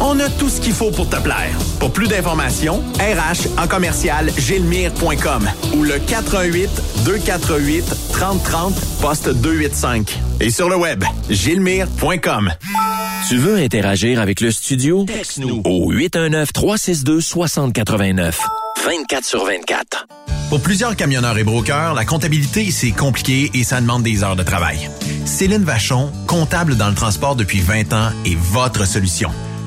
On a tout ce qu'il faut pour te plaire. Pour plus d'informations, RH en commercial gilmire.com ou le 418 248 3030 poste 285. Et sur le web, gilmire.com. Tu veux interagir avec le studio? Texte-nous au 819-362-6089. 24 sur 24. Pour plusieurs camionneurs et brokers, la comptabilité, c'est compliqué et ça demande des heures de travail. Céline Vachon, comptable dans le transport depuis 20 ans, est votre solution.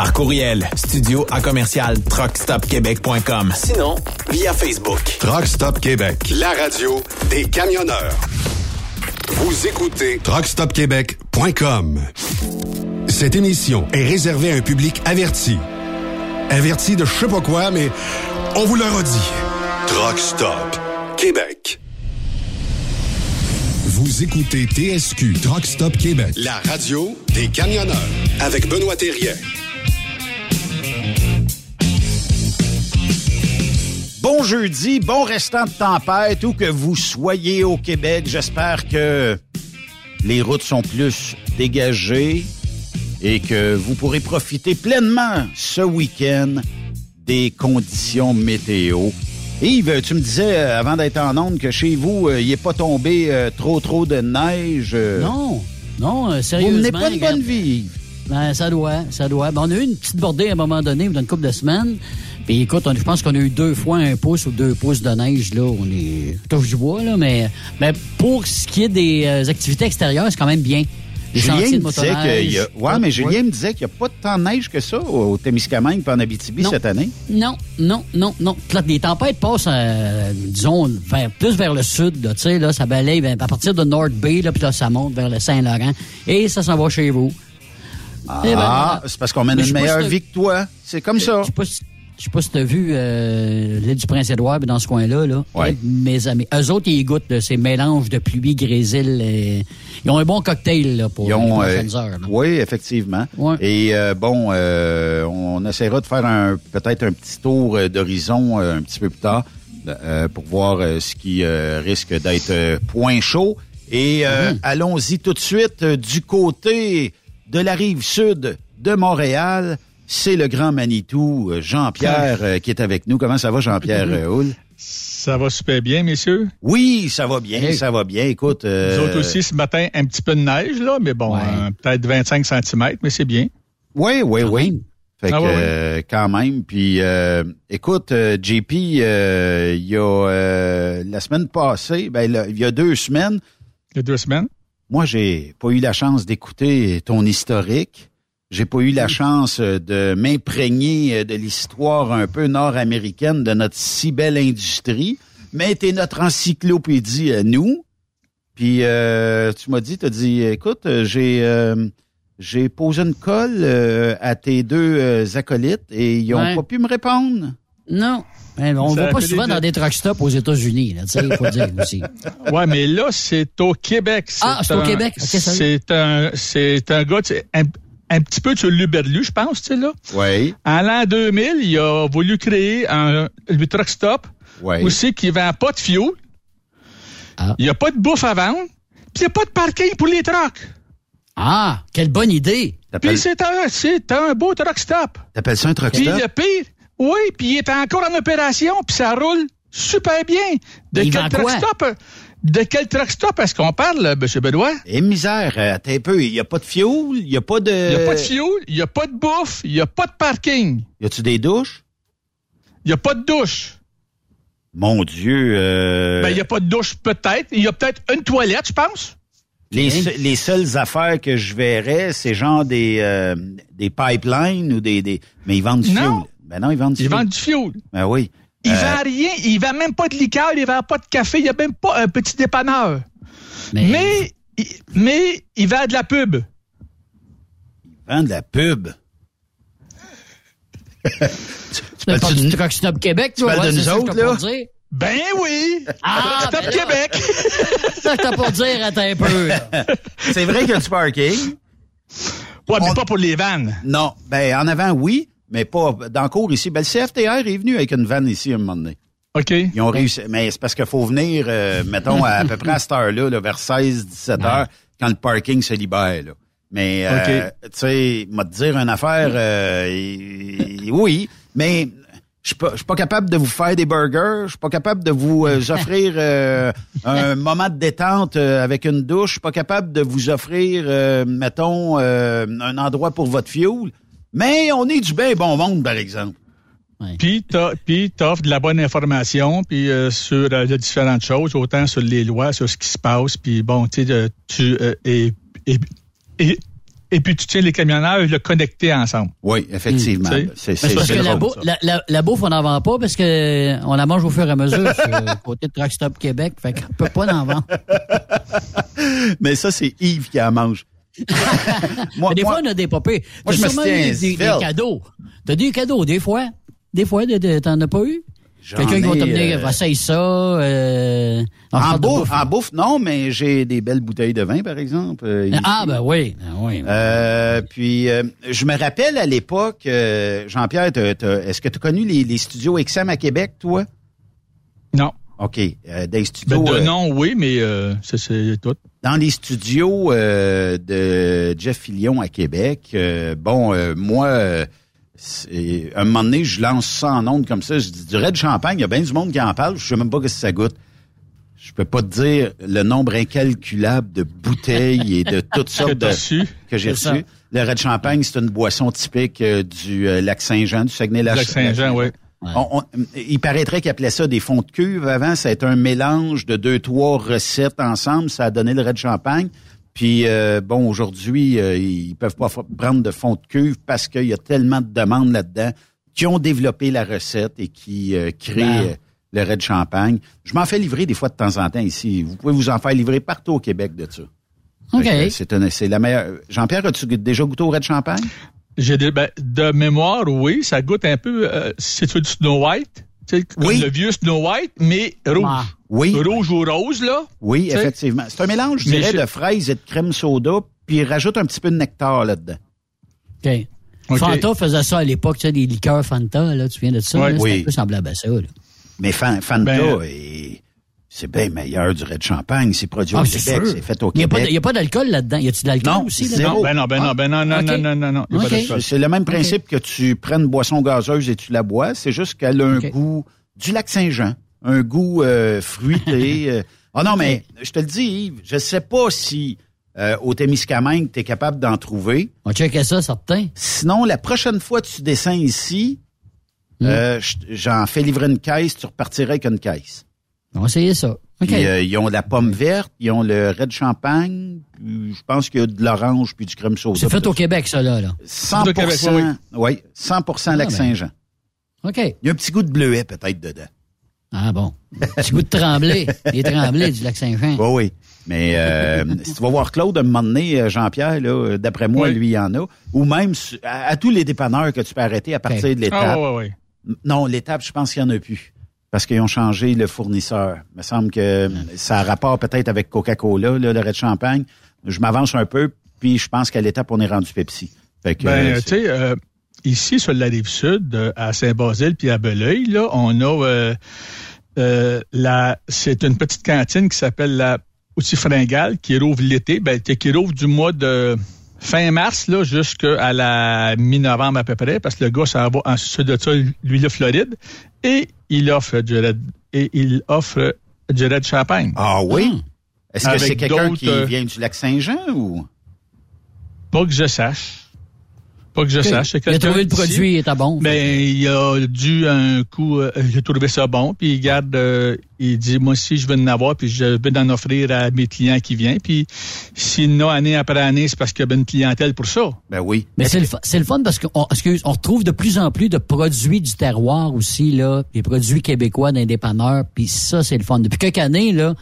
Par courriel, studio à commercial truckstopquebec.com. sinon, via Facebook. Truck Stop Québec, la radio des camionneurs. Vous écoutez truckstopquebec.com. Cette émission est réservée à un public averti. Averti de je sais pas quoi, mais on vous le redit. Truck Stop Québec. Vous écoutez TSQ Truck Stop Québec, la radio des camionneurs avec Benoît Thérien. Bon jeudi, bon restant de tempête, où que vous soyez au Québec. J'espère que les routes sont plus dégagées et que vous pourrez profiter pleinement ce week-end des conditions météo. Yves, tu me disais euh, avant d'être en onde que chez vous, euh, il n'est pas tombé euh, trop trop de neige. Non, non, euh, Vous sérieusement. menez pas une bonne vie. Yves. Ben, ça doit, ça doit. Ben, on a eu une petite bordée à un moment donné, dans une couple de semaines. Puis écoute, on- je pense qu'on a eu deux fois un pouce ou deux pouces de neige, là. On est touche du bois, là, mais, mais pour ce qui est des euh, activités extérieures, c'est quand même bien. Les Julien me disait qu'il y a... Ouais, mais Julien me disait qu'il n'y a pas tant de neige que ça au Témiscamingue et en Abitibi Non. cette année. Non, non, non, non. Les tempêtes passent, euh, disons, vers, plus vers le sud, là, tu sais, là, ça balaye à partir de North Bay, là, puis là, ça monte vers le Saint-Laurent, et ça s'en va chez vous. Ah, Eh ben, voilà. c'est parce qu'on mène une meilleure si t'as- vie que toi. C'est comme ça. Je sais pas si- je sais pas si t'as vu euh, l'île du Prince-Édouard, mais dans ce coin-là, là. Ouais. Mes amis. Eux autres, ils goûtent là, ces mélanges de pluie, grésil. et- Ils ont un bon cocktail là, pour Ils ont, les euh, prochaines heures. là. oui, effectivement. Ouais. Et euh, bon, euh, on essaiera de faire un peut-être un petit tour euh, d'horizon euh, un petit peu plus tard euh, pour voir euh, ce qui euh, risque d'être euh, point chaud. Et euh, allons-y tout de suite euh, du côté de la rive sud de Montréal. C'est le grand Manitou, euh, Jean-Pierre, euh, qui est avec nous. Comment ça va, Jean-Pierre euh, Houle? Ça va super bien, messieurs. Oui, ça va bien, ça va bien. Écoute, euh, Nous autres aussi, ce matin, un petit peu de neige, là, mais bon, Ouais. euh, peut-être 25 cm, mais c'est bien. Oui, oui, oui. Fait Ah que, euh, quand même. Puis, euh, écoute, JP, il y a euh, la semaine passée, ben, là, il y a deux semaines, Il y a deux semaines. moi, j'ai pas eu la chance d'écouter ton historique. J'ai pas eu la chance euh, de m'imprégner euh, de l'histoire un peu nord-américaine de notre si belle industrie. Mais t'es notre encyclopédie à nous. Puis euh, tu m'as dit, t'as dit, écoute, euh, j'ai euh, j'ai posé une colle euh, à tes deux euh, acolytes et ils ont Ouais. pas pu me répondre. Non. Eh, on Ça va pas souvent des- dans des truck stops aux États-Unis, là, tu sais, il faut dire aussi. Ouais, mais là, c'est au Québec. Ah, c'est au Québec. C'est un, c'est un gars, tu sais, un, petit peu sur l'Uberlu, je pense, tu sais, là. Oui, En l'an 2000, il a voulu créer un, le truck stop oui. aussi qui vend pas de fuel. Ah. Il y a pas de bouffe à vendre. Puis il y a pas de parking pour les trucks. Ah, quelle bonne idée. Puis c'est un, c'est un beau truck stop. t'appelles ça un truck Puis stop? le pire, oui, puis il est encore en opération, puis ça roule super bien. De Il quel vend truck quoi? stop? De quel truck stop est-ce qu'on parle, M. Benoît? Eh misère, euh, attends un peu, il y a pas de fuel, il y a pas de... Il n'y a pas de fuel, il n'y a pas de bouffe, il n'y a pas de parking, Y a-tu des douches? il n'y a pas de douche. Mon Dieu, euh, Ben, il n'y a pas de douche peut-être. Il y a peut-être une toilette, je pense. les, se- les seules affaires que je verrais, c'est genre des, euh, des pipelines ou des, des... Mais ils vendent du Non. fuel. Ben non, ils vendent du Ils fuel. vendent du fuel. Ben oui. Il Euh, vend rien, il vend même pas de liqueur, il vend pas de café, il n'y a même pas un petit dépanneur. Mais, Mais, il- mais il vend de la pub. Ils vendent de la pub. tu fais pas tu- du truck stop Québec, tu tu vois, parles de nous autres, t'as là? dire. Ben oui! Ah, Stop ben. Québec! C'est ça que t'as pour dire, attends un peu. C'est vrai qu'il y a du parking. Ouais, mais On- pas pour les vannes. Non. Ben, en avant, oui, mais pas dans le cours ici. Ben, le CFTR est venu avec une vanne ici à un moment donné. OK. Ils ont réussi. Mais c'est parce qu'il faut venir, euh, mettons, à, à peu près à cette heure-là, là, vers 16, 17 heures, quand le parking se libère. Là. Mais, euh, tu sais, m'a te dire une affaire, euh, y- oui, mais je suis pas, je suis pas capable de vous faire des burgers, je suis pas capable de vous euh, offrir euh, un moment de détente euh, avec une douche, je suis pas capable de vous offrir, euh, mettons, euh, un endroit pour votre fuel. Mais on est du bien bon monde, par exemple. Puis t'as- puis t'offres de la bonne information puis euh, sur euh, les différentes choses, autant sur les lois, sur ce qui se passe, puis bon, tu sais, euh, tu et, et, et, et puis tu tiens les camionneurs le connectés ensemble. Oui, effectivement. C'est parce que la, drôle, bou- ça. la, la, la bouffe, on n'en vend pas parce que on la mange au fur et à mesure sur côté de Truck Stop Québec. Fait qu'on peut pas en vendre. Mais ça, c'est Yves qui en mange. Moi, Mais des moi- fois, on a des popées. moi, T'as je me sûrement eu un des, des, cadeaux. T'as des cadeaux, des fois. Des fois, de- de- t'en as pas eu? Quelqu'un qui va t'amener, euh, essaye ça. Euh, En de bouffe, en bouffe, non, mais j'ai des belles bouteilles de vin, par exemple. euh. Ah, ben oui. Ben oui. Euh, puis, euh, je me rappelle à l'époque, euh, Jean-Pierre, est-ce que tu as connu les, les studios XM à Québec, toi? Non. OK. Euh, des Ben, studios... de euh, nom, oui, mais euh, c'est- c'est tout. Dans les studios euh, de Jeff Fillion à Québec, euh, bon, euh, moi, c'est- un moment donné, je lance ça en ondes comme ça. Je dis du Red Champagne, il y a bien du monde qui en parle. Je sais même pas que ça goûte. Je peux pas te dire le nombre incalculable de bouteilles et de toutes sortes de t'as reçu. que j'ai reçues. Le Red Champagne, c'est une boisson typique euh, du lac Saint-Jean, du Saguenay-Lac. Lac Saint-Jean, oui. On- on- il paraîtrait qu'ils appelaient ça des fonds de cuve avant. C'était un mélange de deux, trois recettes ensemble. Ça a donné le Red Champagne. Puis, euh, bon, aujourd'hui, euh, ils peuvent pas prendre de fond de cuve parce qu'il y a tellement de demandes là-dedans qui ont développé la recette et qui euh, créent Ben. euh, le Red Champagne. Je m'en fais livrer des fois de temps en temps ici. Vous pouvez vous en faire livrer partout au Québec de ça. OK. C'est la meilleure. Jean-Pierre, as-tu déjà goûté au Red Champagne? J'ai des, ben, de mémoire, oui, ça goûte un peu, euh, c'est du Snow White, tu comme Oui. le vieux Snow White, mais rouge. Ah. Oui. Rouge ou rose, là. Oui, Tu effectivement. C'est un mélange, je Mais dirais, de fraises et de crème soda, puis il rajoute un petit peu de nectar là-dedans. OK. Fanta faisait ça à l'époque, tu sais, des liqueurs Fanta, là, tu viens de ça. Ouais. là, c'est Oui. un peu semblable à ça. Là. Mais Fan- Fanta, Ben- est- c'est bien meilleur du Red Champagne. C'est produit Ah, au c'est Québec, c'est fait au Il n'y a, pas de- Québec. il y a pas d'alcool là-dedans? Y a-tu de l'alcool Non, aussi? là? Non, ben non, ben non, ben non, non, non, non, non, non. C'est le même principe que tu prennes une boisson gazeuse et tu la bois. C'est juste qu'elle a un goût du lac Saint-Jean, un goût euh, fruité. euh. Ah non, mais je te le dis, Yves, je sais pas si euh, au Témiscamingue, tu es capable d'en trouver. On checkait ça, certain. Sinon, la prochaine fois que tu descends ici, Mm. euh, je- j'en fais livrer une caisse, tu repartirais avec une caisse. On va essayer ça. Puis, euh, ils ont la pomme verte, ils ont le red champagne, puis je pense qu'il y a de l'orange puis du crème soda. c'est fait au Québec, ça, là. là. 100 au Québec, oui, oui, 100 lac Ah, ben. Saint-Jean. OK. Il y a un petit goût de bleuet peut-être dedans. Ah bon. Petit goût de tremblé. Les tremblés du lac Saint-Jean. Oui, oui. Mais euh, si tu vas voir Claude à un moment donné, euh, Jean-Pierre, là, euh, d'après moi, Oui. lui, il y en a. Ou même à, à tous les dépanneurs que tu peux arrêter à partir de l'étape. Ah, ouais, ouais, ouais. Non, l'étape, je pense qu'il n'y en a plus. Parce qu'ils ont changé le fournisseur. Il me semble que ça a rapport peut-être avec Coca-Cola, le Red Champagne. Je m'avance un peu, puis je pense qu'à l'étape, on est rendu Pepsi. Fait que, Ben, euh, tu sais, euh, ici, sur la rive sud, euh, à Saint-Basile puis à Beleuil, là, on a euh, euh, la, c'est une petite cantine qui s'appelle la Outil Fringale qui rouvre l'été, ben, qui rouvre du mois de fin mars là jusqu'à la mi-novembre à peu près, parce que le gars ça va en sud de ça, lui la Floride, et il offre du red, et il offre du red champagne. Ah oui? Est-ce que c'est quelqu'un qui euh, vient du lac Saint-Jean ou? Pas que je sache. Pas que je sache. Il a trouvé le produit, il était bon. Ben, il a dû un coup, euh, j'ai trouvé ça bon, puis il garde, euh, il dit, moi aussi, je veux en avoir, puis je veux en offrir à mes clients qui viennent, puis s'il en a année après année, c'est parce qu'il y a une clientèle pour ça. Ben oui. Mais c'est le, fun- c'est le fun parce qu'on on retrouve de plus en plus de produits du terroir aussi, là, des produits québécois d'un dépanneur, puis ça, c'est le fun. Depuis quelques années, là,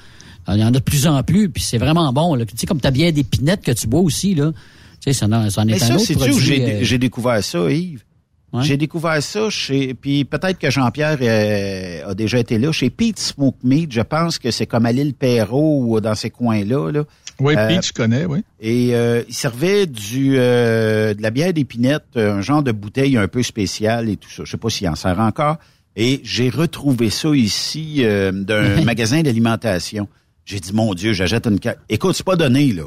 il y en a de plus en plus, puis c'est vraiment bon. Là. Tu sais, comme ta bière d'épinette que tu bois aussi, là, tu sais, ça, en- ça en est Mais un ça, autre c'est où produit. j'ai euh, j'ai découvert ça, Yves? Ouais. J'ai découvert ça chez... Puis peut-être que Jean-Pierre euh, a déjà été là. Chez Pete Smoke Meat, je pense que c'est comme à l'île Perrault ou dans ces coins-là. Là. Oui, Euh, puis tu connais, oui. Et euh, il servait du euh, de la bière d'épinette, un genre de bouteille un peu spéciale et tout ça. Je sais pas s'il en sert encore. Et j'ai retrouvé ça ici euh, d'un magasin d'alimentation. J'ai dit, mon Dieu, j'achète une... ca- Écoute, c'est pas donné, là.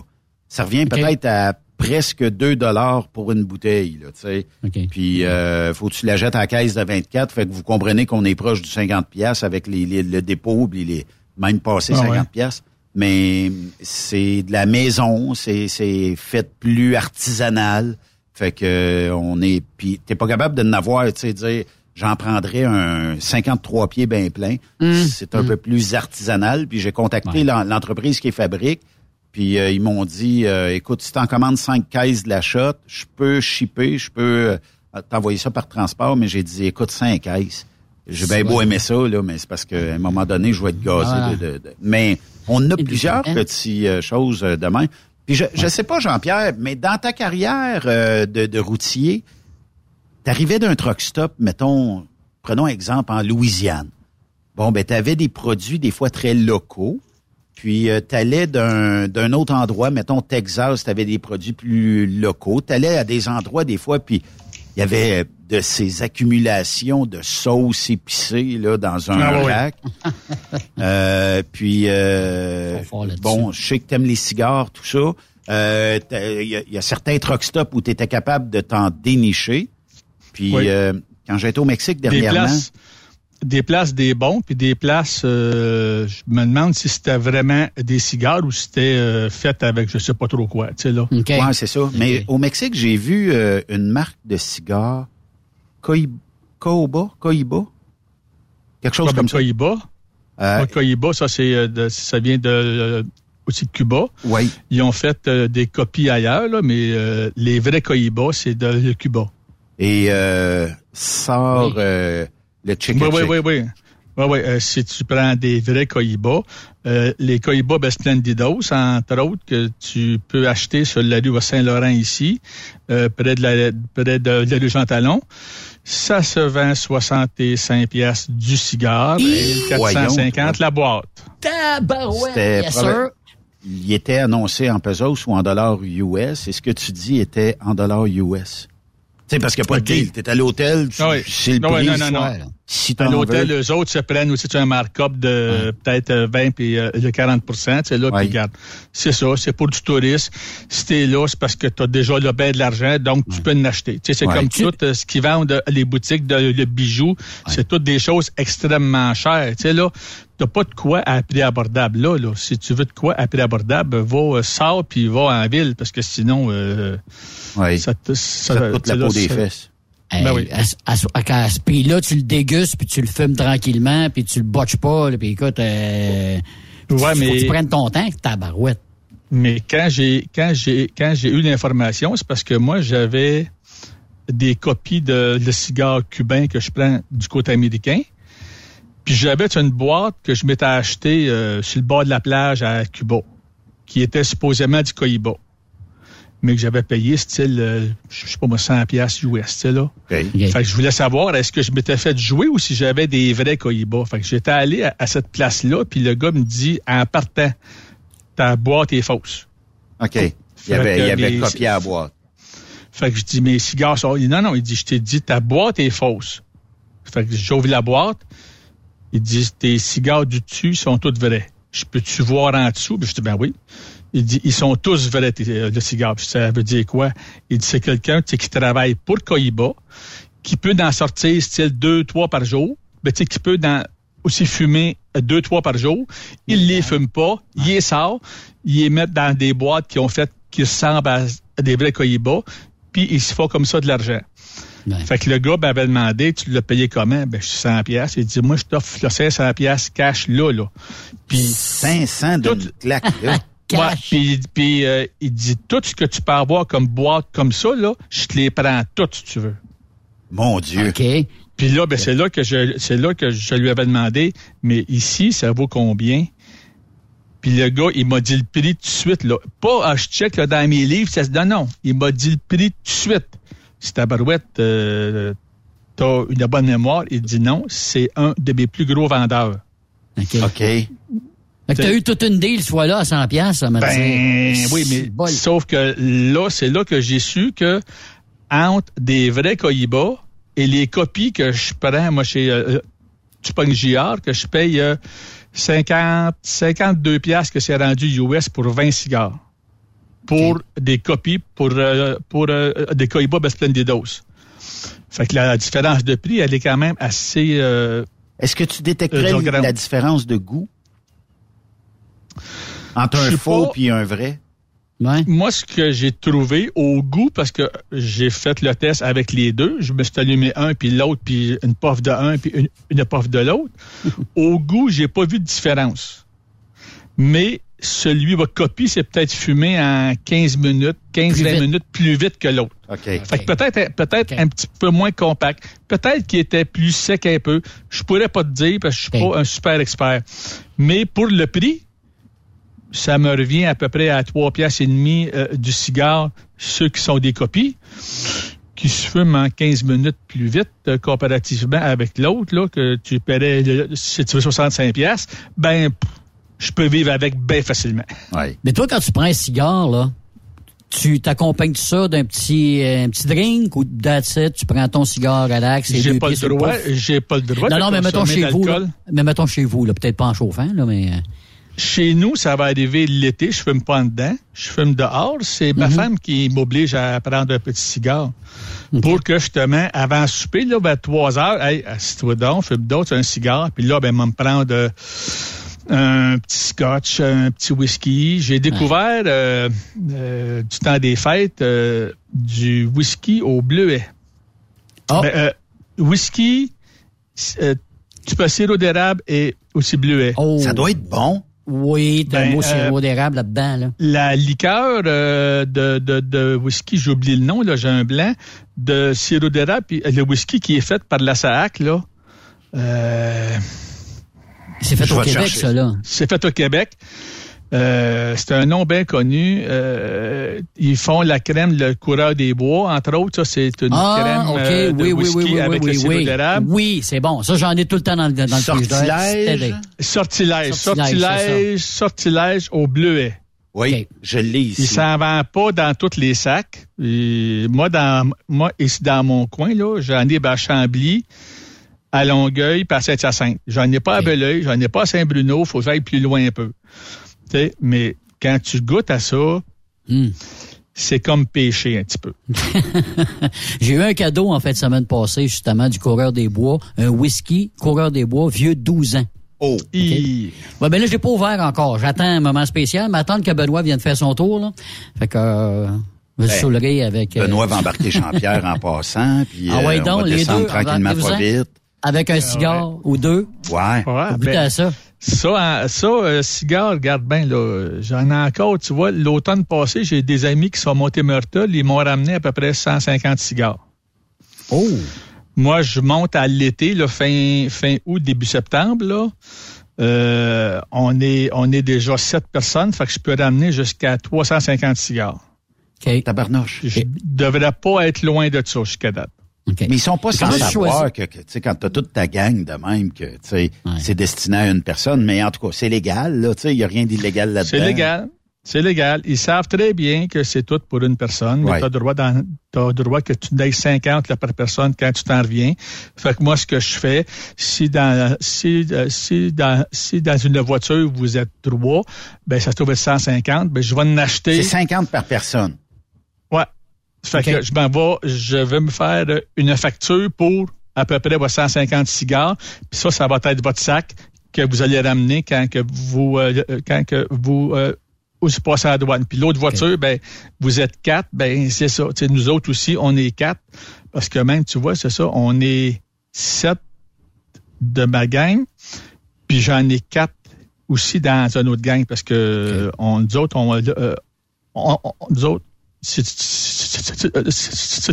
Ça revient peut-être à presque 2 dollars pour une bouteille, là, tu sais. OK. Puis, euh, faut que tu la jettes à la caisse de 24. Fait que vous comprenez qu'on est proche du 50 pièces avec les, les- le dépôt, puis les même passé Ah 50 ouais. pièces. Mais c'est de la maison, c'est c'est fait plus artisanal. Fait que on est puis t'es pas capable de n'avoir, tu sais, dire j'en prendrais un 53 pieds bien plein. Hum, C'est un peu plus artisanal. Puis j'ai contacté l'en- l'entreprise qui fabrique. Puis euh, ils m'ont dit, euh, écoute, si t'en commandes 5 caisses de la shot, je peux shipper, je peux euh, t'envoyer ça par transport. Mais j'ai dit, écoute, 5 caisses. J'ai bien beau Ouais. aimer ça, là, mais c'est parce qu'à un moment donné, je vais être gazé. Voilà. de- de- de- Mais on a Et plusieurs petites euh, choses euh, demain. Puis je, je sais pas, Jean-Pierre, mais dans ta carrière euh, de, de routier, t'arrivais d'un truck stop, mettons, prenons exemple en Louisiane. Bon, ben t'avais des produits des fois très locaux. Puis euh, t'allais d'un d'un autre endroit, mettons Texas, t'avais des produits plus locaux. T'allais à des endroits des fois, puis il y avait de ces accumulations de sauces épicées là dans un Ah, rack. Euh, puis euh, bon, je sais que t'aimes les cigares, tout ça. Euh, t'as- Il y, a- il y a certains truck stops où tu étais capable de t'en dénicher. Puis Oui. euh, quand j'étais au Mexique Des dernièrement, places, des places des bons, puis des places, euh, je me demande si c'était vraiment des cigares ou si c'était euh, fait avec je sais pas trop quoi, tu sais là. Ouais, c'est ça. Mais au Mexique, j'ai vu euh, une marque de cigares, Coi- Coiba, Coiba, quelque chose Comme comme ça. Cohiba. Euh, Moi, Cohiba, ça c'est euh, ça vient de euh, aussi de Cuba. oui. Ils ont fait euh, des copies ailleurs, là, mais euh, les vrais Cohiba, c'est de, de Cuba. Et euh, sort Oui. Le chicken Oui, oui, chick. oui, oui. Oui, oui. euh, si tu prends des vrais Cohiba, euh, les Cohiba Splendidos, entre autres, que tu peux acheter sur la rue Saint-Laurent ici, euh, près de la, près de la rue Jean-Talon, ça se vend 65 pièces du cigare et Voyons, 450 la boîte. Tabarouette, probable- sir. Il était annoncé en pesos ou en dollars US. Et ce que tu dis était en dollars US. Tu sais, parce qu'il n'y a pas de deal. T'es à l'hôtel, tu- Ah oui. c'est le Ah oui, prix. non, non, non. Si À l'hôtel, veux. eux autres se prennent aussi un markup de peut-être euh, 20 puis euh, de 40 tu sais, là, Ouais. puis regarde. C'est ça, c'est pour du tourisme. Si t'es là, c'est parce que tu as déjà le ben de l'argent, donc tu peux en acheter. Tu sais, c'est Ouais. comme Tu- tout euh, ce qu'ils vendent euh, les boutiques de, de bijoux, c'est toutes des choses extrêmement chères. Tu sais, là, t'as pas de quoi à prix abordable. Là, là, si tu veux de quoi à prix abordable, va, euh, sors puis va en ville, parce que sinon, euh, Oui. ça te... Ça te coûte la peau là, des ça- fesses. Ben oui. à, ce- à, ce- à ce prix-là, tu le dégustes, puis tu le fumes tranquillement, puis tu le botches pas, là, puis écoute, euh, Ouais, faut que mais- tu prennes ton temps, ta barouette. Mais quand j'ai quand j'ai quand j'ai eu l'information, c'est parce que moi j'avais des copies de, de cigares cubains que je prends du côté américain. Puis j'avais une boîte que je m'étais achetée euh, sur le bord de la plage à Cuba, qui était supposément du Cohiba. Mais que j'avais payé style, euh, je sais pas moi, 100 piastres US, tu sais, là. Fait que je voulais savoir, est-ce que je m'étais fait jouer ou si j'avais des vrais Cohiba? Fait que j'étais allé à, à cette place-là, puis le gars me dit, en partant, ta boîte est fausse. OK. Il avait, que il y avait mes- copié à boîte. Fait que je dis, mes cigares sont... Il dit, non, non, il dit, je t'ai dit, ta boîte est fausse. Fait que j'ouvre la boîte. Il dit, tes cigares du dessus sont toutes vrais. Je peux-tu voir en dessous? Puis je dis, ben oui. Il dit, ils sont tous vrais, tes, euh, le cigare. Puis ça veut dire quoi? Il dit, c'est quelqu'un, qui travaille pour Cohiba, qui peut en sortir style deux, trois par jour, mais tu sais, qui peut dans, aussi fumer euh, deux, trois par jour. Il les fume pas, il les sort, il les met dans des boîtes qui ont fait, qui ressemblent à, des vrais Cohiba, puis il se fait comme ça de l'argent. Ouais. Fait que le gars m'avait demandé, tu l'as payé comment? Ben, je suis 100 pièces. Il dit, moi, je t'offre le 500 pièces cash là, là. Puis, 500 de Tout- claque, là. Ouais, Cash. puis, puis euh, il dit, tout ce que tu peux avoir comme boîte comme ça, là, je te les prends toutes, si tu veux. Mon Dieu. OK. Puis là, ben, c'est là que je, c'est là que je lui avais demandé, mais ici, ça vaut combien? Puis le gars, il m'a dit le prix tout de suite, là. Pas, ah, je check là, dans mes livres, ça se donne, non. Il m'a dit le prix tout de suite. Si ta barouette, euh, t'as une bonne mémoire, il dit non, c'est un de mes plus gros vendeurs. OK. OK. Fait que t'as eu toute une deal, soit là, à 100 piastres, ça m'a Ben, dit. oui, mais Bol. sauf que là, c'est là que j'ai su que entre des vrais Cohiba et les copies que je prends, moi, chez euh, Tupac JR, que je paye euh, 50, 52 piastres que c'est rendu US pour 20 cigares. Pour des copies, pour, euh, pour euh, des Cohiba Splendidos. Fait que la différence de prix, elle est quand même assez... euh, Est-ce que tu détecterais Euh, la différence de goût? Entre un faux puis un vrai? Moi, ce que j'ai trouvé au goût, parce que j'ai fait le test avec les deux, je me suis allumé un, puis l'autre, puis une puff de un, puis une, une puff de l'autre. au goût, j'ai pas vu de différence. Mais celui, votre copie, c'est peut-être fumé en 15 minutes, 15-20 minutes plus vite que l'autre. OK. Fait que peut-être peut-être un petit peu moins compact. Peut-être qu'il était plus sec un peu. Je pourrais pas te dire parce que je suis pas un super expert. Mais pour le prix, ça me revient à peu près à 3 piastres et demi euh, du cigare, ceux qui sont des copies, qui se fument en 15 minutes plus vite euh, comparativement avec l'autre, là, que tu paierais, si tu veux 65 piastres, ben, pff, je peux vivre avec bien facilement. Mais toi, quand tu prends un cigare, là, tu t'accompagnes ça d'un petit, euh, un petit drink ou that's it, tu prends ton cigare relax et J'ai deux pas le pieds sur le droit, j'ai pas le droit Non, de non, mais mettons chez vous, là. Mais mettons chez vous, là. Peut-être pas en chauffant, là, mais. euh, Chez nous, ça va arriver l'été, je fume pas en dedans, je fume dehors. C'est ma Mhm. femme qui m'oblige à prendre un petit cigare. Pour que justement, avant le souper, là, vers 3 heures, hey, assis-toi donc, fume d'autres, un cigare, puis là, ben, me prendre euh, un petit scotch, un petit whisky. J'ai découvert euh, euh, du temps des fêtes euh, du whisky au bleuet. Ah. Ben, euh, whisky, euh, tu peux sirop d'érable et aussi bleuet. Ça doit être bon. Oui, t'as Ben, un mot euh, sirop d'érable là-dedans, là. La liqueur euh, de, de, de whisky, j'oublie le nom, là, j'ai un blanc, de sirop d'érable, puis le whisky qui est fait par la SAAC, là. C'est fait au Québec, ça, là. C'est fait au Québec. Euh, c'est un nom bien connu. Euh, ils font la crème Le Coureur des Bois, entre autres. Ça, c'est une Ah, crème OK, euh, de oui, oui, whisky oui, oui, avec oui, le sirop oui. d'érable. Oui, c'est bon. Ça, j'en ai tout le temps dans, le- dans le frigidaire. Sortilège. Sortilège, Sortilège, sortilège, sortilège au bleuet. Oui, je l'ai ici. Il s'en vend pas dans tous les sacs. Et moi, dans, moi, ici, dans mon coin, là, j'en ai à Chambly, à Longueuil, puis à Saint-Hyacinthe. J'en ai pas à Belleuil, j'en ai pas à Saint-Bruno, faut que j'aille plus loin un peu. Tu sais, mais quand tu goûtes à ça, Hmm. c'est comme pêcher un petit peu. J'ai eu un cadeau en fait semaine passée, justement, du coureur des bois. Un whisky, coureur des bois, vieux 12 ans. Oh. Il- Ouais, ben là, je l'ai pas ouvert encore. J'attends un moment spécial, mais attendre que Benoît vienne faire son tour, là. Fait que, euh, je me Ben, saoulerai avec... euh, Benoît va embarquer Jean-Pierre en passant, puis Ah ouais, euh, on donc, va les descendre deux, tranquillement pas vite. Avec un cigare ou deux? Ouais. Ouais, ben, à ça. Ça, hein, ça euh, cigare, regarde bien, là, j'en ai encore, tu vois, l'automne passé, j'ai des amis qui sont montés Myrtle, ils m'ont ramené à peu près 150 cigares. Oh! Moi, je monte à l'été, là, fin, fin août, début septembre, là. Euh, on est, on est déjà sept personnes, fait que je peux ramener jusqu'à 350 cigares. OK. Tabarnouche. Je devrais pas être loin de ça jusqu'à date. Mais ils sont pas sans savoir que, que, tu sais, quand t'as toute ta gang de même, que, tu sais, c'est destiné à une personne, mais en tout cas, c'est légal, là, tu sais, il y a rien d'illégal là-dedans. C'est légal. C'est légal. Ils savent très bien que c'est tout pour une personne, mais Ouais. tu as droit, dans, t'as droit que tu donnes 50 là, par personne quand tu t'en reviens. Fait que moi, ce que je fais, si dans, si, euh, si dans, si dans une voiture, vous êtes trois, ben, ça se trouve être 150, ben, je vais en acheter. C'est 50 par personne. Fait que je m'en vais, je vais me faire une facture pour à peu près votre 150 cigares. Puis ça, ça va être votre sac que vous allez ramener quand que vous euh, euh, quand que vous euh, vous passez à la douane. Puis l'autre voiture, ben vous êtes quatre, ben c'est ça. Nous autres aussi, on est quatre. Parce que même, tu vois, c'est ça, on est sept de ma gang, puis j'en ai quatre aussi dans une autre gang parce que on, nous autres, on, euh, on- on- nous autres, c'est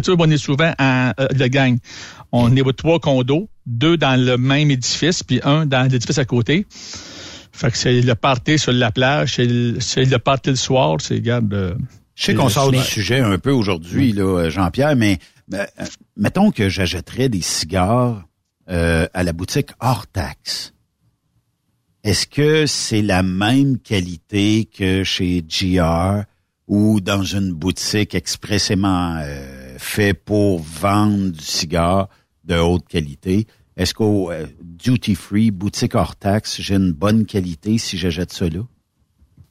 sûr, on est souvent en euh, le gang. On est trois condos, deux dans le même édifice, puis un dans l'édifice à côté. Fait que c'est le party sur la plage, c'est le, le party le soir, c'est regarde. euh, Je sais qu'on sort du sujet un peu aujourd'hui, là, Jean-Pierre, mais euh, euh, mettons que j'achèterais des cigares euh, à la boutique hors taxe. Est-ce que c'est la même qualité que chez GR ou dans une boutique expressément euh, fait pour vendre du cigare de haute qualité? Est-ce qu'au euh, duty free, boutique hors taxe, j'ai une bonne qualité si j'achète cela?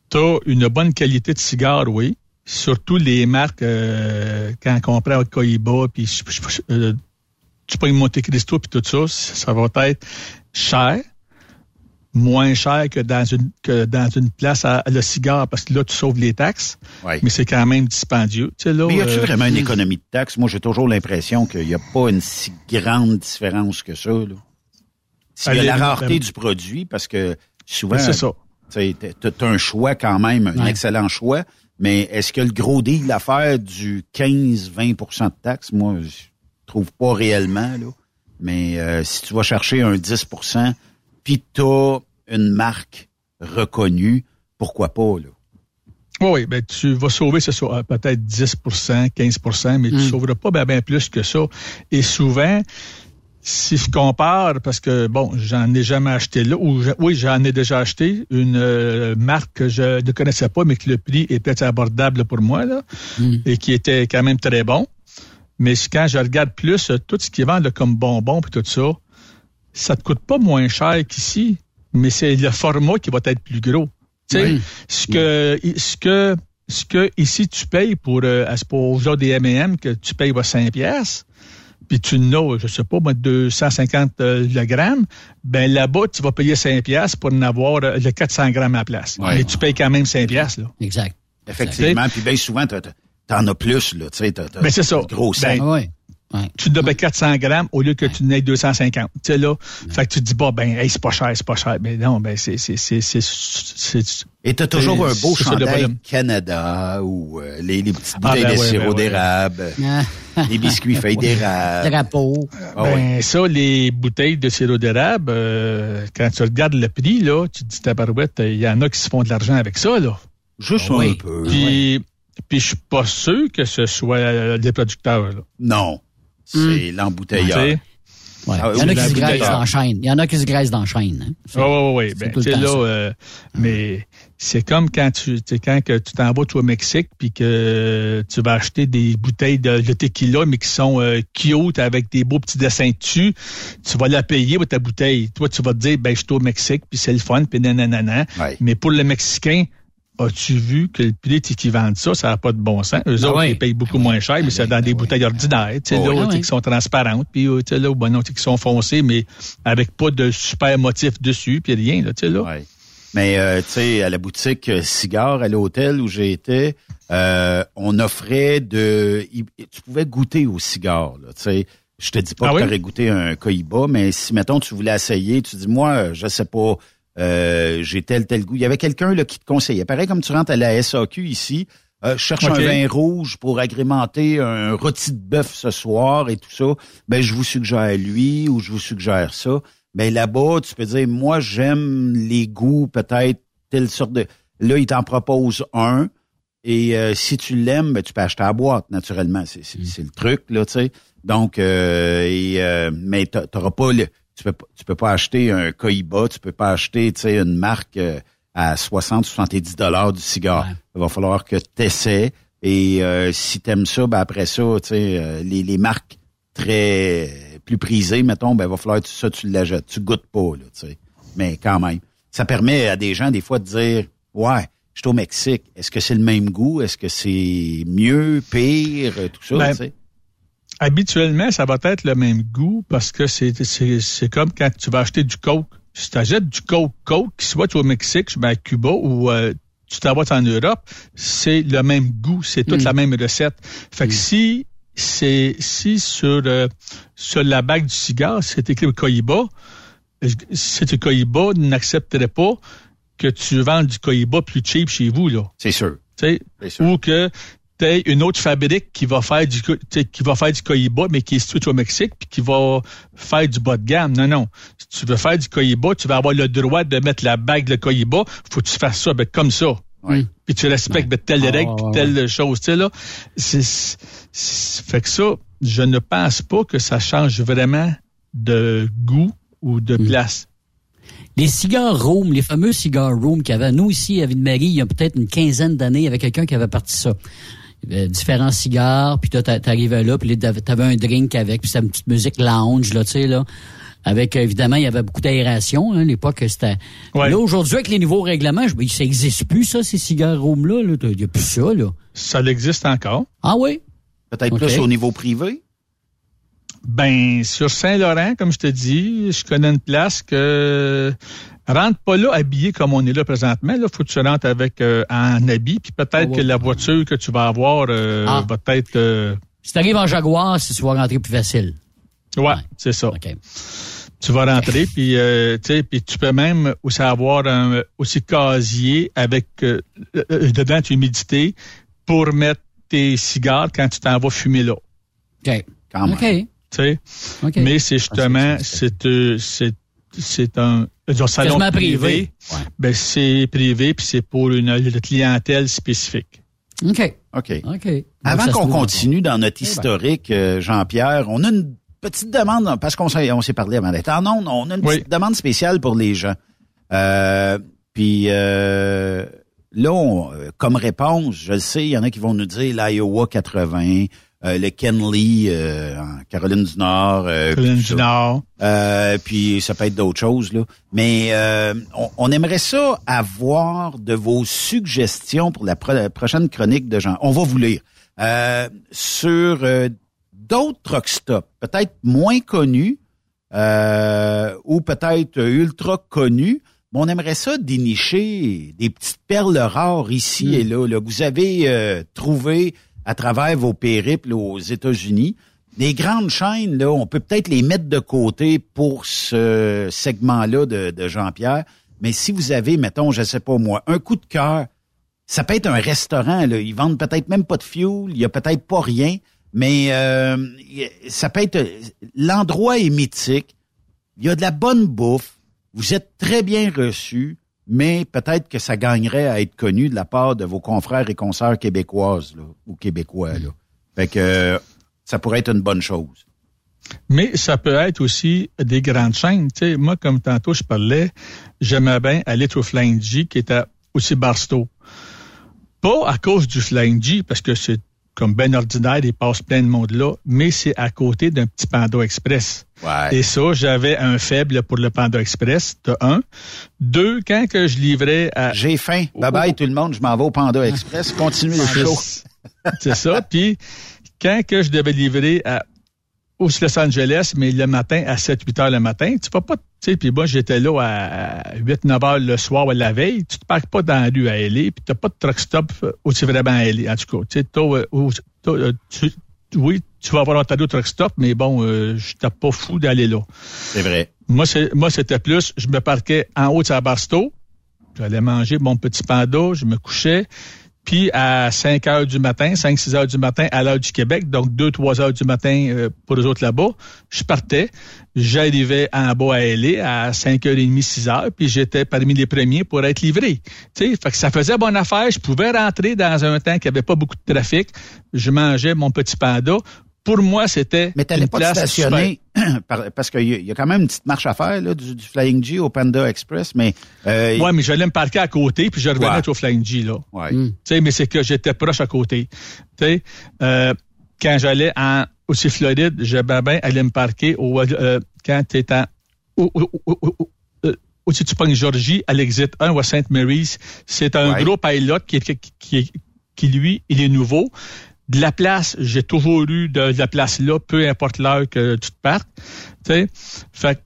T'as une bonne qualité de cigare, oui. Surtout les marques, euh, quand on prend Cohiba, puis euh, tu prends Monte Cristo, puis tout ça, ça va être cher. Moins cher que dans une que dans une place à, le cigare parce que là tu sauves les taxes. Mais c'est quand même dispendieux. Tu sais, là, mais y a-tu euh, vraiment une économie de taxes? Moi j'ai toujours l'impression qu'il n'y a pas une si grande différence que ça là. S'il y a la rareté ben- du produit parce que souvent Ben, c'est ça. tu as un choix quand même un excellent choix. Mais est-ce que le gros deal à faire du 15-20% de taxes moi je trouve pas réellement là. Mais euh, si tu vas chercher un 10% puis t'as une marque reconnue pourquoi pas là? Oui, ben, tu vas sauver, c'est ça, euh, peut-être 10% 15% mais tu Mm. sauveras pas bien ben plus que ça. Et souvent, si je compare, parce que, bon, j'en ai jamais acheté là, ou je- oui, j'en ai déjà acheté une euh, marque que je ne connaissais pas, mais que le prix était abordable pour moi, là, Mm. et qui était quand même très bon. Mais quand je regarde plus euh, tout ce qui vend là, comme bonbons et tout ça, ça te coûte pas moins cher qu'ici, mais c'est le format qui va être plus gros. Tu sais, Oui. ce que ce que ce que ici tu payes pour euh, à ce- pour genre des M&M que tu payes va 5 pièces puis tu n'as je sais pas moi 250 euh, le gramme ben là-bas tu vas payer 5 pièces pour en avoir euh, le 400 grammes à la place Ouais. mais tu payes quand même 5 pièces là Exact. effectivement puis bien souvent t'en as plus là tu sais t'as t'as- Ben, c'est ça. grosse Ben, ouais. Ouais. tu donnes 400 grammes au lieu que tu n'aies 250. Tu sais, là. Fait que tu te dis, bon, ben, hey, c'est pas cher, c'est pas cher. Mais non, ben, c'est, c'est, c'est, c'est, c'est- Et t'as toujours un beau c'est ça, le chandail. Canada ou euh, les, les petites Ah, bouteilles ben de ouais, sirop ben ouais. d'érable, les biscuits feuilles d'érable. Drapeau. Ah ouais. ben, ça, les bouteilles de sirop d'érable, euh, quand tu regardes le prix, là, tu te dis, tabarouette, il y en a qui se font de l'argent avec ça, là. Juste Oui. un peu. Puis, puis je suis pas sûr que ce soit des producteurs, là. Non, c'est Hmm. Sais? Ouais. Ah, Il y en a qui se graissent dans la chaîne. Il y en a qui se graissent dans la chaîne. hein. C'est- Oui, oui, oui. c'est Ben, là, euh, mais c'est comme quand tu, quand que tu t'en vas toi, au Mexique puis que tu vas acheter des bouteilles de, de tequila mais qui sont euh, cute avec des beaux petits dessins dessus. Tu vas la payer pour ta bouteille. Toi, tu vas te dire, ben, je suis au Mexique puis c'est le fun puis nanana. Ouais. Mais pour le Mexicain, As-tu vu que le prix qu'ils vendent ça, ça n'a pas de bon sens? Eux Ah autres, ouais. ils payent beaucoup moins cher, mais c'est dans des bouteilles ordinaires, tu sais, Oh là, oui. Ah qui sont transparentes, puis euh, tu sais, là, bon, sais, qui sont foncées, mais avec pas de super motif dessus, puis rien, là, tu sais, là. Mais euh, tu sais, à la boutique euh, cigare à l'hôtel où j'ai été, euh, on offrait de, tu pouvais goûter au cigare. Là, tu sais, je te dis pas Ah que oui? tu aurais goûté un cohiba, mais si mettons tu voulais essayer, tu dis moi, je sais pas, euh, j'ai tel tel goût. Il y avait quelqu'un là qui te conseillait. Pareil comme tu rentres à la SAQ ici. euh, je cherche un vin rouge pour agrémenter un rôti de bœuf ce soir et tout ça. Ben je vous suggère lui ou je vous suggère ça. Ben là-bas, tu peux dire moi j'aime les goûts peut-être telle sorte de. Là, il t'en propose un. Et euh, si tu l'aimes, ben, tu peux acheter à la boîte, naturellement. C'est, c'est, c'est le truc, là, tu sais. Donc, euh, et, euh, mais t'a- t'auras pas le. Tu peux, pas- tu peux pas acheter un Cohiba, tu peux pas acheter, tu sais, une marque euh, à 60, 70 dollars du cigare. Ouais. Il va falloir que tu essaies. Et euh, si t'aimes ça, ben après ça, tu sais, euh, les, les marques très plus prisées, mettons, ben il va falloir que ça, tu l'achètes. Tu goûtes pas, là, tu sais. Mais quand même. Ça permet à des gens, des fois, de dire Ouais, je suis au Mexique. Est-ce que c'est le même goût? Est-ce que c'est mieux, pire, euh, tout ça, Ben, tu sais? Habituellement, ça va être le même goût parce que c'est, c'est, c'est comme quand tu vas acheter du Coke. Si tu achètes du Coke, Coke, soit tu es au Mexique, ben à Cuba ou euh, tu t'en vas en Europe, c'est le même goût, c'est toute Mm. la même recette. Fait que si c'est si sur euh, sur la bague du cigare, c'est écrit Cohiba, euh, c'est Cohiba n'accepterait pas que tu vendes du Cohiba plus cheap chez vous là. C'est sûr. C'est sûr. ou que tu aies une autre fabrique qui va faire du co- tu sais, qui va faire du Cohiba mais qui est située au Mexique puis qui va faire du bas de gamme. Non non, si tu veux faire du Cohiba, tu vas avoir le droit de mettre la bague de Cohiba, faut que tu fasses ça ben, comme ça. Ouais. Puis tu respectes ben, telle Ah, règle ouais, puis ouais, telle chose, tu sais là. C'est c'est- fait que ça, je ne pense pas que ça change vraiment de goût ou de Mm. place. Les cigares Room, les fameux cigares Room qu'il y avait, nous ici à Ville-Marie, il y a peut-être une quinzaine d'années, il y avait quelqu'un qui avait parti ça. Il y avait différents cigares, puis toi, t'a- t'arrivais là, puis là, t'avais un drink avec, puis c'était une petite musique lounge, là, tu sais, là. Avec, euh, évidemment, il y avait beaucoup d'aération, hein, à l'époque, c'était... Ouais. Là, aujourd'hui, avec les nouveaux règlements, je- ben, ça existe plus, ça, ces cigares Room-là, là. Il y a plus ça, là. Ça existe encore. Ah oui? Peut-être plus au niveau privé? Ben, sur Saint-Laurent, comme je te dis, je connais une place que rentre pas là habillé comme on est là présentement. Là, faut que tu rentres avec euh, en habit, puis peut-être Oh, que la voiture que tu vas avoir euh, Ah. va être. euh, Si t'arrives en Jaguar, si tu vas rentrer plus facile. ouais, c'est ça. Tu vas rentrer, puis euh, tu sais, puis tu peux même aussi avoir un aussi casier avec euh, euh, dedans tu humidité pour mettre tes cigares quand tu t'en vas fumer là. OK. Quand même. OK. Tu sais? OK. Mais c'est justement, c'est euh, c'est c'est un, un salon privé. privé. Ouais. Ben c'est privé puis c'est pour une, une clientèle spécifique. OK. OK. OK. Avant qu'on continue dans notre Eh ben. historique, euh, Jean-Pierre, on a une petite demande, parce qu'on s'est, on s'est parlé avant d'être en ondes, on a une Oui. petite demande spéciale pour les gens. Euh, puis euh, là, on- comme réponse, je le sais, il y en a qui vont nous dire l'Iowa 80, euh, le Kenley euh, en Caroline du Nord. euh, Caroline puis du ça. Nord. Euh, puis ça peut être d'autres choses là. Mais euh, on, on aimerait ça avoir de vos suggestions pour la, pro- la prochaine chronique de Jean. On va vous lire Euh, sur euh, d'autres truck stops, peut-être moins connus euh, ou peut-être ultra connus. Mais on aimerait ça dénicher des petites perles rares ici et là, là, que vous avez euh, trouvées à travers vos périples aux États-Unis. Les grandes chaînes, là, on peut peut-être les mettre de côté pour ce segment-là de, de Jean-Pierre. Mais si vous avez, mettons, je sais pas moi, un coup de cœur, ça peut être un restaurant, là. Ils vendent peut-être même pas de fuel, il y a peut-être pas rien, mais euh, ça peut être. L'endroit est mythique. Il y a de la bonne bouffe. Vous êtes très bien reçus, mais peut-être que ça gagnerait à être connu de la part de vos confrères et consoeurs québécoises là, ou québécois. Là. Fait que euh, ça pourrait être une bonne chose. Mais ça peut être aussi des grandes chaînes. Tu sais, moi, comme tantôt je parlais, j'aimais bien aller au Flying G, qui était aussi Barstow. Pas à cause du Flying G, parce que c'est comme ben ordinaire, il passe plein de monde là, mais c'est à côté d'un petit Panda Express. Ouais. Et ça, j'avais un faible pour le Panda Express, de un. Deux, quand que je livrais à... J'ai faim. Bye bye tout le monde, je m'en vais au Panda Express. Continuez le show. C'est ça. Puis, quand que je devais livrer à au Los Angeles, mais le matin à 7-8 heures le matin, tu vas pas, tu sais, puis moi j'étais là à 8-9 heures le soir ou la veille, tu te parques pas dans la rue à LA, puis t'as pas de truck stop où tu vraiment à LA, en tout cas. Tu sais, euh, tu- oui, tu vas avoir un de truck stop, mais bon, euh, j'étais pas fou d'aller là. C'est vrai. Moi, c'est, moi, c'était plus, je me parquais en haut de sa Barstow, j'allais manger mon petit panda, je me couchais, puis à 5 heures du matin, 5-6 heures du matin à l'heure du Québec, donc 2-3 heures du matin euh, pour les autres là-bas, je partais, j'arrivais en bas à LA à 5h30, 6 heures, puis j'étais parmi les premiers pour être livré. Tu sais, fait ça faisait bonne affaire, je pouvais rentrer dans un temps qui avait pas beaucoup de trafic, je mangeais mon petit panda. Pour moi, c'était Mais t'allais pas te stationner parce qu'il y, a- il y a quand même une petite marche à faire là, du, du Flying G au Panda Express, mais euh, Ouais, mais j'allais me parquer à côté, puis je revenais Ouais. au Flying G, là. ouais. Hmm. Tu sais, mais c'est que j'étais proche à côté. Tu sais, euh, quand j'allais en aussi Floride, j'aimais bien aller me parquer au, euh, quand tu en au, au, au, au- euh, aussi tu pognes Georgie à l'exit 1 ou à St. Mary's. C'est un Ouais. gros pilot qui, qui, qui, qui, lui, il est nouveau. De la place, j'ai toujours eu de, de la place là, peu importe l'heure que tu te partes. Tu sais, fait que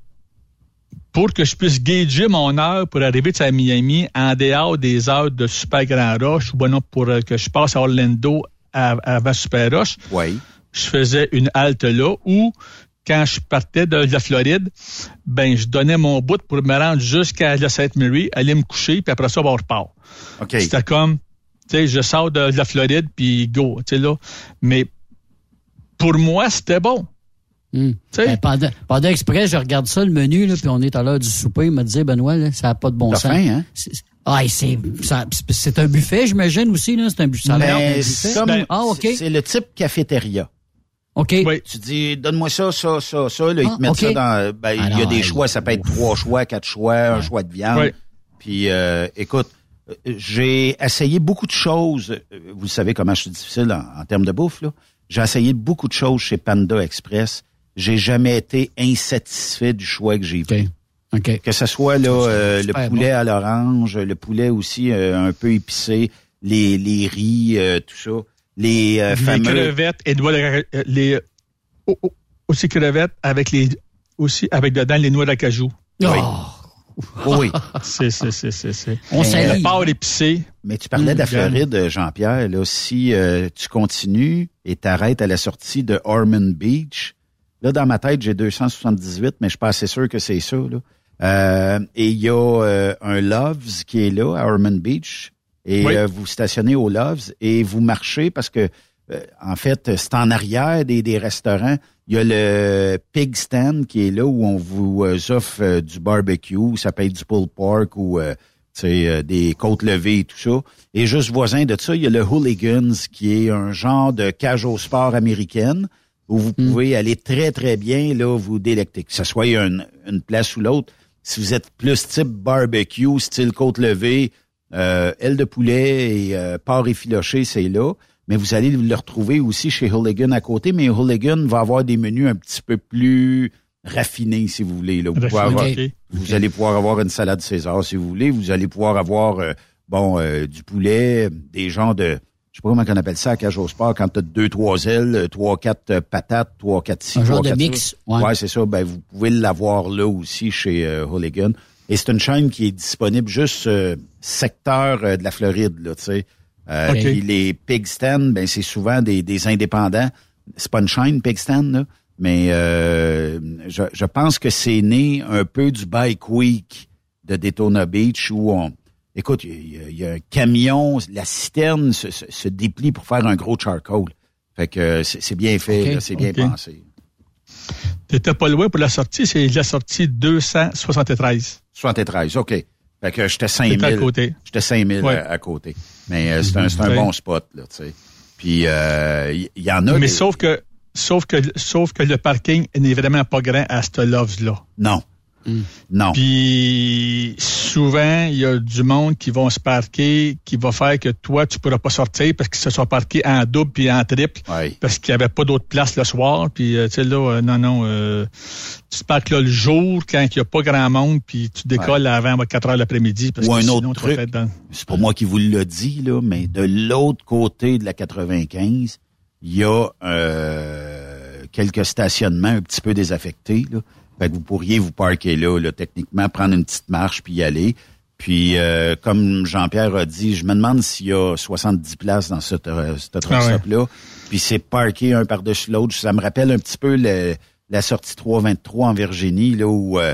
pour que je puisse gager mon heure pour arriver à Miami en dehors des heures de Super Grand Rush ou bon, non, pour euh, que je passe à Orlando à- avant Super Rush, Ouais. je faisais une halte là où quand je partais de la Floride, ben je donnais mon bout pour me rendre jusqu'à la Sainte Mary, aller me coucher, puis après ça, ben, on repart. OK. C'était comme, sais, je sors de, de la Floride, puis go, tu sais là. Mais pour moi, c'était bon. Hmm. Ben, pendant, pendant exprès, je regarde ça, le menu, là, puis on est à l'heure du souper. Il m'a dit, Benoît, là, ça n'a pas de bon sens. hein? Ah, c'est, ça- c'est- c'est un buffet, j'imagine aussi, là. C'est un buffet. Mais comme Ben, ah, OK. c'est- le type cafétéria. OK. oui. Tu dis donne-moi ça, ça, ça, ça, là, ils Ah, te mettent OK. ça dans ben, il y a Alors, des choix, ça peut être trois choix, quatre choix, un choix de viande. Puis euh, écoute, euh, j'ai essayé beaucoup de choses. Euh, Vous savez comment je suis difficile en, en termes de bouffe là. J'ai essayé beaucoup de choses chez Panda Express. J'ai jamais été insatisfait du choix que j'ai fait. OK. OK. Que ce soit là euh, le poulet à l'orange, le poulet aussi euh, un peu épicé, les, les riz, euh, tout ça, les euh, les fameux crevettes et de- euh, les, oh, oh, aussi crevettes avec les aussi avec dedans les noix d'acajou. Oh. Oui. C'est, c'est, c'est, c'est, c'est. On Le salive. porc épicé. Mais tu parlais de la Mm, Floride, Jean-Pierre. Là, si euh, tu continues et t'arrêtes à la sortie de Ormond Beach, là, dans ma tête, j'ai 278, mais je suis pas assez sûr que c'est ça. Là. Euh, et il y a euh, un Loves qui est là, à Ormond Beach. Et Oui. euh, vous stationnez au Loves et vous marchez parce que, euh, en fait, c'est en arrière des, des restaurants. Il y a le Pig Stand qui est là où on vous euh, offre euh, du barbecue, ça peut être du pulled pork ou euh, tu sais, euh, des côtes levées et tout ça. Et juste voisin de ça, il y a le Hooligans qui est un genre de cage au sport américaine où vous pouvez aller très, très bien là vous délecter. Que ce soit une, une place ou l'autre. Si vous êtes plus type barbecue, style côte levée, euh, aile de poulet et euh, porc effiloché, c'est là. Mais vous allez le retrouver aussi chez Hooligan à côté, mais Hooligan va avoir des menus un petit peu plus raffinés, si vous voulez. Là. Vous, pouvez Raffiné, avoir- ok. vous allez pouvoir avoir une salade César, si vous voulez. Vous allez pouvoir avoir euh, bon euh, du poulet, des genres de je sais pas comment on appelle ça à cage au sport, quand tu as deux, trois ailes, trois, quatre euh, patates, trois, quatre ci, Un genre de mix, ouais. Ouais, c'est ça. Ben, vous pouvez l'avoir là aussi chez euh, Hooligan. Et c'est une chaîne qui est disponible juste euh, secteur euh, de la Floride, là, tu sais. Euh, puis les pig stands, ben, c'est souvent des, des indépendants. C'est pas une chaîne, pig stand, là, mais euh, je, je pense que c'est né un peu du Bike Week de Daytona Beach où on... Écoute, il y, a- il y a un camion, la citerne se, se- se déplie pour faire un gros charcoal. Fait que c'est bien fait, c'est bien OK. pensé. T'étais pas loin pour la sortie, c'est la sortie 273. 73, OK. Fait que j'étais T'étais à 5000. côté. J'étais 5000 Ouais. à, à côté. Mais euh, c'est un, c'est un Ouais. bon spot, là, tu sais. Puis, euh, il y, y en a... Mais des- sauf que sauf que sauf que le parking n'est vraiment pas grand à ce Loves là. Non. Hmm. Non. Puis souvent, il y a du monde qui vont se parquer, qui va faire que toi, tu pourras pas sortir parce qu'ils se sont parqués en double puis en triple parce qu'il y avait pas d'autre place le soir. Puis, euh, tu sais, là, euh, non, non, euh, tu te parques là le jour quand il y a pas grand monde puis tu décolles avant 4 heures l'après-midi. Ou un sinon, autre truc. dans- c'est pas moi qui vous le dis, là, mais de l'autre côté de la 95, il y a euh, quelques stationnements un petit peu désaffectés. Là. Fait que vous pourriez vous parquer là, là, techniquement, prendre une petite marche puis y aller. Puis, euh, comme Jean-Pierre a dit, je me demande s'il y a 70 places dans ce, euh, truck Ah ouais. stop-là. Puis c'est parqué un par-dessus l'autre. Ça me rappelle un petit peu le- la sortie 323 en Virginie, là, où euh,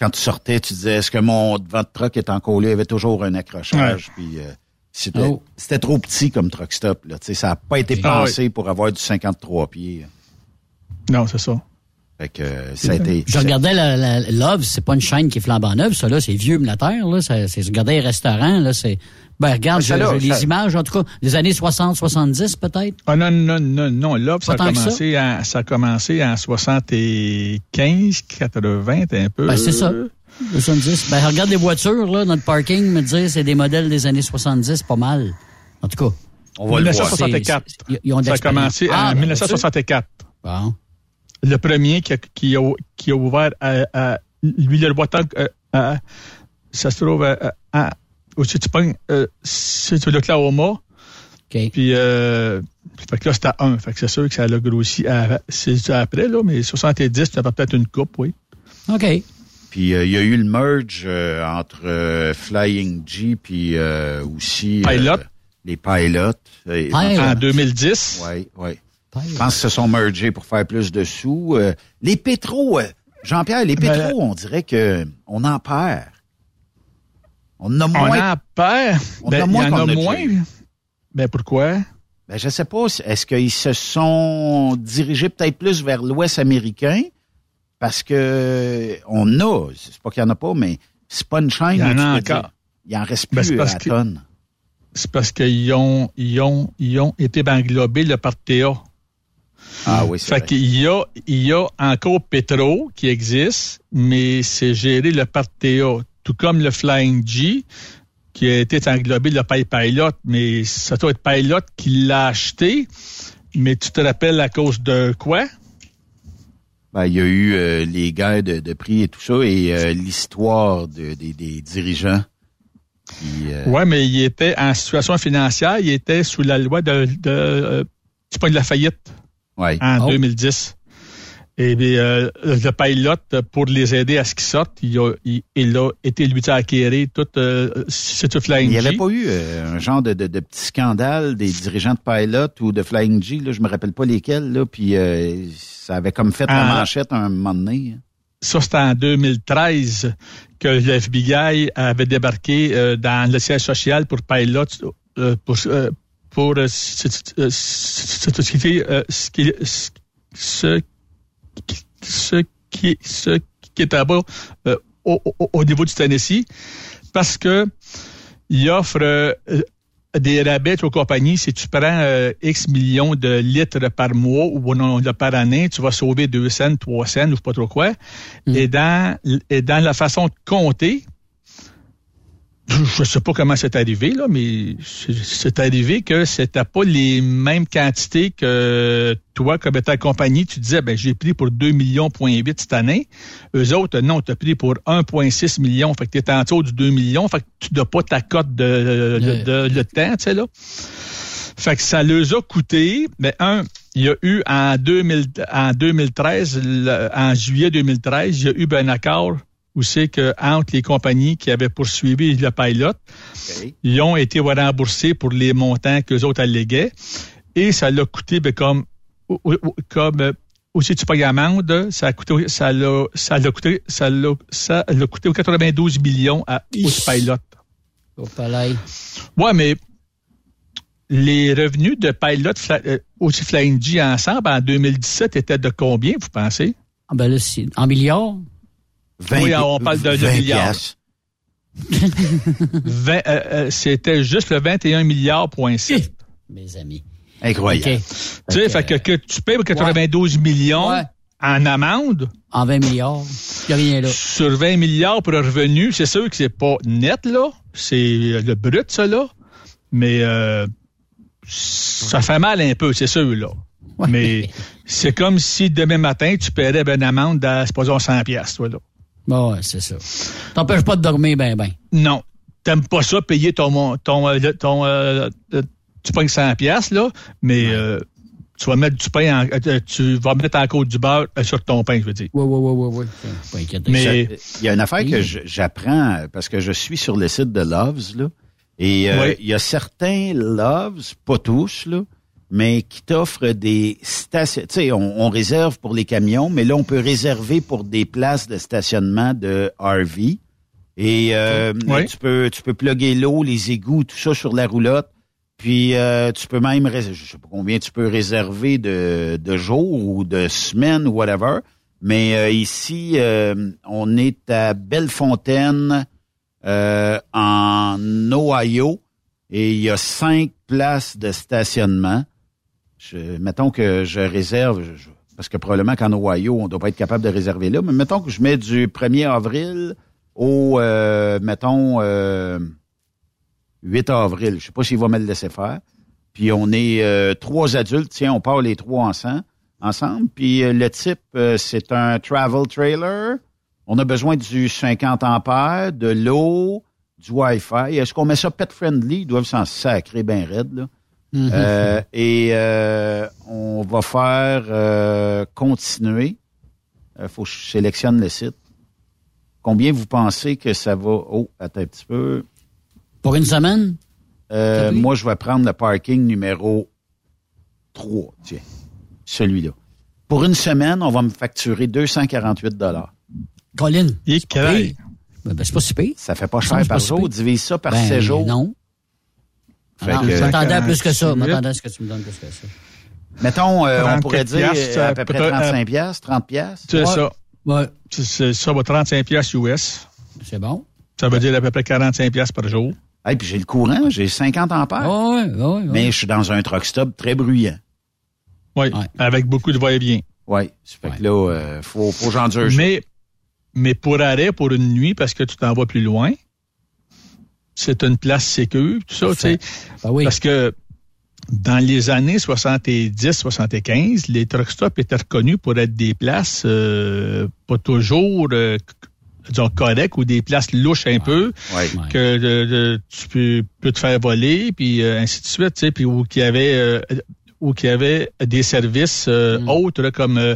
quand tu sortais, tu disais, est-ce que mon devant de truck est encore là? Il y avait toujours un accrochage. Puis euh, c'était Oh. c'était trop petit comme truck stop. Là. Tu sais, Ça n'a pas été Ah pensé pour avoir du 53 pieds. Non, c'est ça. Fait que ça a été... Je regardais la, la- Love, c'est pas une chaîne qui est flambant neuve, ça là, c'est vieux mais la terre, là. C'est, je regardais les restaurants, là, c'est. Ben regarde, Ah, ça, j'ai, là, j'ai ça- les images, en tout cas, des années 60, 70 peut-être. Ah non, non, non, non. Là, ça a, que ça. commencé en, ça a commencé en 75, 80, un peu. Ben c'est ça. 70. Ben regarde les voitures, là, dans le parking, me dire c'est des modèles des années 70, pas mal. En tout cas. On va le voir. 1964. C'est- c'est- ils ont Ça a commencé Ah, en ben, 1964. Bon. Le premier qui a, qui a, qui a ouvert à, à lui, le boitant, euh, à- ça se trouve à, à, tu pognes, euh, c'est sur l'Oklahoma. OK. Puis, euh, fait que là, c'était un. Fait que c'est sûr que ça l'a grossi à- c'est après, là, mais 70, tu avais peut-être une coupe, oui. OK. Puis euh, il y a eu le merge euh, entre euh, Flying G puis euh, aussi euh, Pilot. les pilotes. Pilot. En 2010. Ouais, ouais. Je pense qu'ils se sont mergés pour faire plus de sous. Euh, les pétros, euh, Jean-Pierre, les Ben, pétros, on dirait que on en perd. On en a On moins. en perd? On Ben, en a y moins en a a moins. Ben, pourquoi? Ben, je sais pas. Est-ce qu'ils se sont dirigés peut-être plus vers l'Ouest américain? Parce que on a, c'est pas qu'il y en a pas, mais c'est pas une chaîne. Il y en a encore. Il reste Ben, plus à que- tonne. C'est parce qu'ils ont, ils ont, ils ont été englobés le par TA. Ah oui, c'est Fait qu'il y a, il y a encore Petro qui existe, mais c'est géré le par TA. Tout comme le Flying G, qui a été englobé le Pay Pilot, mais ça doit être Pilot qui l'a acheté. Mais tu te rappelles à cause de quoi? Ben, il y a eu euh, les guerres de, de prix et tout ça et euh, l'histoire de- des, des dirigeants. Qui, euh, mais il était en situation financière, il était sous la loi de, du point de la faillite ouais. en Oh. 2010. Et bien, euh, le pilote, pour les aider à ce qu'ils sortent, il a, il, il a été lui à acquérir tout euh, cette Flying Il n'y avait pas eu euh, un genre de, de, de petit scandale des dirigeants de Pilot ou de Flying G, là, je me rappelle pas lesquels, là, puis euh, ça avait comme fait la Ah. manchette un moment donné. hein. Ça, c'était en 2013 que le FBI avait débarqué euh, dans le siège social pour Pilot euh, pour, euh, pour ce qui est, ce ce qui- ce qui est là-bas euh, au, au- au niveau du Tennessee parce que il offre euh, des rabais aux compagnies. Si tu prends euh, X millions de litres par mois ou non, par année, tu vas sauver 2 cents, 3 cents ou pas trop quoi. Et, dans, et dans la façon de compter, je ne sais pas comment c'est arrivé, là, mais c'est- arrivé que c'était pas les mêmes quantités que toi, comme étant compagnie, tu disais, ben, j'ai pris pour 2 millions, point 8 cette année. Eux autres, non, tu as pris pour 1,6 million. Fait que tu es en dessous du 2 millions. Fait que tu n'as pas ta cote de, de, de- de temps, tu sais, là. Fait que ça leur a coûté, mais un, il y a eu en, 2000, en 2013, le- en juillet 2013, il y a eu ben, un accord où c'est que entre les compagnies qui avaient poursuivi le pilote, ils ont été remboursés pour les montants que les autres alléguaient. Et ça l'a coûté ben, comme, comme euh, aussi tu payes l'amende, ça a coûté, ça l'a, ça l'a coûté, ça l'a, ça l'a coûté 92 millions à, au pilote. Au palais. Ouais, mais les revenus de Pilot Fla- euh, aussi Flying G ensemble en 2017 étaient de combien, vous pensez? Ah ben là, en milliards. Oui, on parle de, de 20 milliards. 20, euh, euh, C'était juste le 21 milliards point 7. Mes amis. Incroyable. Tu sais, fait que, que tu payes 92 millions en amende. En 20 milliards. Il n'y a rien là. Sur 20 milliards pour revenu, c'est sûr que c'est pas net, là. C'est euh, le brut, ça, là. Mais euh, ça fait mal un peu, c'est sûr, là. Mais c'est comme si demain matin, tu paierais ben, une amende de, supposons, 100 piastres, toi, là. Bon, ouais, c'est ça. T'empêches pas de dormir ben ben. Non. T'aimes pas ça, payer ton... mon- ton, euh, le- ton euh, euh, tu payes 100 piastres, là, mais euh, tu vas mettre du pain, en, euh, tu vas mettre en côte du beurre sur ton pain, je veux dire. Oui, oui, oui, oui, oui. Pas inquiété. Mais- Ça- Il y a une affaire que Oui. j'apprends parce que je suis sur le site de Loves, là. Et euh, Oui. il y a certains Loves, pas tous, là, mais qui t'offrent des stations. Tu sais, on, on réserve pour les camions, mais là, on peut réserver pour des places de stationnement de RV. Et euh, Oui. tu peux tu peux plugger l'eau, les égouts, tout ça sur la roulotte. Puis euh, tu peux même, je sais pas combien tu peux réserver de, de jours ou de semaines ou whatever. Mais euh, ici, euh, on est à Bellefontaine, euh, en Ohio, et il y a cinq places de stationnement. Mettons que je réserve, parce que probablement qu'en Ohio, on doit pas être capable de réserver là, mais mettons que je mets du 1er avril au, euh, mettons, euh, 8 avril. Je sais pas s'il va me le laisser faire. Puis on est euh, trois adultes, tiens, on part les trois ensemble. ensemble. Puis euh, le type, euh, c'est un travel trailer. On a besoin du 50 ampères, de l'eau, du Wi-Fi. Est-ce qu'on met ça pet-friendly? Ils doivent s'en sacrer bien raide, là. Mhm. Euh, et euh, on va faire euh, continuer. Il faut que je sélectionne le site. Combien vous pensez que ça va? Oh, attends un petit peu. Pour une semaine? Euh, moi, je vais prendre le parking numéro 3. Tiens, celui-là. Pour une semaine, on va me facturer 248 Colin. C'est pas. Ben, ben, c'est pas si pire. Ça fait pas cher par si jour. pire. Divise ça par Ben, 7 jours. Non. Que- je m'attendais à plus que ça. Je 48. m'attendais à ce que tu me donnes plus que ça. Mettons, euh, on 34 pourrait dire piastres, euh, à euh, peu près peut-être, 35 piastres, 30 piastres. C'est ça. Ouais. C'est- ça va 35 piastres US. C'est bon. Ça veut dire à peu près 45 piastres par jour. Et puis j'ai le courant, j'ai 50 ampères. Ouais, ouais, ouais, ouais. Mais je suis dans un truck stop très bruyant. Oui, avec beaucoup de va-et-vient. Oui, ça fait que là, euh, faut, faut que j'endure. Mais, mais pour arrêt, pour une nuit, parce que tu t'en vas plus loin, c'est une place sécure, tout ça, tu sais. Ben oui. Parce que dans les années 70-75, les truck stops étaient reconnus pour être des places euh, pas toujours euh, disons, correctes ou des places louches un peu, Ouais. que euh, tu peux, peux te faire voler, puis euh, ainsi de suite, tu sais, puis où qu'il y avait euh, où il y avait des services euh, autres là, comme euh,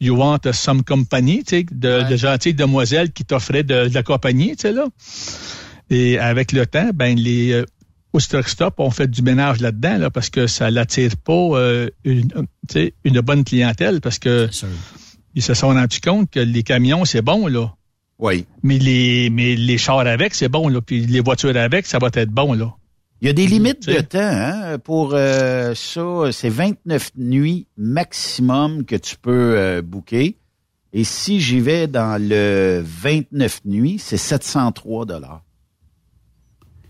You Want Some Company, tu sais, de, de gentilles demoiselles qui t'offraient de, de la compagnie, tu sais, là. Et avec le temps, ben les euh, au truck stop ont fait du ménage là-dedans, là, parce que ça l'attire pas euh, une, sais, une bonne clientèle, parce que ils se sont rendus compte que les camions, c'est bon, là. Oui. Mais les, mais les chars avec, c'est bon, là. Puis les voitures avec, ça va être bon, là. Il y a des limites de temps hein, pour euh, ça. C'est 29 nuits maximum que tu peux euh, booker. Et si j'y vais dans le 29 nuits, c'est 703 dollars.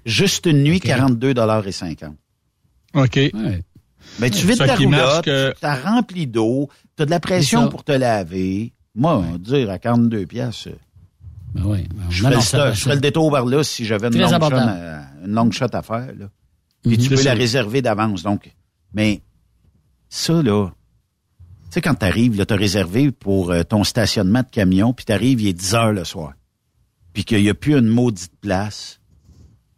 Juste une nuit, 42 dollars et 50. OK. Mais tu vides ta roulotte, que- tu as rempli d'eau, tu as de la pression pour te laver. Moi, on va dire à 42 pièces. Ben oui. Je Non, ferais, non, le, ça- je ferais le détour vers là si j'avais une, longue shot à- une longue shot à faire. Là. Puis Mhm. tu peux la réserver d'avance. Donc, mais ça, là, tu sais, quand tu arrives, tu as réservé pour euh, ton stationnement de camion, puis tu arrives, il est 10 heures le soir. Puis qu'il n'y a plus une maudite place.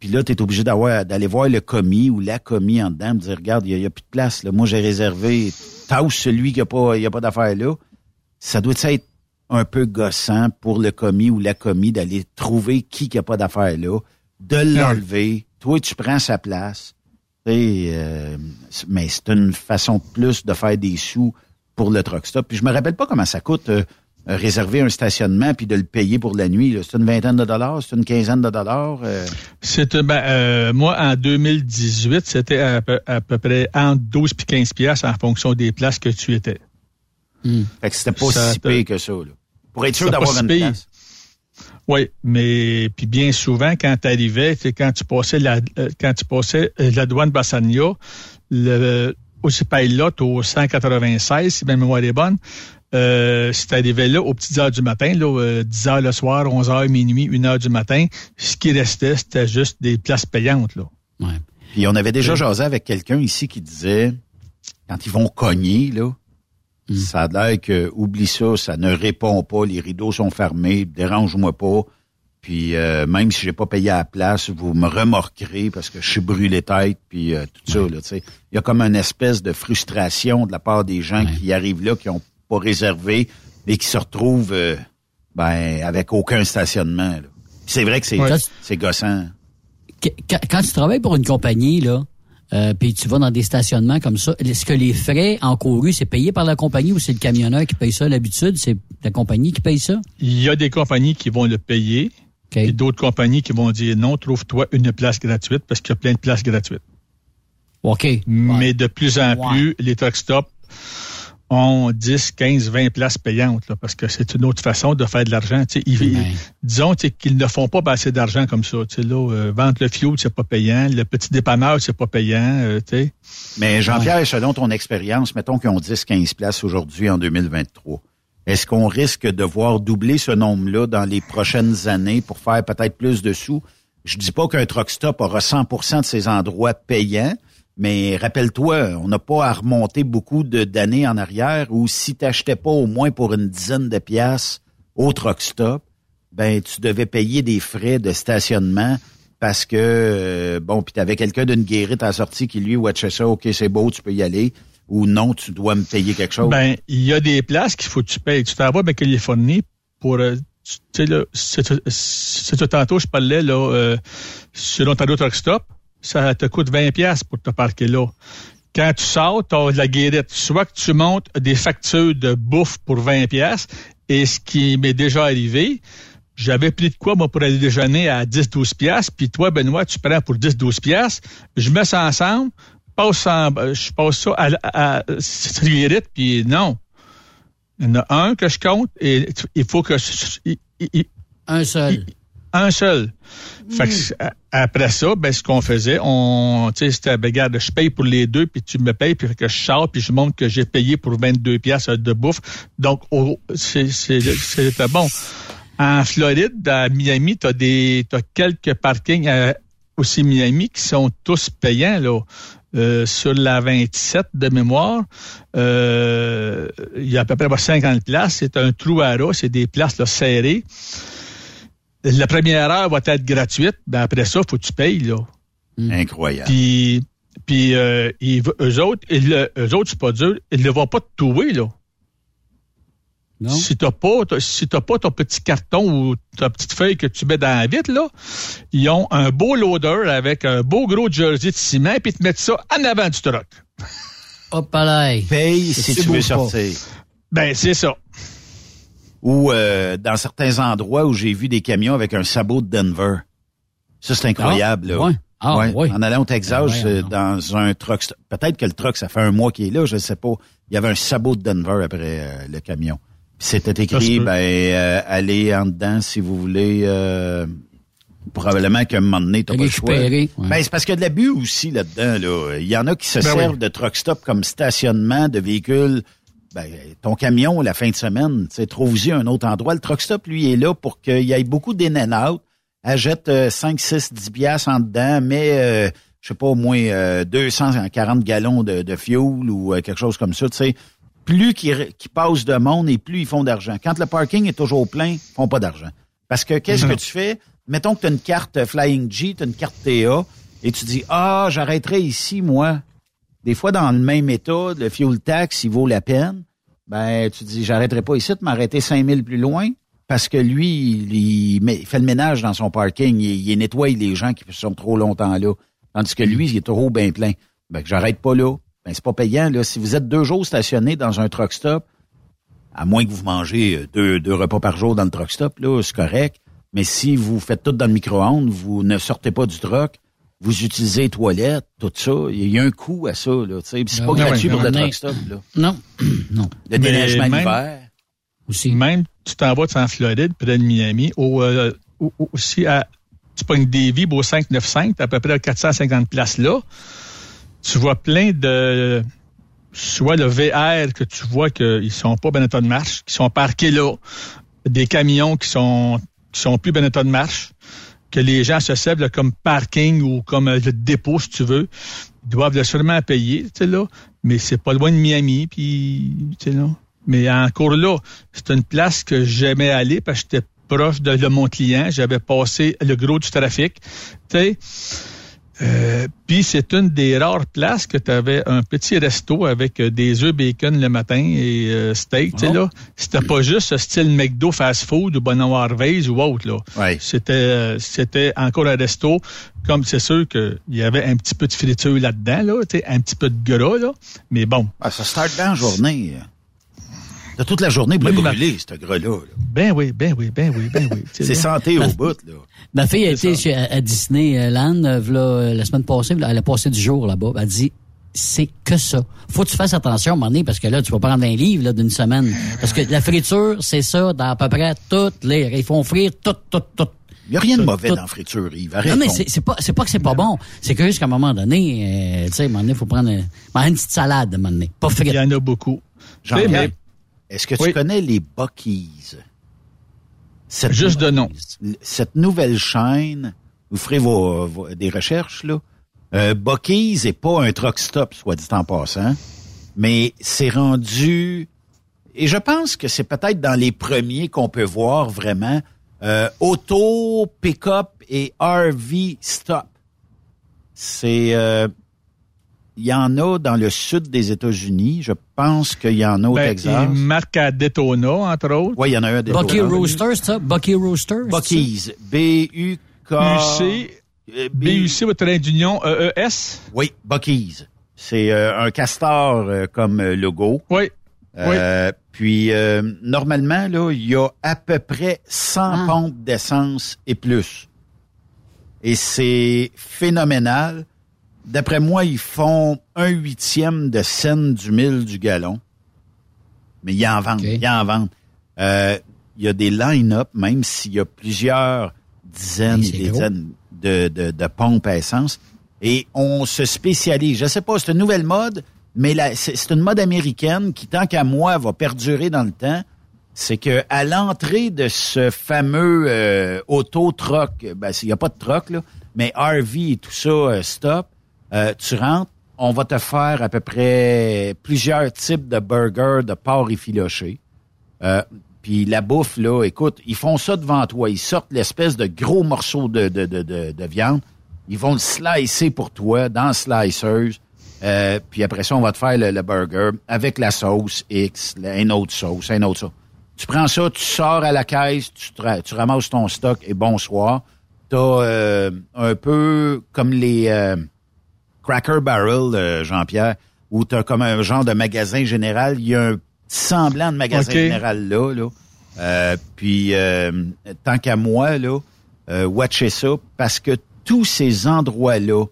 Puis là, tu es obligé d'avoir d'aller voir le commis ou la commis en dedans, me dire, regarde, il n'y a, plus de place. Là. Moi, j'ai réservé. Tasse celui qui n'a pas, il y a pas d'affaire là. Ça doit être un peu gossant pour le commis ou la commis d'aller trouver qui n'a pas d'affaire là, de l'enlever. Toi, tu prends sa place. Euh, mais c'est une façon de plus de faire des sous pour le truck stop. Puis je me rappelle pas comment ça coûte euh, réserver un stationnement puis de le payer pour la nuit. C'est une vingtaine de dollars, c'est une quinzaine de dollars. euh. C'était, ben, euh, moi, en 2018, c'était à peu, à peu près entre 12 et 15 piastres en fonction des places que tu étais. Fait que c'était pas Ça si pire que ça. Là. Pour être sûr d'avoir une place. Oui, mais puis bien souvent, quand tu arrivais, quand tu passais la euh, quand tu passais euh, la douane Bassania, le aussi là au 196, si ma mémoire est bonne, euh, si tu arrivais là aux petites heures du matin, là, euh, 10 heures le soir, 11 heures, minuit, 1 heure du matin, ce qui restait, c'était juste des places payantes. Là. Puis on avait déjà jasé avec quelqu'un ici qui disait, quand ils vont cogner, là, ça a l'air que, oublie ça, ça ne répond pas, les rideaux sont fermés, dérange-moi pas. Puis euh, même si j'ai pas payé à la place, vous me remorquerez parce que je suis brûlé tête, puis euh, tout ça, là, tu sais. Il y a comme une espèce de frustration de la part des gens qui arrivent là, qui ont pas réservé, et qui se retrouvent euh, ben, avec aucun stationnement. C'est vrai que c'est Ouais. c'est gossant. Qu- Quand, quand tu travailles pour une compagnie, là, euh, puis tu vas dans des stationnements comme ça, est-ce que les frais encourus, c'est payé par la compagnie ou c'est le camionneur qui paye ça? D'habitude? C'est la compagnie qui paye ça? Il y a des compagnies qui vont le payer, et d'autres compagnies qui vont dire non, trouve-toi une place gratuite parce qu'il y a plein de places gratuites. OK. Mais de plus en plus, les truck stops ont 10, 15, 20 places payantes, là, parce que c'est une autre façon de faire de l'argent. Disons qu'ils ne font pas assez d'argent comme ça. Là, euh, vendre le fioul, c'est pas payant. Le petit dépanneur, c'est pas payant. euh. Mais Jean-Pierre, selon ton expérience, mettons qu'ils ont 10-15 places aujourd'hui en 2023. Est-ce qu'on risque de voir doubler ce nombre-là dans les prochaines années pour faire peut-être plus de sous? Je dis pas qu'un truck stop aura 100% de ses endroits payants, mais rappelle-toi, on n'a pas à remonter beaucoup d'années en arrière où si tu n'achetais pas au moins pour une dizaine de piastres au truck stop, ben tu devais payer des frais de stationnement parce que euh, bon, puis t'avais quelqu'un d'une guérite à sortie qui lui watchait ça, ok c'est beau, tu peux y aller, ou non, tu dois me payer quelque chose. Ben, il y a des places qu'il faut que tu payes. Tu t'en vas avec Californie pour, euh, tu sais, là, c'est tantôt, je parlais, là, euh, sur l'Ontario Truck Stop, ça te coûte 20 pièces pour te parquer là. Quand tu sors, tu as de la guérite. Soit que tu montes des factures de bouffe pour 20 pièces, et ce qui m'est déjà arrivé, j'avais pris de quoi, moi, pour aller déjeuner à 10-12 pièces, puis toi, Benoît, tu prends pour 10-12 pièces, je mets ça ensemble, passe en- je passe ça à, à, à cette guérite, puis non. Il y en a un que je compte et il faut que... je- il- il- Un seul. Un seul. Fait que, a- après ça, ben, ce qu'on faisait, on, c'était, ben, regarde, je paye pour les deux, puis tu me payes, puis que je sors, puis je montre que j'ai payé pour 22 pièces de bouffe. Donc, c'est, c'était bon. En Floride, à Miami, t'as des, t'as quelques parkings à- aussi Miami qui sont tous payants, là. Euh, sur la 27 de mémoire, euh, il y a à peu près 50 places. C'est un trou à ras, c'est des places là, serrées. La première heure va être gratuite, ben après ça, faut que tu payes. Là. Incroyable. Puis Puis euh, ils- eux autres, ils, eux autres, c'est pas dur, ils ne vont pas te touer, là. Si t'as pas, t'as- si t'as pas ton petit carton ou ta petite feuille que tu mets dans la vitre, là, ils ont un beau loader avec un beau gros jersey de ciment, puis ils te mettent ça en avant du truck. Hop là. Paye si tu veux sortir. Ben, c'est ça. Ou euh, dans certains endroits où j'ai vu des camions avec un sabot de Denver. Ça, c'est incroyable. Ah, là. ouais. Ah, ouais. En allant au Texas, Ah, euh, dans un truck. Peut-être que le truck, ça fait un mois qu'il est là, je ne sais pas. Il y avait un sabot de Denver après euh, le camion. C'était écrit, ben, euh, allez en dedans si vous voulez. euh, probablement qu'à un moment donné, t'as pas le choix. Ben, c'est parce qu'il y a de l'abus aussi là-dedans. Là. Il y en a qui se Ben servent oui. de truck stop comme stationnement de véhicules. Ben, ton camion, la fin de semaine, tu sais, trouve-y un autre endroit. Le truck stop, lui, est là pour qu'il y ait beaucoup d'in and out. Achète euh, 5, 6, 10 piastres en dedans, mais euh, je sais pas, au moins euh, 240 gallons de, de fuel ou euh, quelque chose comme ça. Tu sais, plus qu'ils qu'ils passent de monde et plus ils font d'argent. Quand le parking est toujours plein, ils font pas d'argent. Parce que qu'est-ce que tu fais? Mettons que tu as une carte Flying G, tu as une carte TA, et tu dis, ah, j'arrêterai ici, moi. Des fois, dans le même état, le fuel tax, il vaut la peine. Ben, tu dis, j'arrêterai pas ici, de m'arrêter 5000 plus loin. Parce que lui, il, fait le ménage dans son parking. Il, nettoie les gens qui sont trop longtemps là. Tandis que lui, il est trop bien plein. Ben, que j'arrête pas là. Ben, c'est pas payant, là. Si vous êtes deux jours stationnés dans un truck stop, à moins que vous mangez euh, deux, deux repas par jour dans le truck stop, là, c'est correct. Mais si vous faites tout dans le micro-ondes, vous ne sortez pas du truck, vous utilisez les toilettes, tout ça, il y a un coût à ça, là, c'est pas Ah gratuit ouais, pour le truck stop, là. Non. non. Le déneigement même- l'hiver. Aussi. Même, tu t'en vas en Floride, près de Miami, au, euh, au- au- aussi à, tu pognes des vibes au 595, t'as à peu près 450 places là. Tu vois plein de, soit le VR que tu vois qu'ils sont pas ben état de marche, qui sont parqués là, des camions qui sont, qui sont plus ben état de marche, que les gens se servent comme parking ou comme euh, le dépôt, si tu veux. Ils doivent le sûrement payer, tu sais, là. Mais c'est pas loin de Miami, puis, tu sais, là. Mais encore là, c'est une place que j'aimais aller parce que j'étais proche de, de mon client. J'avais passé le gros du trafic. Tu sais, euh, puis c'est une des rares places que tu avais un petit resto avec euh, des œufs bacon le matin et euh, steak, tu sais là. C'était pas juste ce style McDo fast food ou Bonheur Harvey's ou autre là. Ouais. C'était euh, c'était encore un resto comme c'est sûr qu'il y avait un petit peu de friture là-dedans là, tu sais, un petit peu de gras là, mais bon. Ah, ça start dans la journée. T'as toute la journée pour Oui, le ma- brûler, ce gras-là. là. Ben oui, ben oui, ben oui, ben oui. C'est santé au bout, là. Ma fille a été chez, à Disneyland euh, v'là, euh, la semaine passée. v'là, Elle a passé du jour là-bas. Elle dit c'est que ça. Faut que tu fasses attention à un moment donné parce que là, tu vas prendre un livre là, d'une semaine. Parce que la friture, c'est ça dans à peu près toutes les. Ils font frire tout, tout, tout. Il n'y a rien de mauvais Tout- dans la friture, Yves. Non, mais c'est, c'est pas, c'est pas que c'est pas bon. C'est que jusqu'à un moment donné, euh, tu sais, à un moment donné, faut prendre, manger une petite salade à un moment donné. Pas Il frite. y en a beaucoup. Jean-Pierre, Mais- est-ce que tu Oui. connais les Buckies? Cette, Juste de nom. cette nouvelle chaîne, vous ferez vos, vos- des recherches, là. Euh, Buckies n'est pas un truck stop, soit dit en passant, mais c'est rendu... Et je pense que c'est peut-être dans les premiers qu'on peut voir vraiment euh, auto, pick-up et RV stop. C'est... euh, il y en a dans le sud des États-Unis. Je pense qu'il y en a au Ben, Texas. il marque à Daytona, entre autres. Oui, il y en a un des Bucky Rooster, c'est ça? Bucky Rooster? c'est ça? Bucky's. B-U-K... UC, euh, B- BUC, votre trait d'union, E EES. Oui, Bucky's. C'est euh, un castor euh, comme logo. Oui. Euh, Puis, euh, normalement, là, il y a à peu près 100 Ah. pompes d'essence et plus. Et c'est phénoménal. D'après moi, ils font un huitième de scène du mille du gallon. Mais ils en vendent, Ok. ils en vendent. Euh, il y a des line-up, même s'il y a plusieurs dizaines et des dizaines de, de, de pompes à essence. Et on se spécialise. Je sais pas, c'est une nouvelle mode, mais c'est c'est une mode américaine qui, tant qu'à moi, va perdurer dans le temps. C'est que à l'entrée de ce fameux euh, auto-truck, ben, il n'y a pas de truck, là, mais RV et tout ça, euh, stop, euh, tu rentres, on va te faire à peu près plusieurs types de burgers de porc effiloché. Euh, puis la bouffe, là, écoute, ils font ça devant toi. Ils sortent l'espèce de gros morceau de, de, de, de, de viande. Ils vont le slicer pour toi dans le slicers. Euh, puis après ça, on va te faire le, le burger avec la sauce X, la- une autre sauce, une autre sauce. Tu prends ça, tu sors à la caisse, tu, tu ramasses ton stock et bonsoir. T'as euh, un peu comme les euh, Cracker Barrel, euh, Jean-Pierre, où t'as comme un genre de magasin général. Il y a un petit semblant de magasin général là. là. Euh, puis, euh, tant qu'à moi, là, euh, watchez ça, parce que tous ces endroits-là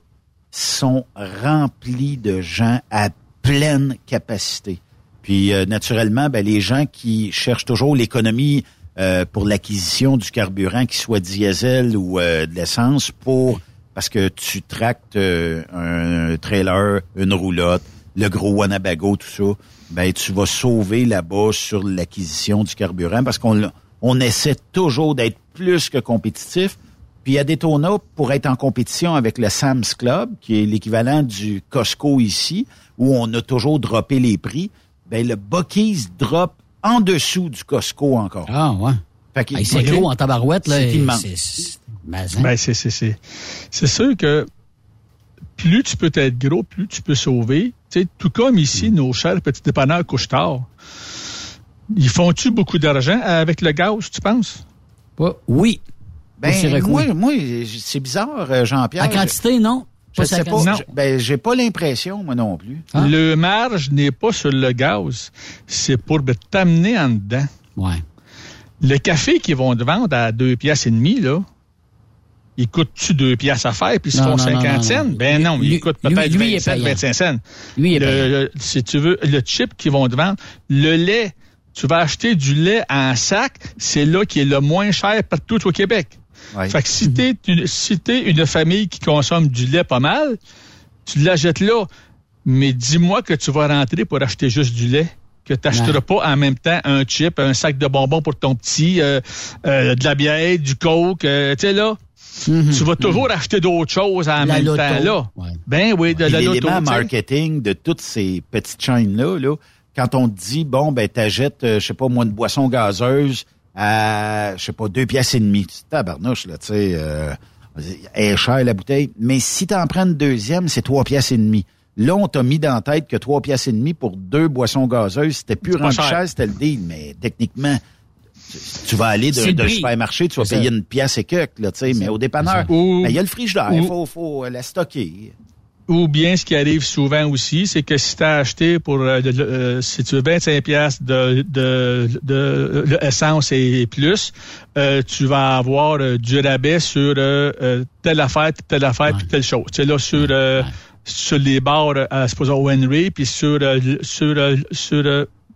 sont remplis de gens à pleine capacité. Puis euh, naturellement, ben, les gens qui cherchent toujours l'économie euh, pour l'acquisition du carburant, qu'il soit diesel ou euh, de l'essence, pour parce que tu tractes euh, un trailer, une roulotte, le gros Wanabago, tout ça, ben tu vas sauver là-bas sur l'acquisition du carburant parce qu'on on essaie toujours d'être plus que compétitif. Puis à Daytona, pour être en compétition avec le Sam's Club, qui est l'équivalent du Costco ici, où on a toujours droppé les prix, ben le Bucky's drop en dessous du Costco encore. Ah, ouais. Hey, c'est OK. gros en tabarouette, là. C'est immense. Mais, hein? Ben, c'est, c'est, c'est, c'est sûr que plus tu peux être gros, plus tu peux sauver. Tu sais, tout comme ici, nos chers petits dépanneurs couche-tard. Ils font-tu beaucoup d'argent avec le gaz, tu penses? Oui. Ben, moi, moi, c'est bizarre, euh, Jean-Pierre. En quantité, non? Je sais pas. Ben, j'ai pas l'impression, moi non plus. Ah. Le marge n'est pas sur le gaz. C'est pour ben, t'amener en dedans. Ouais. Le café qu'ils vont te vendre à deux piastres et demi, là, il coûte-tu deux piastres à faire, puis ils se font non, non, 50 non, cents? non. Ben non, Lui- il coûte peut-être lui est 27, payant. 25 cents. Lui est Le- si tu veux, le chip qu'ils vont te vendre, le lait, tu vas acheter du lait en sac, c'est là qui est le moins cher partout au Québec. Ouais. Fait que si t'es une, si t'es une famille qui consomme du lait pas mal, tu l'achètes là. Mais dis-moi que tu vas rentrer pour acheter juste du lait, que tu n'achèteras Ouais. pas en même temps un chip, un sac de bonbons pour ton petit, euh, euh, de la bière, du coke, euh, tu sais là. Mhm. Tu vas toujours acheter d'autres choses en La même loto. temps là. Ouais. Ben oui, de Puis la loto. marketing de toutes ces petites chaînes-là, là, quand on te dit, bon, ben, t'achètes, je sais pas, moi, une boisson gazeuse à, je sais pas, deux pièces et demie. Tabarnouche, là, tu sais, euh, elle est chère, la bouteille. Mais si t'en prends une deuxième, c'est trois pièces et demie. Là, on t'a mis dans la tête que trois pièces et demie pour deux boissons gazeuses, c'était plus cher. c'était le deal. Mais techniquement, tu- vas aller de, supermarché, tu vas payer une pièce et quelques, là, tu sais, mais au dépanneur, ben, il y a le frigidaire, il faut, faut euh, la stocker. Ou bien ce qui arrive souvent aussi, c'est que si tu as acheté pour euh, de- euh, si tu veux 25 pièces de, de, de, de essence et plus, euh, tu vas avoir du rabais sur telle affaire, telle affaire, puis telle chose. Tu sais là sur Ouais. Sur les bars euh, à supposons Henry, puis sur euh, sur euh,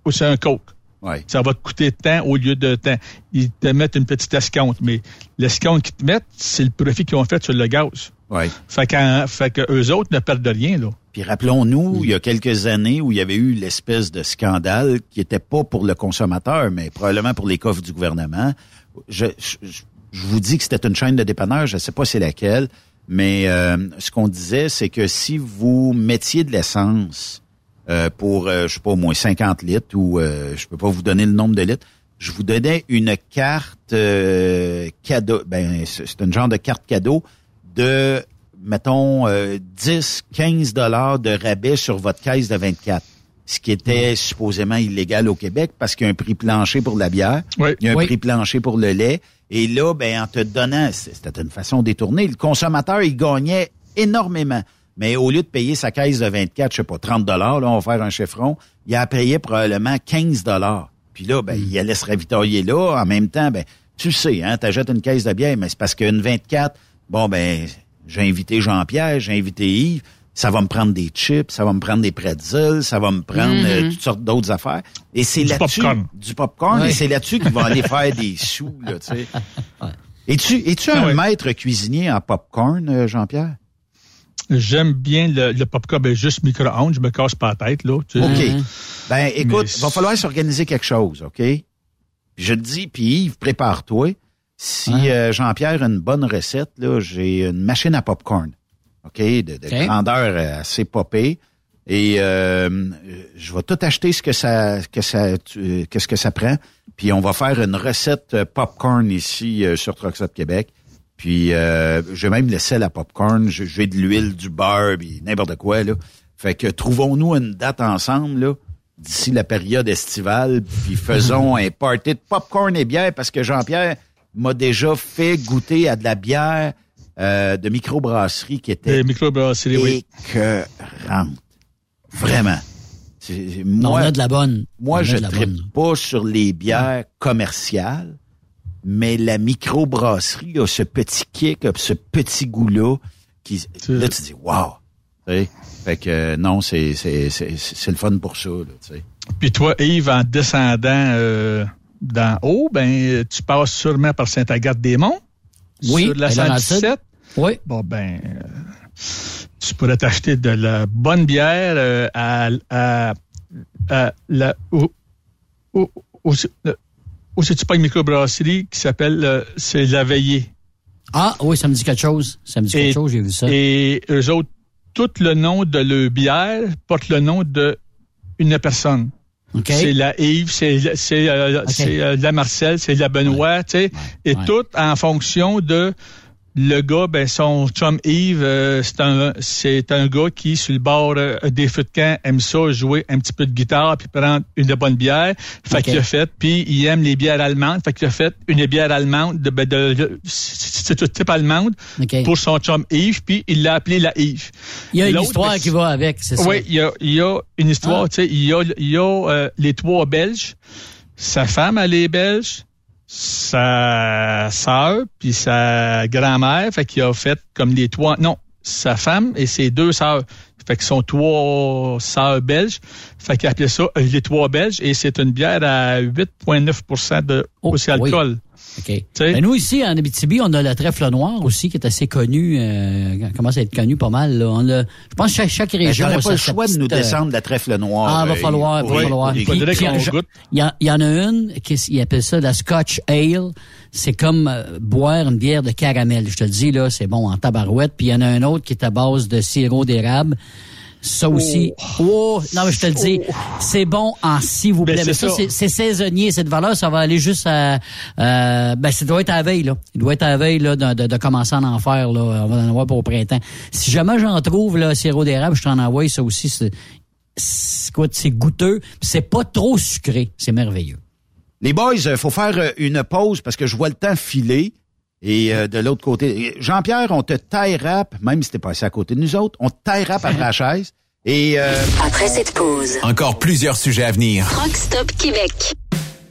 sur un coke. Ouais. Ça va te coûter tant au lieu de temps. Ils te mettent une petite escompte, mais l'escompte qu'ils te mettent, c'est le profit qu'ils ont fait sur le gaz. Ouais. Fait, qu'en- fait que eux autres ne perdent rien, là. Puis rappelons-nous, il y a quelques années où il y avait eu l'espèce de scandale qui était pas pour le consommateur, mais probablement pour les coffres du gouvernement. Je, je, je vous dis que c'était une chaîne de dépanneurs, je sais pas c'est laquelle, mais euh, ce qu'on disait, c'est que si vous mettiez de l'essence euh, pour, euh, je sais pas, au moins 50 litres, ou euh, je peux pas vous donner le nombre de litres, je vous donnais une carte euh, cadeau, ben c'est une genre de carte cadeau de, mettons, euh, 10, 15 dollars de rabais sur votre caisse de 24. Ce qui était supposément illégal au Québec parce qu'il y a un prix plancher pour la bière, Oui. il y a un Oui. prix plancher pour le lait. Et là, ben, en te donnant, c'était une façon détournée, le consommateur, il gagnait énormément. Mais au lieu de payer sa caisse de 24, je sais pas, 30 dollars, là, on va faire un chiffron, il a payé probablement 15 dollars. Puis là, ben, il allait se ravitailler là. En même temps, ben, tu sais, hein, t'achètes une caisse de bière, mais c'est parce qu'une 24, bon, ben, j'ai invité Jean-Pierre, j'ai invité Yves, ça va me prendre des chips, ça va me prendre des pretzels, ça va me prendre euh, toutes sortes d'autres affaires. Et c'est Du là-dessus, popcorn. du popcorn, Ouais. et c'est là-dessus qu'ils vont aller faire des sous, là, tu sais. Es-tu, es-tu un Ah ouais. maître cuisinier en popcorn, euh, Jean-Pierre? J'aime bien le, le popcorn, ben, juste micro-ondes, je me casse pas la tête, là. tu sais. OK. Ben, écoute, Mais va falloir s'organiser quelque chose, OK? Je te dis, puis Yves, prépare-toi. Si Ouais. euh, Jean-Pierre a une bonne recette, là, j'ai une machine à popcorn, OK? De, de grandeur euh, assez popée. Et euh, je vais tout acheter ce que ça, que ça, tu- qu'est-ce que ça prend. Puis on va faire une recette euh, popcorn ici euh, sur Trucks Up Québec. Puis euh, j'ai même laissé la popcorn, j'ai j'ai de l'huile, du beurre, puis n'importe quoi là. Fait que trouvons-nous une date ensemble là d'ici la période estivale, puis faisons un party de popcorn et bière parce que Jean-Pierre m'a déjà fait goûter à de la bière euh, de microbrasserie qui était oui. écœurante. Vraiment. C'est- On Moi, a de la bonne. On moi, je la tripe pas sur les bières commerciales, mais la microbrasserie a ce petit kick, a ce petit goût-là, qui, là, tu dis, wow! Fait que, euh, non, c'est, c'est, c'est, c'est le fun pour ça, là. Puis toi, Yves, en descendant euh, d'en haut, ben, tu passes sûrement par Sainte-Agathe-des-Monts. Oui, Sur la elle est dans le 117. Oui. Bon, ben, euh, tu pourrais t'acheter de la bonne bière euh, à, à, à la. Où, où, où, où c'est-tu pas une microbrasserie qui s'appelle euh, C'est la veillée. Ah, oui, ça me dit quelque chose. Ça me dit quelque Et- chose, j'ai vu ça. Et eux autres, tout le nom de leur bière porte le nom de une personne. OK. C'est la Yves, c'est la- c'est euh, OK. c'est, euh, la Marcel, c'est la Benoît, tu sais, et ouais. tout en fonction de le gars, ben son chum Yves, euh, c'est un c'est un gars qui sur le bord euh, des feux de camp aime ça jouer un petit peu de guitare puis prendre une bonne bière. Fait qu'il a fait, puis il aime les bières allemandes, fait qu'il a fait une bière allemande de, ben, de, de- c'est tout type allemande OK. pour son chum Yves, puis il l'a appelé la Yves. Il y a une histoire ben, qui va avec, c'est ça? oui, il y a, il y a une histoire, Ah. tu sais, il y a, il y a euh, les trois Belges, sa femme, elle est belge, sa sœur, puis sa grand-mère, fait qu'il a fait comme les trois, non, sa femme et ses deux sœurs, fait qu'ils sont trois sœurs belges, fait qu'il a appelé ça euh, les trois Belges, et c'est une bière à 8,9% de Oh, oui. alcool. OK. Ben, nous, ici, en Abitibi, on a le trèfle noir aussi, qui est assez connu, euh, commence à être connu pas mal. Là. On a, je pense que chaque, chaque Ben, région T'aurais a pas le choix de nous euh, descendre de la trèfle noire. Ah, va euh, falloir, va falloir. les- Il y, en- il y en a une qui appelle ça la Scotch Ale. C'est comme euh, boire une bière de caramel. Je te le dis, là, c'est bon en tabarouette. Puis il y en a un autre qui est à base de sirop d'érable. Ça aussi. Oh. non, mais je te le dis, c'est bon en s'il vous Ben, plaît. c'est mais ça, ça. c'est saisonnier. Cette valeur, ça va aller juste à... Euh, ben, ça doit être à la veille, là. Il doit être à la veille, là, de, de, de commencer à en faire, là. On va en avoir pour au printemps. Si jamais j'en trouve, là, sirop d'érable, je t'en envoie. Ça aussi, c'est... C'est quoi, c'est goûteux. C'est pas trop sucré. C'est merveilleux. Les boys, il faut faire euh, une pause parce que je vois le temps filer. Et euh, de l'autre côté, Jean-Pierre, on te taille rap, même si t'es passé à côté de nous autres, on te taille rap après la chaise. Et euh, Après cette pause, Encore plusieurs sujets à venir. Rock Stop Québec.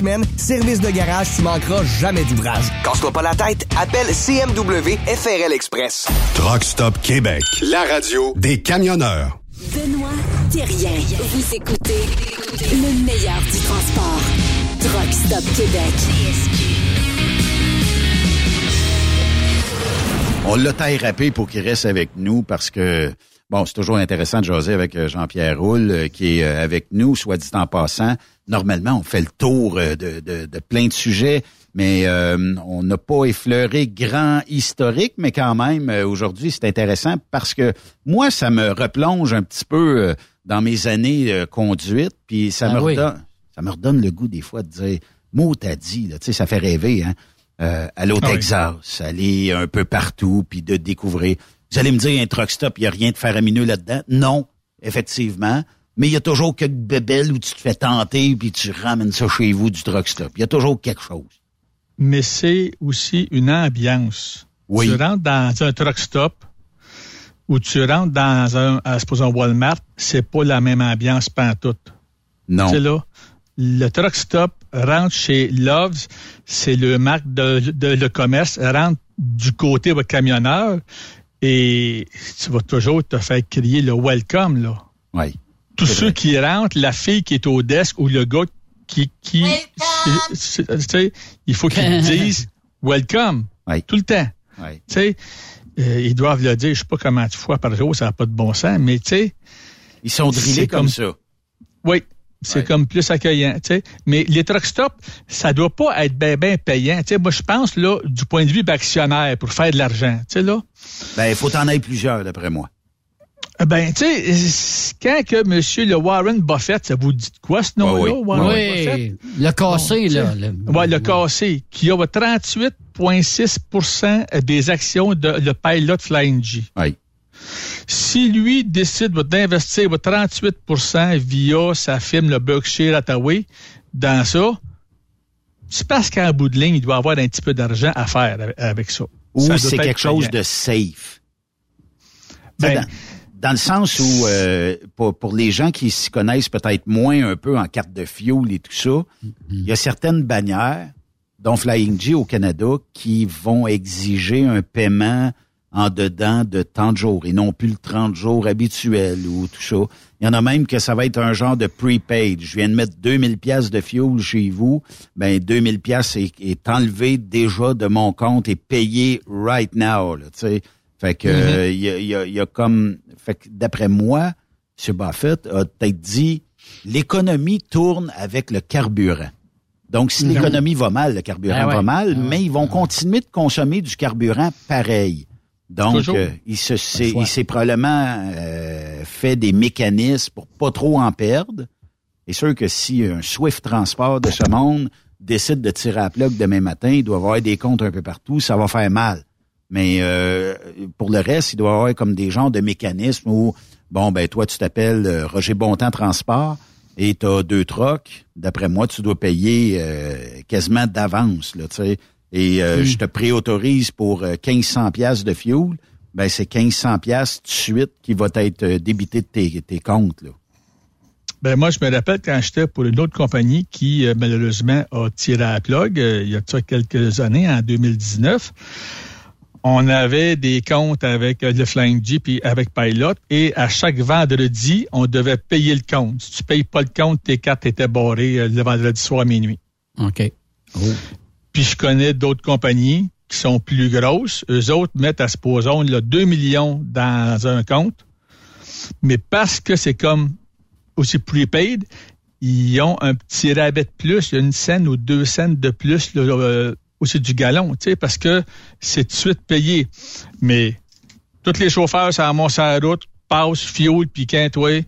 semaines. Service de garage, tu manqueras jamais d'ouvrage. Casse-toi pas la tête, appelle CMW FRL Express. Truck Stop Québec. La radio des camionneurs. Benoît Thérien. Vous écoutez le meilleur du transport. Truck Stop Québec. On l'a taille râpé pour qu'il reste avec nous parce que, bon, c'est toujours intéressant de jaser avec euh, Jean-Pierre Roule euh, qui est euh, avec nous, soit dit en passant. Normalement, on fait le tour de, de, de plein de sujets, mais on n'a pas effleuré grand historique, mais quand même, aujourd'hui, c'est intéressant parce que moi, ça me replonge un petit peu dans mes années conduites, puis ça, Ah me oui. redonne, ça me redonne le goût des fois de dire, mot t'as dit, là, tu sais, ça fait rêver, hein. Euh, aller au Ah oui. Texas, aller un peu partout, puis de découvrir. Vous allez me dire, un truck stop, il n'y a rien de faramineux là-dedans? Non, effectivement. Mais il y a toujours quelques bébelles où tu te fais tenter, puis tu ramènes ça chez vous du truck stop. Il y a toujours quelque chose. Mais c'est aussi une ambiance. Oui. Tu rentres dans un truck stop ou tu rentres dans un, à, Walmart, c'est pas la même ambiance pantoute. Non. Sais, là, le truck stop rentre chez Loves, c'est le marque de, de le commerce, rentre du côté votre camionneur et tu vas toujours te faire crier le welcome, là. Oui. Tous ceux qui rentrent, la fille qui est au desk ou le gars qui, qui, il faut qu'ils disent welcome Oui. tout le temps. Oui. Tu sais, euh, ils doivent le dire, je sais pas comment de fois par jour, ça n'a pas de bon sens, mais tu sais, Ils sont drillés comme, comme- ça. oui, c'est Ouais. comme plus accueillant, tu sais. Mais les truck stops, ça doit pas être bien ben payant. Tu sais, moi, je pense, là, du point de vue d'actionnaire pour faire de l'argent, tu sais, là. Ben, il faut en avoir plusieurs, d'après moi. Eh Ben, tu sais, quand que monsieur le Warren Buffett, ça vous dit quoi, ce nom-là, oui. Warren Buffett? Oui, le cassé, Bon, là. le- Ouais, le cassé, qui a 38,6% des actions de le Pilot Flying G. Oui. Si lui décide d'investir 38% via sa firme, le Berkshire Hathaway, dans ça, c'est parce qu'en bout de ligne, il doit avoir un petit peu d'argent à faire avec- ça. Ou c'est quelque chose de safe. Ben, dans, le sens où, euh, pour, pour les gens qui s'y connaissent peut-être moins un peu en carte de fuel et tout ça, il y a certaines bannières, dont Flying G au Canada, qui vont exiger un paiement en dedans de tant de jours et non plus le 30 jours habituel ou tout ça. Il y en a même que ça va être un genre de prepaid. Je viens de mettre 2000 pièces de fuel chez vous. Ben 2000 pièces est, est enlevé déjà de mon compte et payé right now. Tu sais. Fait que euh, il y, a, il y a- il y a comme fait que d'après moi, M. Buffett a peut-être dit l'économie tourne avec le carburant. Donc, si l'économie va mal, le carburant Ah ouais. va mal, Ah mais ils vont continuer de consommer du carburant pareil. Donc, euh, il se s'est, choix. il s'est probablement euh, fait des mécanismes pour pas trop en perdre. C'est sûr que si un Swift Transport de ce monde décide de tirer à plug demain matin, il doit avoir des comptes un peu partout, ça va faire mal. Mais euh, pour le reste, il doit y avoir comme des genres de mécanismes où, bon, ben toi, tu t'appelles euh, Roger Bontemps Transport et tu as deux trocs. D'après moi, tu dois payer euh, quasiment d'avance, là, tu sais. Et euh, je te préautorise pour 1500 pièces de fuel. Ben, c'est 1500 pièces tout de suite qui va être débité de tes, tes comptes, là. Ben moi, je me rappelle quand j'étais pour une autre compagnie qui, malheureusement, a tiré à la plug il y a quelques années, en 2019 on avait des comptes avec euh, le Flying Jeep et avec Pilot et à chaque vendredi, on devait payer le compte. Si tu payes pas le compte, tes cartes étaient barrées euh, le vendredi soir à minuit. OK. Oh. Puis je connais d'autres compagnies qui sont plus grosses. Eux autres mettent à supposons là, 2 millions dans un compte. Mais parce que c'est comme aussi prepaid, ils ont un petit rabais de plus, une scène ou deux scènes de plus là, aussi du galon, tu sais, parce que c'est tout de suite payé. Mais tous les chauffeurs, ça remonte sur la route, passe, fuel, puis quintoué.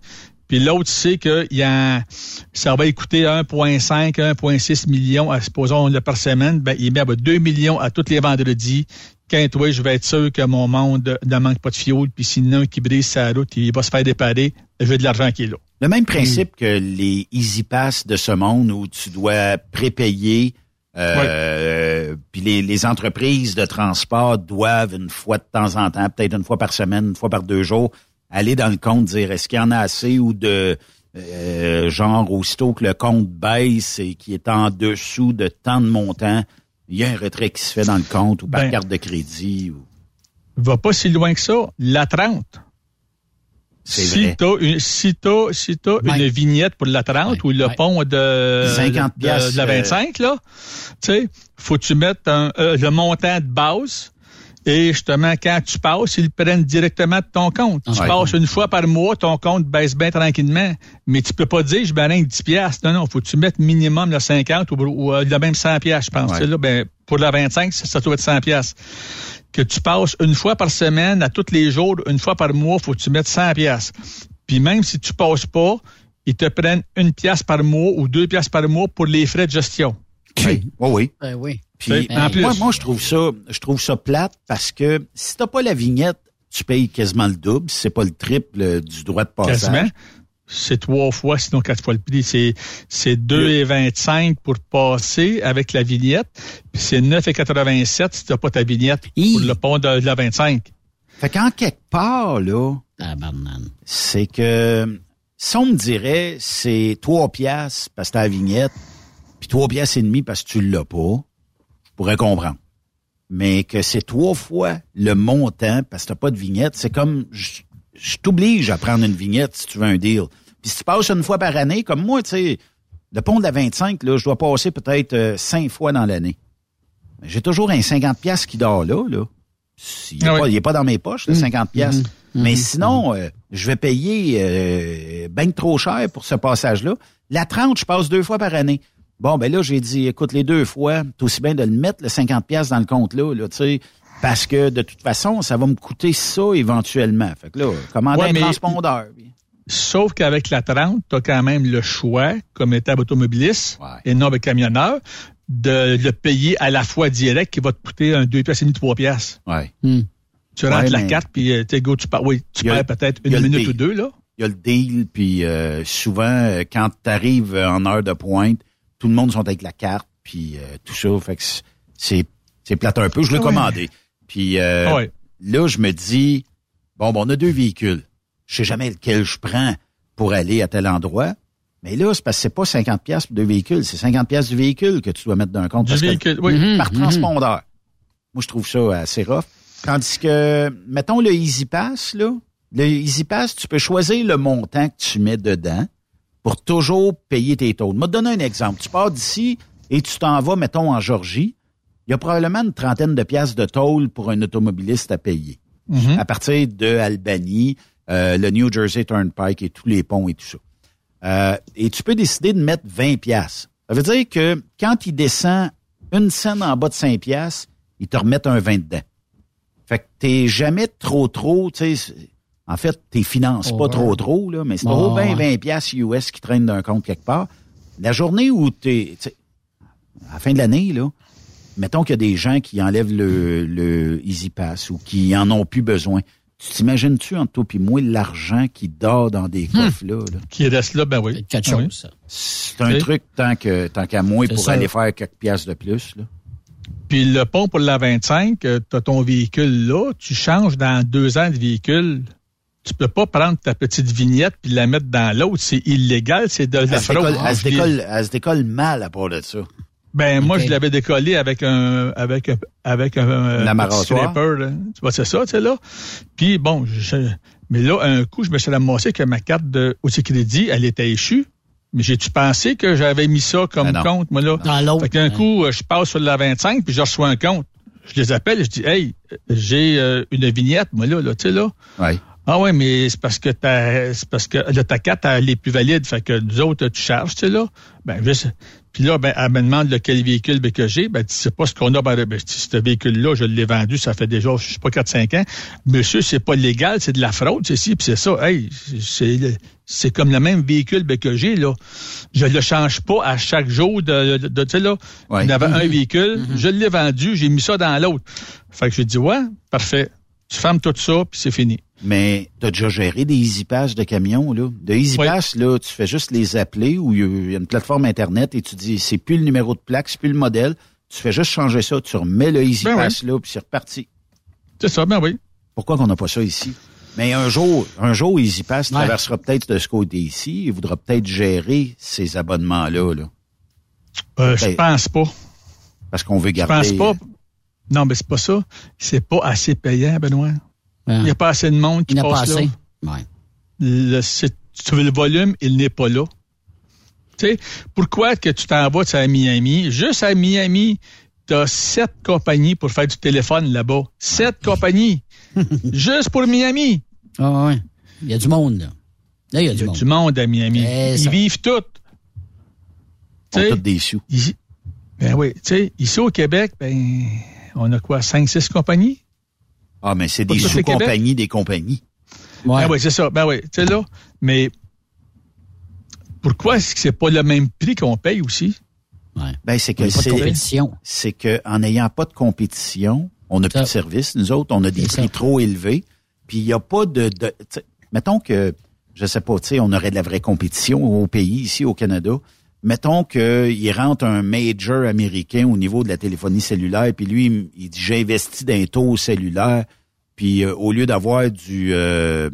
Puis l'autre sait que y a, ça va coûter 1,5, 1,6 millions, à, supposons, le par semaine. Ben, il met 2 millions à tous les vendredis. Quintoué, je vais être sûr que mon monde ne manque pas de fuel. Puis sinon, qui brise sa route, il va se faire déparer. J'ai de l'argent qui est là. Le même principe que les Easy Pass de ce monde où tu dois prépayer euh, Puis les, les, entreprises de transport doivent une fois de temps en temps, peut-être une fois par semaine, une fois par deux jours, aller dans le compte dire est-ce qu'il y en a assez ou de euh, genre aussitôt que le compte baisse et qui est en dessous de tant de montants, il y a un retrait qui se fait dans le compte ou par ben, carte de crédit. Ou... Va pas si loin que ça. La 30 si une, t'as, si t'as une vignette pour la 30 ou le pont de, 50 de, la 25, là, tu sais, faut que tu mettes un, euh, le montant de base et justement, quand tu passes, ils le prennent directement de ton compte. Tu passes une fois par mois, ton compte baisse bien tranquillement. Mais tu peux pas dire, je balance 10 piastres. Non, non, faut que tu mettes minimum le 50 ou, ou, euh, le même 100 piastres, je pense. Là, ben, pour la 25, ça, ça doit être 100 piastres que tu passes une fois par semaine, à tous les jours, une fois par mois, faut que tu mettes 100 pièces. Puis même si tu passes pas, ils te prennent une pièce par mois ou deux pièces par mois pour les frais de gestion. Oui, oui. Ben oui. Puis, en plus, moi, moi, je trouve ça, je trouve ça plate parce que si t'as pas la vignette, tu payes quasiment le double, si c'est pas le triple du droit de passage. Quasiment c'est trois fois, sinon quatre fois le prix. C'est, c'est 2,25 pour passer avec la vignette. Puis c'est 9,87 si tu n'as pas ta vignette pour le pont de, la 25. Fait qu'en quelque part, là, c'est que si on me dirait c'est trois piastres parce que t'as la vignette, puis trois piastres et demi parce que tu l'as pas, je pourrais comprendre. Mais que c'est trois fois le montant parce que t'as pas de vignette, c'est comme je t'oblige à prendre une vignette si tu veux un deal. Puis si tu passes une fois par année, comme moi, tu sais, le pont de la 25, là, je dois passer peut-être euh, cinq fois dans l'année. J'ai toujours un 50 pièces qui dort là, là. Il n'est ah pas, dans mes poches, le 50 mmh. pièces. Mmh. Mais mmh. sinon, euh, je vais payer euh, bien trop cher pour ce passage-là. La 30, je passe deux fois par année. Bon, ben là, j'ai dit, écoute, les deux fois, c'est aussi bien de le mettre, le 50 pièces dans le compte là, là tu sais. Parce que de toute façon, ça va me coûter ça éventuellement. Fait que là, commander un transpondeur. Sauf qu'avec la 30, tu as quand même le choix, comme état automobiliste et non avec camionneur, de le payer à la fois direct qui va te coûter un 2 pièces et demi, 3 pièces. Ouais. Hmm. Tu rentres la carte, puis euh, tu go, tu pars, oui, tu perds peut-être une minute ou deux, là. Il y a le deal, puis euh, souvent, euh, quand tu arrives en heure de pointe, tout le monde sont avec la carte, puis tout ça. Fait que c'est, c'est plate un peu. Je l'ai ah commandé. Puis ah là, je me dis, bon, bon, on a deux véhicules. Je sais jamais lequel je prends pour aller à tel endroit. Mais là, c'est parce que c'est pas 50 pièces pour deux véhicules, c'est 50 pièces du véhicule que tu dois mettre dans un compte. Du véhicule, oui. Mhm, par mhm. transpondeur. Moi, je trouve ça assez rough. Tandis que, mettons le Easy Pass, là, le Easy Pass, tu peux choisir le montant que tu mets dedans pour toujours payer tes taux. Je vais te donner un exemple. Tu pars d'ici et tu t'en vas, mettons, en Georgie il y a probablement une trentaine de pièces de tôle pour un automobiliste à payer. Mhm. À partir de Albany, euh, le New Jersey Turnpike et tous les ponts et tout ça. Euh, et tu peux décider de mettre 20 pièces. Ça veut dire que quand il descend une scène en bas de 5 pièces, ils te remettent un 20 dedans. Fait que t'es jamais trop trop, tu sais, en fait, t'es finances pas trop trop, là, mais c'est trop bien 20 pièces US qui traînent d'un compte quelque part. La journée où t'es, à la fin de l'année, là, mettons qu'il y a des gens qui enlèvent le, le Easy Pass ou qui en ont plus besoin. Tu t'imagines-tu, entre toi et moi, l'argent qui dort dans des coffres là, là? Qui reste là, ben oui. Quelque oui. chose, ça. C'est un truc tant que tant qu'à moi pour ça. aller faire quelques pièces de plus. Là. Puis le pont pour la 25, tu as ton véhicule là, tu changes dans deux ans de véhicule. Tu peux pas prendre ta petite vignette puis la mettre dans l'autre. C'est illégal, c'est de la Elle, se fraude. décolle, elle, se décolle, elle se décolle mal à part de ça. Ben moi je l'avais décollé avec un avec un avec un, un petit scraper, là. Tu vois c'est ça, tu sais là. Puis bon, je- mais là un coup je me suis ramassé que ma carte de aussi crédit, elle était échue. Mais j'ai-tu pensé que j'avais mis ça comme Ben compte, moi là? Dans l'autre. Fait qu'un hein. coup, euh, je passe sur la 25, puis je reçois un compte. Je les appelle et je dis Hey, euh, j'ai euh, une vignette, moi là, là, tu sais là. Ouais. Ah ouais, mais c'est parce que ta c'est parce que là, ta carte elle est plus valide, fait que nous autres tu charges, tu sais là. Ben je. Puis là, ben, elle me demande lequel véhicule ben, que j'ai. Ben, tu sais pas ce qu'on a. Ben, ben, ce véhicule-là, je l'ai vendu, ça fait déjà, je sais pas, 4-5 ans. Monsieur, c'est pas légal, c'est de la fraude, c'est ci, puis c'est ça. Hey, c'est, c'est comme le même véhicule ben, que j'ai, là. Je le change pas à chaque jour de, de, de- tu sais, là. Ouais. Il y avait un Mm-hmm. véhicule, je l'ai vendu, j'ai mis ça dans l'autre. Fait que j'ai dit, ouais, parfait. Tu fermes tout ça, puis c'est fini. Mais tu as déjà géré des Easy Pass de camions, là. De Easy Oui. Pass, là, tu fais juste les appeler ou il y a une plateforme Internet et tu dis c'est plus le numéro de plaque, c'est plus le modèle. Tu fais juste changer ça, tu remets le Easy Ben Pass là, puis c'est reparti. C'est ça, ben oui. Pourquoi qu'on n'a pas ça ici? Mais un jour, un jour, Easy Pass Ouais. traversera peut-être de ce côté ici et voudra peut-être gérer ces abonnements-là, là. Euh, je Ben, pense pas. Parce qu'on veut Je garder. pense pas. Non, mais c'est pas ça. C'est pas assez payant, Benoît. Hein. Il n'y a pas assez de monde qui Il a pas passe assez. là. Ouais. Le, tu veux le volume, il n'est pas là. Tu sais, pourquoi que tu t'en vas à Miami? Juste à Miami, tu as sept compagnies pour faire du téléphone là-bas. Sept compagnies. Juste pour Miami. Ah ouais. Il y a du monde, là. Là, il y a Il y du a monde. du monde à Miami. Eh, Ils ça- vivent toutes. Tu sais, tous des sous. ici- ben oui, tu sais, ici au Québec, ben, on a quoi, cinq, six compagnies? Ah, mais c'est des sous-compagnies des compagnies. Ouais. Ben oui, c'est ça. Ben oui, tu sais là. Mais pourquoi est-ce que c'est pas le même prix qu'on paye aussi? Ouais. Ben, c'est que c'est, compétition. c'est que en n'ayant pas de compétition, on n'a plus de service. Nous autres, on a des prix ça. trop élevés. Puis il n'y a pas de, de mettons que je sais pas, tu sais, on aurait de la vraie compétition au pays ici au Canada. Mettons qu'il rentre un major américain au niveau de la téléphonie cellulaire, puis lui, il dit j'ai investi dans un taux cellulaire, puis euh, au lieu d'avoir du euh,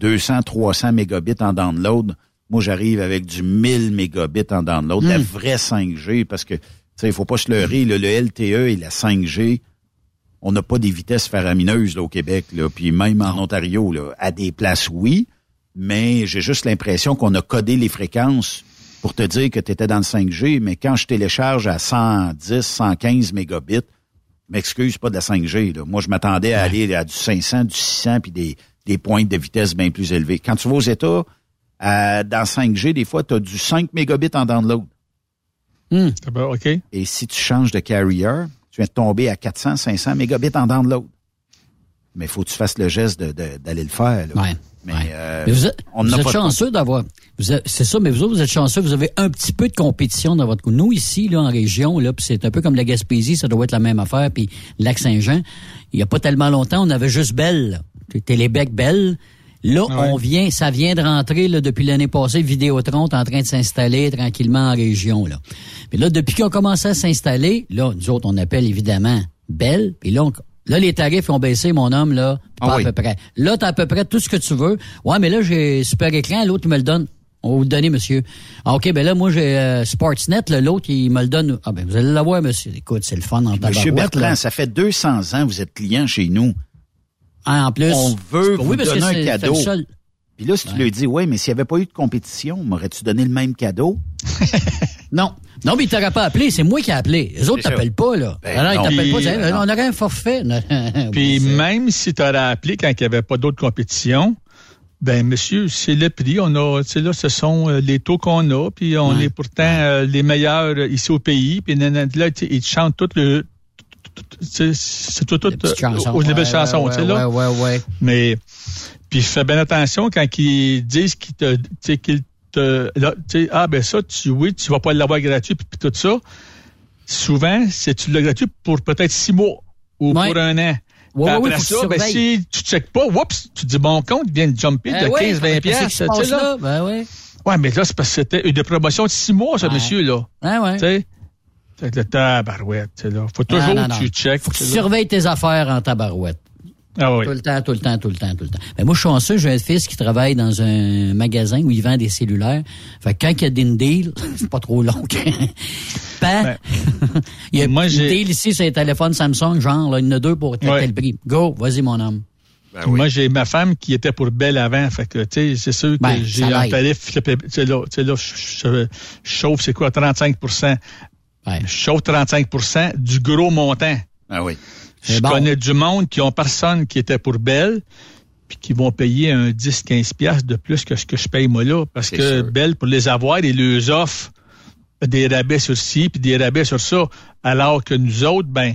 200, 300 mégabits en download, moi j'arrive avec du 1000 mégabits en download, la vraie 5G, parce que tu sais, il faut pas se leurrer, le LTE et la 5G, on n'a pas des vitesses faramineuses là, au Québec, là, puis même en Ontario, là, à des places oui, mais j'ai juste l'impression qu'on a codé les fréquences pour te dire que tu étais dans le 5G, mais quand je télécharge à 110, 115 mégabits, m'excuse pas de la 5G. Là. Moi, je m'attendais à aller à du 500, du 600, puis des, des pointes de vitesse bien plus élevées. Quand tu vas aux États, à- dans 5G, des fois, tu as du 5 mégabits en download. Hum. Ah ben, OK. Et si tu changes de carrier, tu viens de tomber à 400, 500 mégabits en download. Mais il faut que tu fasses le geste de- de- d'aller le faire. Là. Ouais. Mais, Ouais. euh, Mais vous êtes, on vous chanceux d'avoir. vous êtes- C'est ça, mais vous autres, vous êtes chanceux. Vous avez un petit peu de compétition dans votre coup. Nous, ici, là, en région, là, puis c'est un peu comme la Gaspésie, ça doit être la même affaire. Puis Lac-Saint-Jean, il y a pas tellement longtemps, on avait juste Belle. Télébec Belle. Là, ouais. on vient, ça vient de rentrer là, depuis l'année passée. Vidéotron est en train de s'installer tranquillement en région. Là. Mais là, depuis qu'on a commencé à s'installer, là, nous autres, on appelle évidemment Belle. Puis là, on- là, les tarifs ont baissé, mon homme, là, Ah pas oui. à peu près. Là, t'as à peu près tout ce que tu veux. Ouais, mais là, j'ai super écran, l'autre, il me le donne. On va vous le donner, monsieur. Ah, OK, ben là, moi, j'ai euh, Sportsnet, là, l'autre, il me le donne. Ah, ben, vous allez l'avoir, monsieur. Écoute, c'est le fun en Monsieur Bertrand, là. ça fait 200 ans que vous êtes client chez nous. Ah, en plus. On veut Oui, vous que donner un cadeau. Puis là, si tu lui dis, ouais, mais s'il n'y avait pas eu de compétition, m'aurais-tu donné le même cadeau? Non. Non, mais il t'aurait pas appelé. C'est moi qui ai appelé. Les autres t'appellent pas, là. Ben, Alors, ils non. t'appellent pas. Ils disent, non. on aurait un forfait. Puis même si tu aurais appelé quand il n'y avait pas d'autres compétitions, ben monsieur, c'est le prix. On a, tu sais là, ce sont euh, les taux qu'on a, puis on Ouais. est pourtant euh, les meilleurs euh, ici au pays. Puis nanana, là, tu sais, ils te chantent tout le, c'est tout, tout Les petites chansons. aux nouvelles Ouais, chansons, ouais, tu sais là. Ouais, ouais, ouais. Mais puis fais bien attention quand ils disent qu'ils te, qu'ils là, ah ben ça, tu oui, tu vas pas l'avoir gratuit puis, puis tout ça. souvent, c'est tu l'as gratuit pour peut-être six mois ou pour un an. Ouais, après ça, tu ben, si tu checkes pas, oups, tu te dis bon compte vient de jumper Ben de ouais, 15-20 qu'est-ce piastres. qui se tu passe sais, là. là? Ben ouais. Ouais, mais là, c'est parce que c'était une promotion de six mois, ce monsieur-là. Ouais, ouais. Tu sais? Fait que le tabarouette, là. Faut toujours Non, non, que tu checkes. Faut que tu surveilles tes affaires en tabarouette. Ah oui. Tout le temps, tout le temps, tout le temps, tout le temps. Mais moi, je suis chanceux, j'ai un fils qui travaille dans un magasin où il vend des cellulaires. Fait que quand il y a des deals, c'est pas trop long. Pan. il y a moi, une deal ici sur les téléphones Samsung, genre, là, il y en a deux pour tel, Ouais. tel prix. Go, vas-y, mon homme. Ben Moi, j'ai ma femme qui était pour Belle avant. Fait que, tu sais, c'est sûr que Ben, j'ai un tarif. Tu sais, là, tu sais, là, je, chauffe, c'est quoi, 35% Je chauffe 35% du gros montant. Ah oui. Je bon. connais du monde qui ont personne qui était pour Belle puis qui vont payer un 10-15 piastres de plus que ce que je paye moi là. Parce que sûr. Belle, pour les avoir, ils leur offrent des rabais sur ci puis des rabais sur ça. Alors que nous autres, ben,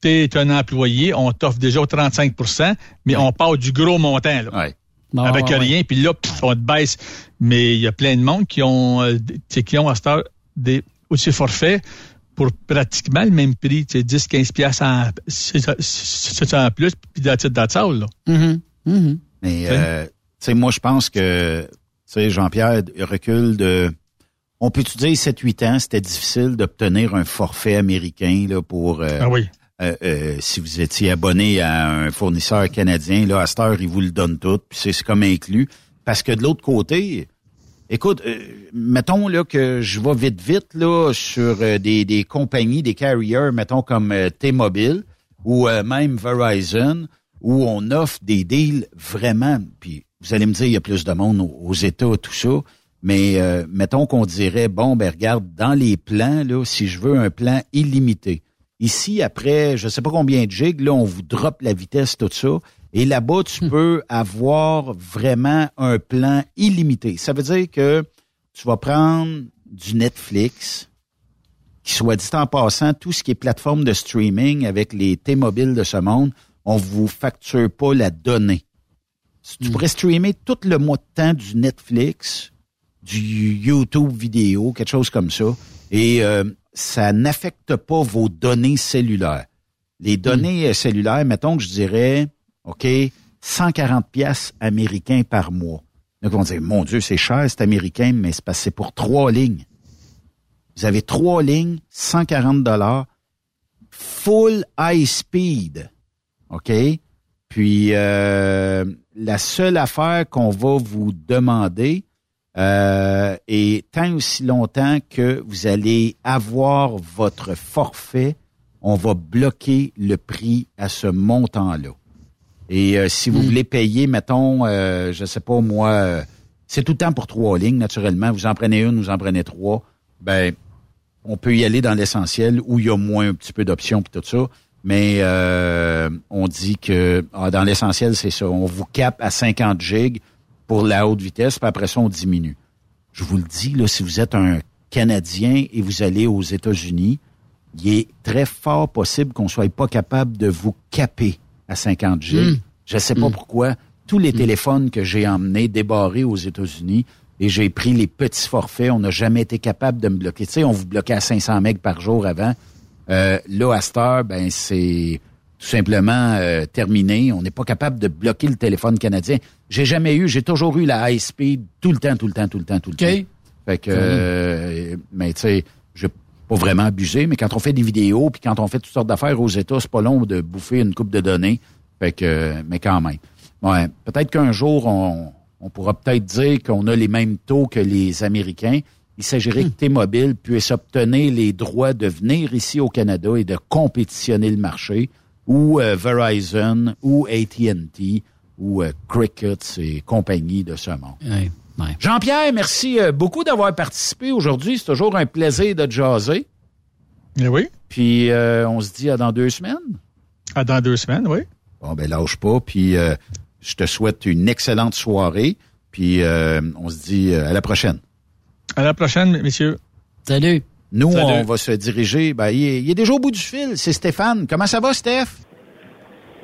t'es un employé, on t'offre déjà 35% mais on part du gros montant, là. Ouais. Bon, avec ouais, rien, puis là, pff, on te baisse. Mais il y a plein de monde qui ont, euh, tu qui ont à cette heure des aussi forfaits pour pratiquement le même prix, tu sais, 10, 15 piastres en, c'est ça- c'est ça en plus, puis dans le là. Mhm, mhm. Mais, euh, tu sais, moi, je pense que, tu sais, Jean-Pierre recule de... On peut-tu dire 7-8 ans, c'était difficile d'obtenir un forfait américain là, pour... euh, Ah oui. euh, euh, si vous étiez abonné à un fournisseur canadien, là, à cette heure, ils vous le donnent tout, puis c'est c'est comme inclus. Parce que de l'autre côté, écoute, euh, mettons là que je vais vite vite là sur euh, des, des compagnies, des carriers, mettons comme euh, T-Mobile ou euh, même Verizon, où on offre des deals vraiment, puis vous allez me dire, il y a plus de monde aux, États, tout ça, mais mettons qu'on dirait, bon, ben regarde, dans les plans, là, si je veux un plan illimité, Ici, après, je sais pas combien de gigs, là, on vous drop la vitesse, tout ça. Et là-bas, tu peux avoir vraiment un plan illimité. Ça veut dire que tu vas prendre du Netflix, qui soit dit en passant, tout ce qui est plateforme de streaming avec les T-Mobile de ce monde, on vous facture pas la donnée. Tu pourrais streamer tout le mois de temps du Netflix, du YouTube vidéo, quelque chose comme ça, et euh, ça n'affecte pas vos données cellulaires. Les données euh, cellulaires, mettons que je dirais, OK, 140 pièces américains par mois. Donc, on dit, mon Dieu, c'est cher, c'est américain, mais c'est c'est pour trois lignes. Vous avez trois lignes, 140 dollars, full high speed. OK? Puis, euh, la seule affaire qu'on va vous demander euh, est tant aussi longtemps que vous allez avoir votre forfait, on va bloquer le prix à ce montant-là. Et euh, si vous voulez payer, mettons, euh, je sais pas moi, euh, c'est tout le temps pour trois lignes, naturellement. Vous en prenez une, vous en prenez trois. Ben, on peut y aller dans l'essentiel où il y a moins un petit peu d'options puis tout ça. Mais euh, on dit que ah, dans l'essentiel, c'est ça. On vous cap à 50 gigs pour la haute vitesse, puis après ça, on diminue. Je vous le dis, là, si vous êtes un Canadien et vous allez aux États-Unis, il est très fort possible qu'on soit pas capable de vous caper à 50 gigs. Mm. Je sais pas pourquoi. Tous les téléphones que j'ai emmenés débarrés aux États-Unis et j'ai pris les petits forfaits, on n'a jamais été capable de me bloquer. Tu sais, on vous bloquait à 500 megs par jour avant. Euh, là, à cette heure, ben, c'est tout simplement euh, terminé. On n'est pas capable de bloquer le téléphone canadien. J'ai jamais eu, j'ai toujours eu la high speed tout le temps, tout le temps, tout le temps, tout le OK. temps. Fait que, euh, mais tu sais, pas vraiment abuser, mais quand on fait des vidéos puis quand on fait toutes sortes d'affaires aux États, c'est pas long de bouffer une coupe de données. Fait que, mais quand même. Ouais, peut-être qu'un jour on, on pourra peut-être dire qu'on a les mêmes taux que les Américains. Il s'agirait que T-Mobile puisse obtenir les droits de venir ici au Canada et de compétitionner le marché, ou euh, Verizon, ou AT&T, ou euh, Cricket et compagnie de ce monde. Ouais, ouais. Jean-Pierre, merci euh, beaucoup d'avoir participé aujourd'hui. C'est toujours un plaisir de te jaser. Eh oui. Puis euh, on se dit à dans deux semaines. Ah, dans deux semaines, oui. Bon, ben lâche pas. Puis euh, je te souhaite une excellente soirée. Puis euh, on se dit à la prochaine. À la prochaine, messieurs. Salut. Nous, Salut. on va se diriger. Ben, il, est, il est déjà au bout du fil. C'est Stéphane. Comment ça va, Steph?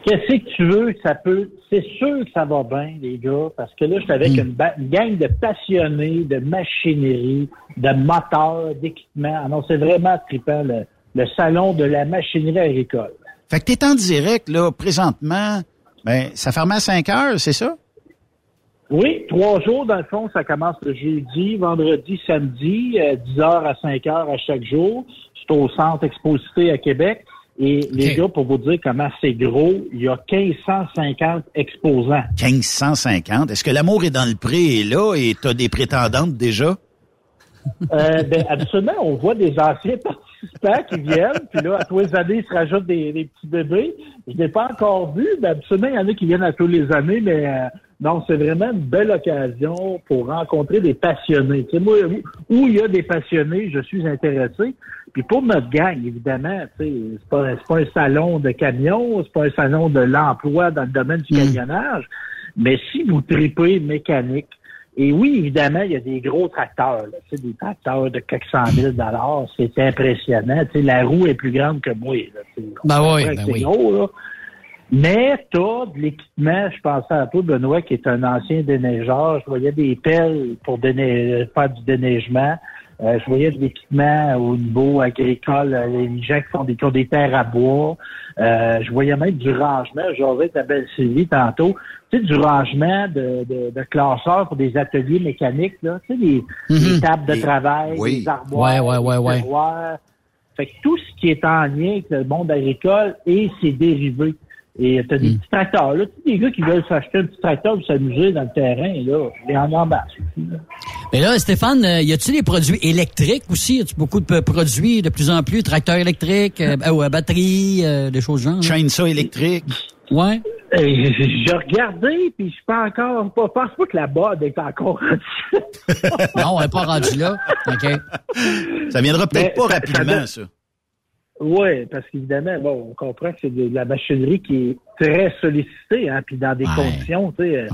Qu'est-ce que tu veux? Ça peut. C'est sûr que ça va bien, les gars, parce que là, je suis avec Hmm. une, ba- une gang de passionnés de machinerie, de moteurs, d'équipements. Ah non, c'est vraiment trippant le, le salon de la machinerie agricole. Fait que tu es en direct, là, présentement. Ben, ça ferme à 5 heures, c'est ça? Oui, trois jours, dans le fond, ça commence le jeudi, vendredi, samedi, 10 euh, heures à 5 heures à chaque jour. C'est au Centre Exposité à Québec. Et les gars, pour vous dire comment c'est gros, il y a 1550 exposants. 1550? Est-ce que l'amour est dans le prix et là et tu as des prétendantes déjà? Euh, ben, absolument, on voit des anciens participants qui viennent, puis là, à tous les années, ils se rajoutent des, petits bébés. Je n'ai pas encore vu, mais absolument, il y en a qui viennent à tous les années, mais euh, non, c'est vraiment une belle occasion pour rencontrer des passionnés. Tu sais, moi, où il y a des passionnés, je suis intéressé. Puis pour notre gang, évidemment, tu sais, c'est pas, pas un salon de camions, c'est pas un salon de l'emploi dans le domaine du mm. camionnage. Mais si vous tripez mécanique, et oui, évidemment, il y a des gros tracteurs, là, des tracteurs de 400 000 c'est impressionnant. Tu sais, la roue est plus grande que moi. Là, ben oui, ben oui. Gros, là. Mais tu as de l'équipement, je pensais à toi, Benoît, qui est un ancien déneigeur. Je voyais des pelles pour faire du déneigement. Euh, je voyais de l'équipement au niveau agricole, euh, les gens qui font des, qui ont des terres à bois. Euh, je voyais même du rangement. J'avais ta belle Sylvie tantôt. Tu sais, du rangement de, de, de, classeurs pour des ateliers mécaniques, là. Tu sais, des, mhm. tables de travail, des armoires, ouais, ouais, ouais, ouais. Fait que tout ce qui est en lien avec le monde agricole et ses dérivés. Et t'as des hmm. petits tracteurs, là. Tous les gars qui veulent s'acheter un petit tracteur pour s'amuser dans le terrain, là, les en embarque. Mais là, Stéphane, euh, y a-tu des produits électriques aussi? Y a-tu beaucoup de produits de plus en plus? Tracteurs électriques, euh, euh batteries, euh, des choses genre? Chainsaw électrique. Ouais. J'ai regardé, puis je suis pas encore, pas, pense pas que la boîte est encore non, elle n'est pas rendue là. OK. Ça viendra peut-être pas rapidement, ça. Oui, parce qu'évidemment, bon, on comprend que c'est de, la machinerie qui est très sollicitée, hein, puis dans des conditions, tu sais,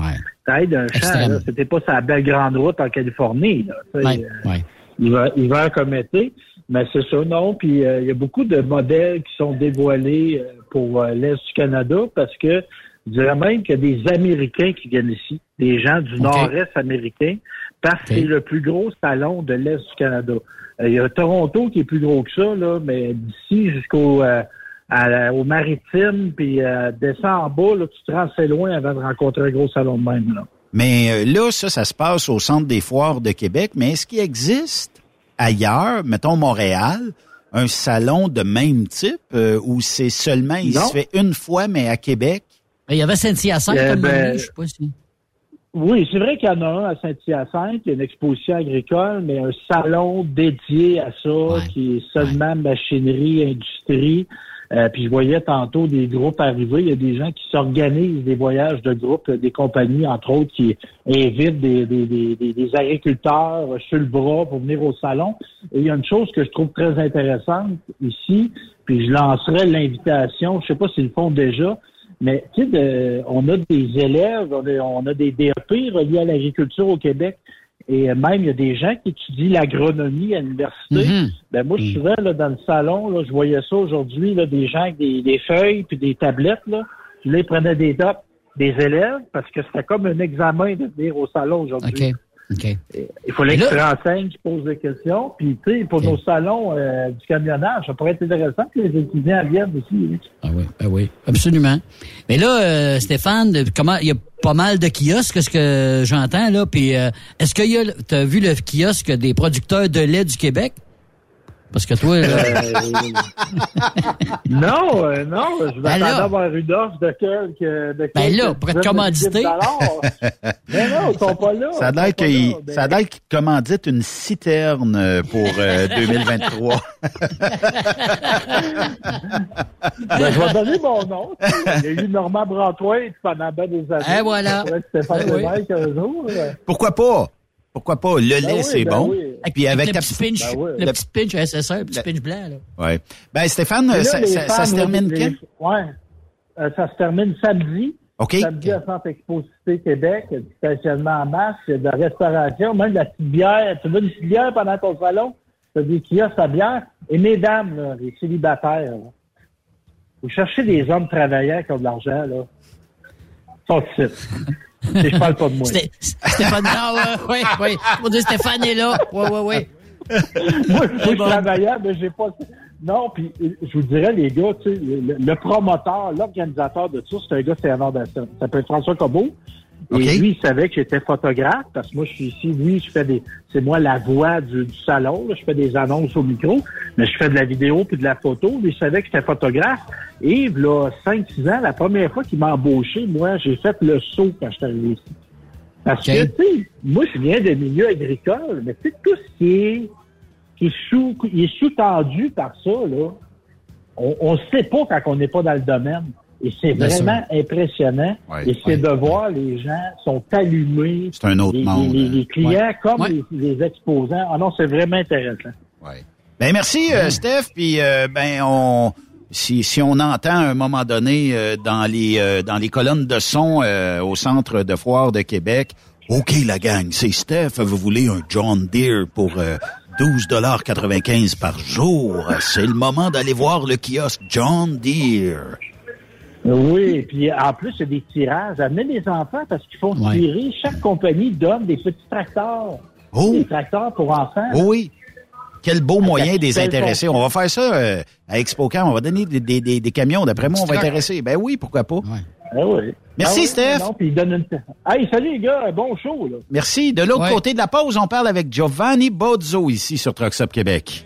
ça aide un champ, c'était pas sa belle grande route en Californie, là, euh, il va, il va comme été, mais c'est ça, non, puis euh, il y a beaucoup de modèles qui sont dévoilés euh, pour l'Est du Canada, parce que je dirais même qu'il y a des Américains qui viennent ici, des gens du nord-est américain, parce que c'est le plus gros salon de l'Est du Canada. Euh, il y a Toronto qui est plus gros que ça, là, mais d'ici jusqu'au euh, au maritime, puis euh, descends en bas, là, tu te rends assez loin avant de rencontrer un gros salon de même. Là. Mais là, ça, ça se passe au Centre des foires de Québec, mais est-ce qu'il existe ailleurs, mettons Montréal, un salon de même type où c'est seulement, il se fait une fois, mais à Québec? Il y avait Saint-Hyacinthe, eh ben, je sais pas si... Oui, c'est vrai qu'il y en a un à Saint-Hyacinthe, il y a une exposition agricole, mais un salon dédié à ça, qui est seulement machinerie, industrie. Euh, puis je voyais tantôt des groupes arriver. Il y a des gens qui s'organisent des voyages de groupe, des compagnies, entre autres, qui invitent des, des, des, des, agriculteurs sur le bras pour venir au salon. Et il y a une chose que je trouve très intéressante ici, puis je lancerai l'invitation, je sais pas s'ils le font déjà, mais tu sais, on a des élèves, on a, des DEP reliés à l'agriculture au Québec. Et même, il y a des gens qui étudient l'agronomie à l'université. Mm-hmm. Ben moi, je suis là, dans le salon, là, je voyais ça aujourd'hui, des gens avec des, feuilles puis des tablettes. Là, puis là, ils prenaient des notes des élèves parce que c'était comme un examen de venir au salon aujourd'hui. Il faut que tu renseignes, tu poses des questions. Puis, tu sais, pour nos salons euh, du camionnage, ça pourrait être intéressant que les étudiants viennent aussi. Ah oui, ah oui, absolument. Mais là, euh, Stéphane, comment il y a pas mal de kiosques, ce que j'entends, là? Puis, euh, est-ce que tu as vu le kiosque des producteurs de lait du Québec? Parce que toi, là... non, euh, non, je vais ben avoir une offre de quelques. De ben là, pour être commandité. Mais non, ils sont pas là. Ça a l'air qu'ils ben... qu commanditent une citerne euh, pour 2023. Euh, ben, je vais donner mon nom. Il y a eu Normand Brantois pendant ben des années. Et voilà. Ben oui. un jour. Pourquoi pas? Pourquoi pas? Le ben lait, c'est ben bon. Et puis avec le petit pinch, ben le petit pinch SSR, le petit pinch blanc. Là. Ouais. Ben Stéphane, ça, ça, se termine quand? Ouais. Euh, ça se termine samedi. OK. Samedi à Centre Exposité Québec, il y a du stationnement en masse, il y a de la restauration, même de la petite bière. Tu veux une petite bière pendant ton salon? Tu as des kiosques à bière. Et mesdames, là, les célibataires, là, vous cherchez des hommes travailleurs qui ont de l'argent, là. Sont ici. je parle pas de moi. Stéphane, non, oui, oui. Mon Dieu, Stéphane est là. Oui, oui, oui. moi, je travaillais, mais j'ai pas, Non, puis je vous dirais, les gars, tu sais, le, le promoteur, l'organisateur de tout ça, c'est un gars, c'est avant Ça s'appelle François Cobot. Et lui, il savait que j'étais photographe, parce que moi, je suis ici, lui, je fais des, c'est moi la voix du, du salon, là, je fais des annonces au micro, mais je fais de la vidéo puis de la photo. Lui, il savait que j'étais photographe. Et, là, 5-6 ans, la première fois qu'il m'a embauché, moi, j'ai fait le saut quand je suis arrivé ici. Parce que, tu sais, moi, je viens de milieu agricole, mais tu sais, tout ce qui est, qui est sous, il est sous-tendu par ça, là, on ne sait pas quand on n'est pas dans le domaine. Et c'est vraiment impressionnant. et c'est de voir les gens sont allumés. C'est un autre les, monde. Les, hein. les clients comme les, les, exposants. Ah non, c'est vraiment intéressant. Ouais. Ben merci euh, Steph. Puis euh, ben on si, si on entend à un moment donné euh, dans les euh, dans les colonnes de son euh, au centre de foire de Québec, OK la gang, c'est Steph, vous voulez un John Deere pour 12,95 par jour. C'est le moment d'aller voir le kiosque John Deere. Oui, puis en plus, il y a des tirages. Amenez les enfants parce qu'ils font Ouais. tirer. Chaque compagnie donne des petits tracteurs. Oh! Des tracteurs pour enfants. Oh oui. Quel beau moyen de les capitale intéresser. On va faire ça euh, à ExpoCam. On va donner des, des, des, des camions. D'après moi, on va intéresser. Ben oui, pourquoi pas. Ah oui. Merci, Ah oui, Steph. Non, puis ils donnent une... Hey, salut les gars, bon show, là. Merci. De l'autre Ouais. côté de la pause, on parle avec Giovanni Bozzo ici sur Trucks Up Québec.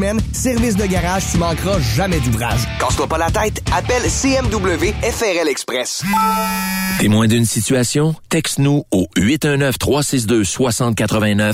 Service de garage, tu manqueras jamais d'ouvrage. Casse-toi pas la tête, appelle CMW FRL Express. Témoin d'une situation? Texte-nous au 819-362-6089,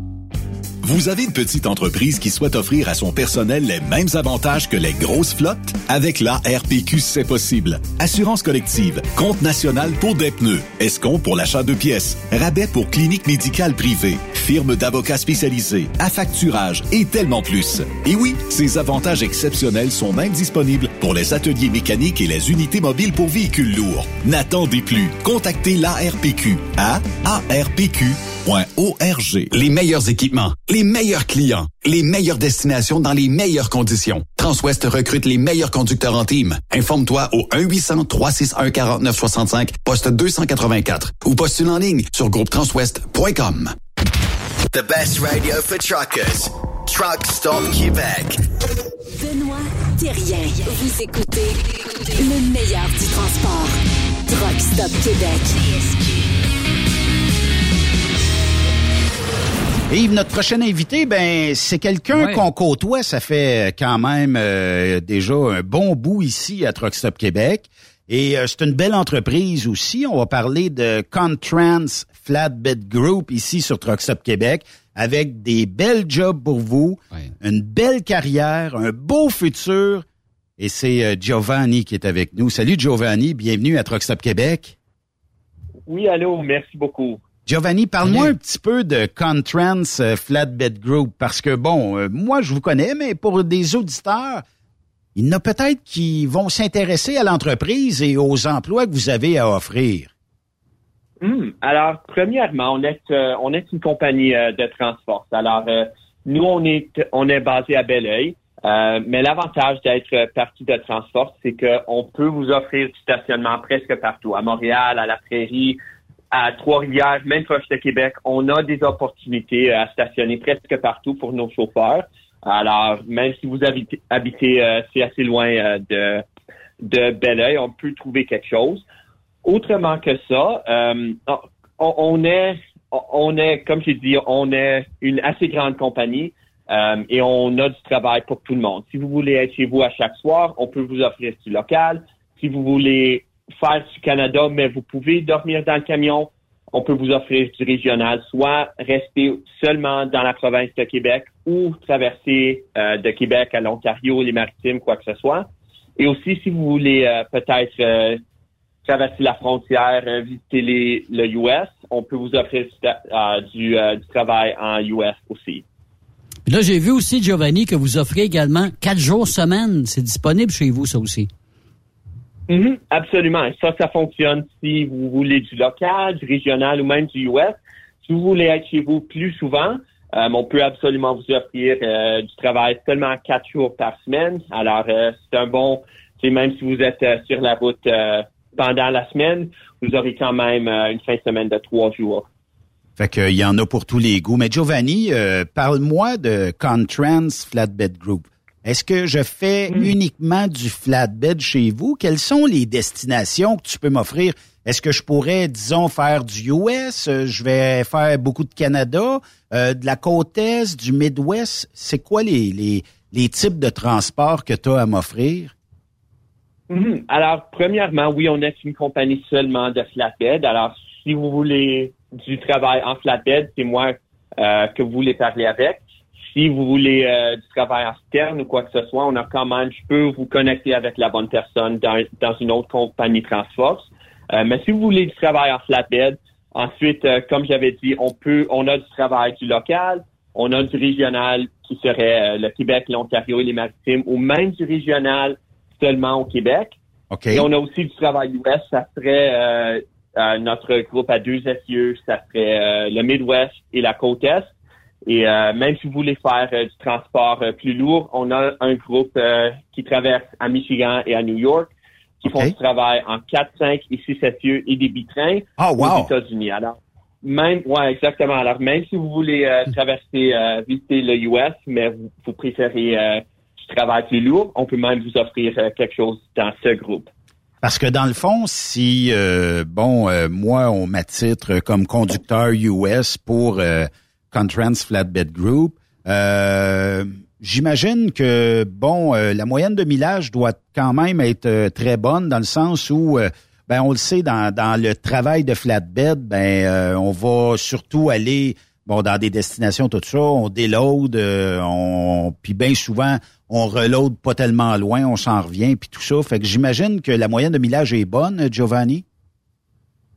Vous avez une petite entreprise qui souhaite offrir à son personnel les mêmes avantages que les grosses flottes? Avec la RPQ, c'est possible. Assurance collective, compte national pour des pneus, escompte pour l'achat de pièces, rabais pour clinique médicale privée, firme d'avocats spécialisés, affacturage et tellement plus. Et oui, ces avantages exceptionnels sont même disponibles pour les ateliers mécaniques et les unités mobiles pour véhicules lourds. N'attendez plus. Contactez l'ARPQ à arpq.org. Les meilleurs équipements, les meilleurs clients, les meilleures destinations dans les meilleures conditions. Transwest recrute les meilleurs conducteurs en team. Informe-toi au 1-800-361-4965, poste 284 ou postule en ligne sur groupetranswest.com. The best radio for truckers. Truck Stop Québec. Benoît Thérien. Vous écoutez le meilleur du transport. Truck Stop Québec. Yves, notre prochain invité, ben c'est quelqu'un Ouais. qu'on côtoie, ça fait quand même euh, déjà un bon bout ici à Truck Stop Québec. Et euh, c'est une belle entreprise aussi. On va parler de Contrans Flatbed Group ici sur Truck Stop Québec avec des belles jobs pour vous, une belle carrière, un beau futur. Et c'est euh, Giovanni qui est avec nous. Salut Giovanni, bienvenue à Truck Stop Québec. Oui, allô, merci beaucoup. Giovanni, parle-moi un petit peu de Contrans euh, Flatbed Group, parce que, bon, euh, moi, je vous connais, mais pour des auditeurs, il y en a peut-être qui vont s'intéresser à l'entreprise et aux emplois que vous avez à offrir. Hmm, Alors, premièrement, on est, euh, on est une compagnie euh, de transport. Alors, euh, nous, on est, on est basé à Belleuil, euh, mais l'avantage d'être partie de transport, c'est qu'on peut vous offrir du stationnement presque partout. À Montréal, à la Prairie, à Trois-Rivières, même proche de Québec, on a des opportunités euh, à stationner presque partout pour nos chauffeurs. Alors, même si vous habitez, habitez euh, c'est assez loin euh, de, de Belleuil, on peut trouver quelque chose. Autrement que ça, euh, on, est, on est, comme j'ai dit, on est une assez grande compagnie et on a du travail pour tout le monde. Si vous voulez être chez vous à chaque soir, on peut vous offrir du local. Si vous voulez faire du Canada, mais vous pouvez dormir dans le camion, on peut vous offrir du régional, soit rester seulement dans la province de Québec ou traverser euh, de Québec à l'Ontario, les maritimes, quoi que ce soit. Et aussi, si vous voulez euh, peut-être euh, traverser la frontière, visiter le US, on peut vous offrir du, du travail en US aussi. Puis là, j'ai vu aussi, Giovanni, que vous offrez également quatre jours semaine. C'est disponible chez vous, ça aussi. Mhm, absolument. Et ça, ça fonctionne si vous voulez du local, du régional ou même du US. Si vous voulez être chez vous plus souvent, euh, on peut absolument vous offrir euh, du travail seulement quatre jours par semaine. Alors, euh, c'est un bon, même si vous êtes euh, sur la route euh, pendant la semaine, vous aurez quand même euh, une fin de semaine de trois jours. Fait qu'il y en a pour tous les goûts. Mais Giovanni, euh, parle-moi de Contrans Flatbed Group. Est-ce que je fais uniquement du flatbed chez vous? Quelles sont les destinations que tu peux m'offrir? Est-ce que je pourrais, disons, faire du US? Euh, Je vais faire beaucoup de Canada, euh, de la côte Est, du Midwest. C'est quoi les, les, les types de transports que tu as à m'offrir? Mhm. Alors, premièrement, oui, on est une compagnie seulement de flatbed. Alors, si vous voulez du travail en flatbed, c'est moi euh, que vous voulez parler avec. Si vous voulez euh, du travail en sterne ou quoi que ce soit, on a quand même, je peux vous connecter avec la bonne personne dans, dans une autre compagnie Transforce. Euh, mais si vous voulez du travail en flatbed, ensuite, euh, comme j'avais dit, on peut, on a du travail du local, on a du régional qui serait euh, le Québec, l'Ontario et les Maritimes, ou même du régional seulement au Québec. OK. Et on a aussi du travail US, ça serait euh, euh, notre groupe à deux essieux, ça serait euh, le Midwest et la côte Est. Et euh, même si vous voulez faire euh, du transport euh, plus lourd, on a un groupe euh, qui traverse à Michigan et à New York, qui font du travail en 4, 5 et 6 essieux et des bitrains Ah, wow. aux États-Unis. Alors, même, ouais, exactement. Alors, même si vous voulez traverser, euh, visiter le US, mais vous, vous préférez euh, du travail plus lourd, on peut même vous offrir quelque chose dans ce groupe. Parce que dans le fond, si euh, bon, euh, moi on m'attitre comme conducteur US pour euh, Contrans Flatbed Group, euh, j'imagine que bon, euh, la moyenne de millage doit quand même être euh, très bonne dans le sens où euh, ben on le sait dans, dans le travail de flatbed, ben euh, on va surtout aller bon dans des destinations tout ça, on déload, euh, on puis bien souvent on reload pas tellement loin, on s'en revient puis tout ça. Fait que j'imagine que la moyenne de millage est bonne, Giovanni?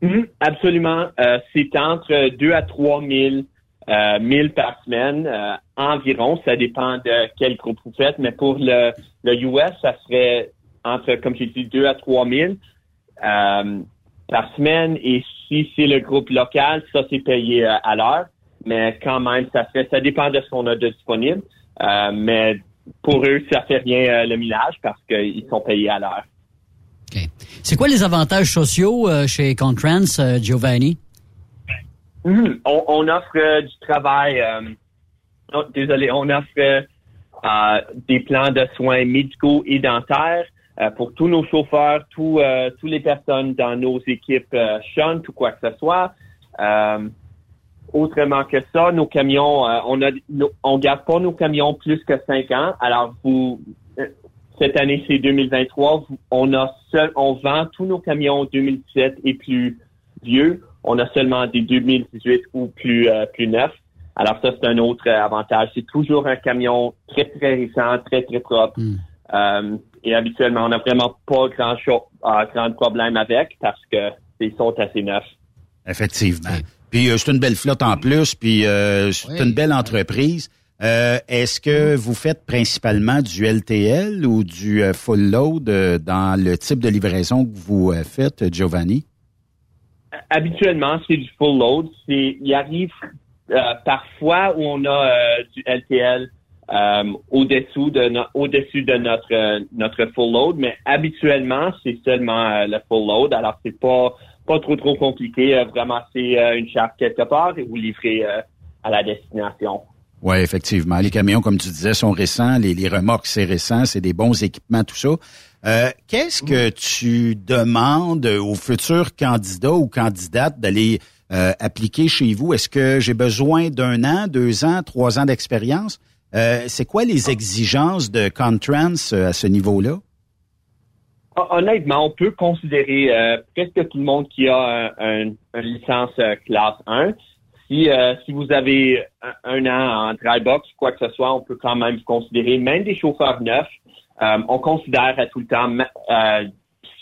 Mhm, absolument. C'est entre 2 à 3 000 euh, 1000 par semaine euh, environ. Ça dépend de quel groupe vous faites, mais pour le, le US, ça serait entre, comme j'ai dit, 2 à 3 000 euh, par semaine. Et si c'est le groupe local, ça c'est payé euh, à l'heure. Mais quand même, ça serait, ça dépend de ce qu'on a de disponible. Mais pour eux, ça fait rien le millage parce qu'ils sont payés à l'heure. C'est quoi les avantages sociaux chez Contrans, Giovanni? Mhm. On, on offre euh, du travail. euh, oh, désolé, on offre euh, euh, des plans de soins médicaux et dentaires euh, pour tous nos chauffeurs, tous toutes les personnes dans nos équipes shunt ou quoi que ce soit. Autrement que ça, nos camions, on a, on garde pas nos camions plus que cinq ans. Alors vous, cette année c'est 2023, vous- on a seul, on vend tous nos camions 2017 et plus vieux. On a seulement des 2018 ou plus euh, plus neufs. Alors ça c'est un autre euh, avantage. C'est toujours un camion très très récent, très très propre. Euh, et habituellement on n'a vraiment pas grand chose, grand problème avec parce que ils sont assez neufs. Effectivement. Puis euh, c'est une belle flotte en plus, puis euh, c'est une belle entreprise. Euh, Est-ce que vous faites principalement du LTL ou du euh, full load euh, dans le type de livraison que vous euh, faites, Giovanni? Habituellement, c'est du full load. Il arrive euh, parfois où on a euh, du LTL euh, au-dessous de no- au-dessus de notre notre full load, mais habituellement c'est seulement le full load. Alors c'est pas pas trop trop compliqué. Vraiment, c'est une charge quelque part et vous livrez à la destination. Oui, effectivement. Les camions, comme tu disais, sont récents. Les, les remorques, c'est récent. C'est des bons équipements, tout ça. Euh, Qu'est-ce que tu demandes aux futurs candidats ou candidates d'aller euh, appliquer chez vous? Est-ce que j'ai besoin d'un an, deux ans, trois ans d'expérience? Euh, c'est quoi les exigences de Contrans à ce niveau-là? Hon- Honnêtement, on peut considérer presque tout le monde qui a un, un- une licence classe 1. Si, euh, si vous avez un, un an en dry box, quoi que ce soit, on peut quand même considérer, même des chauffeurs neufs, euh, on considère à tout le temps, euh,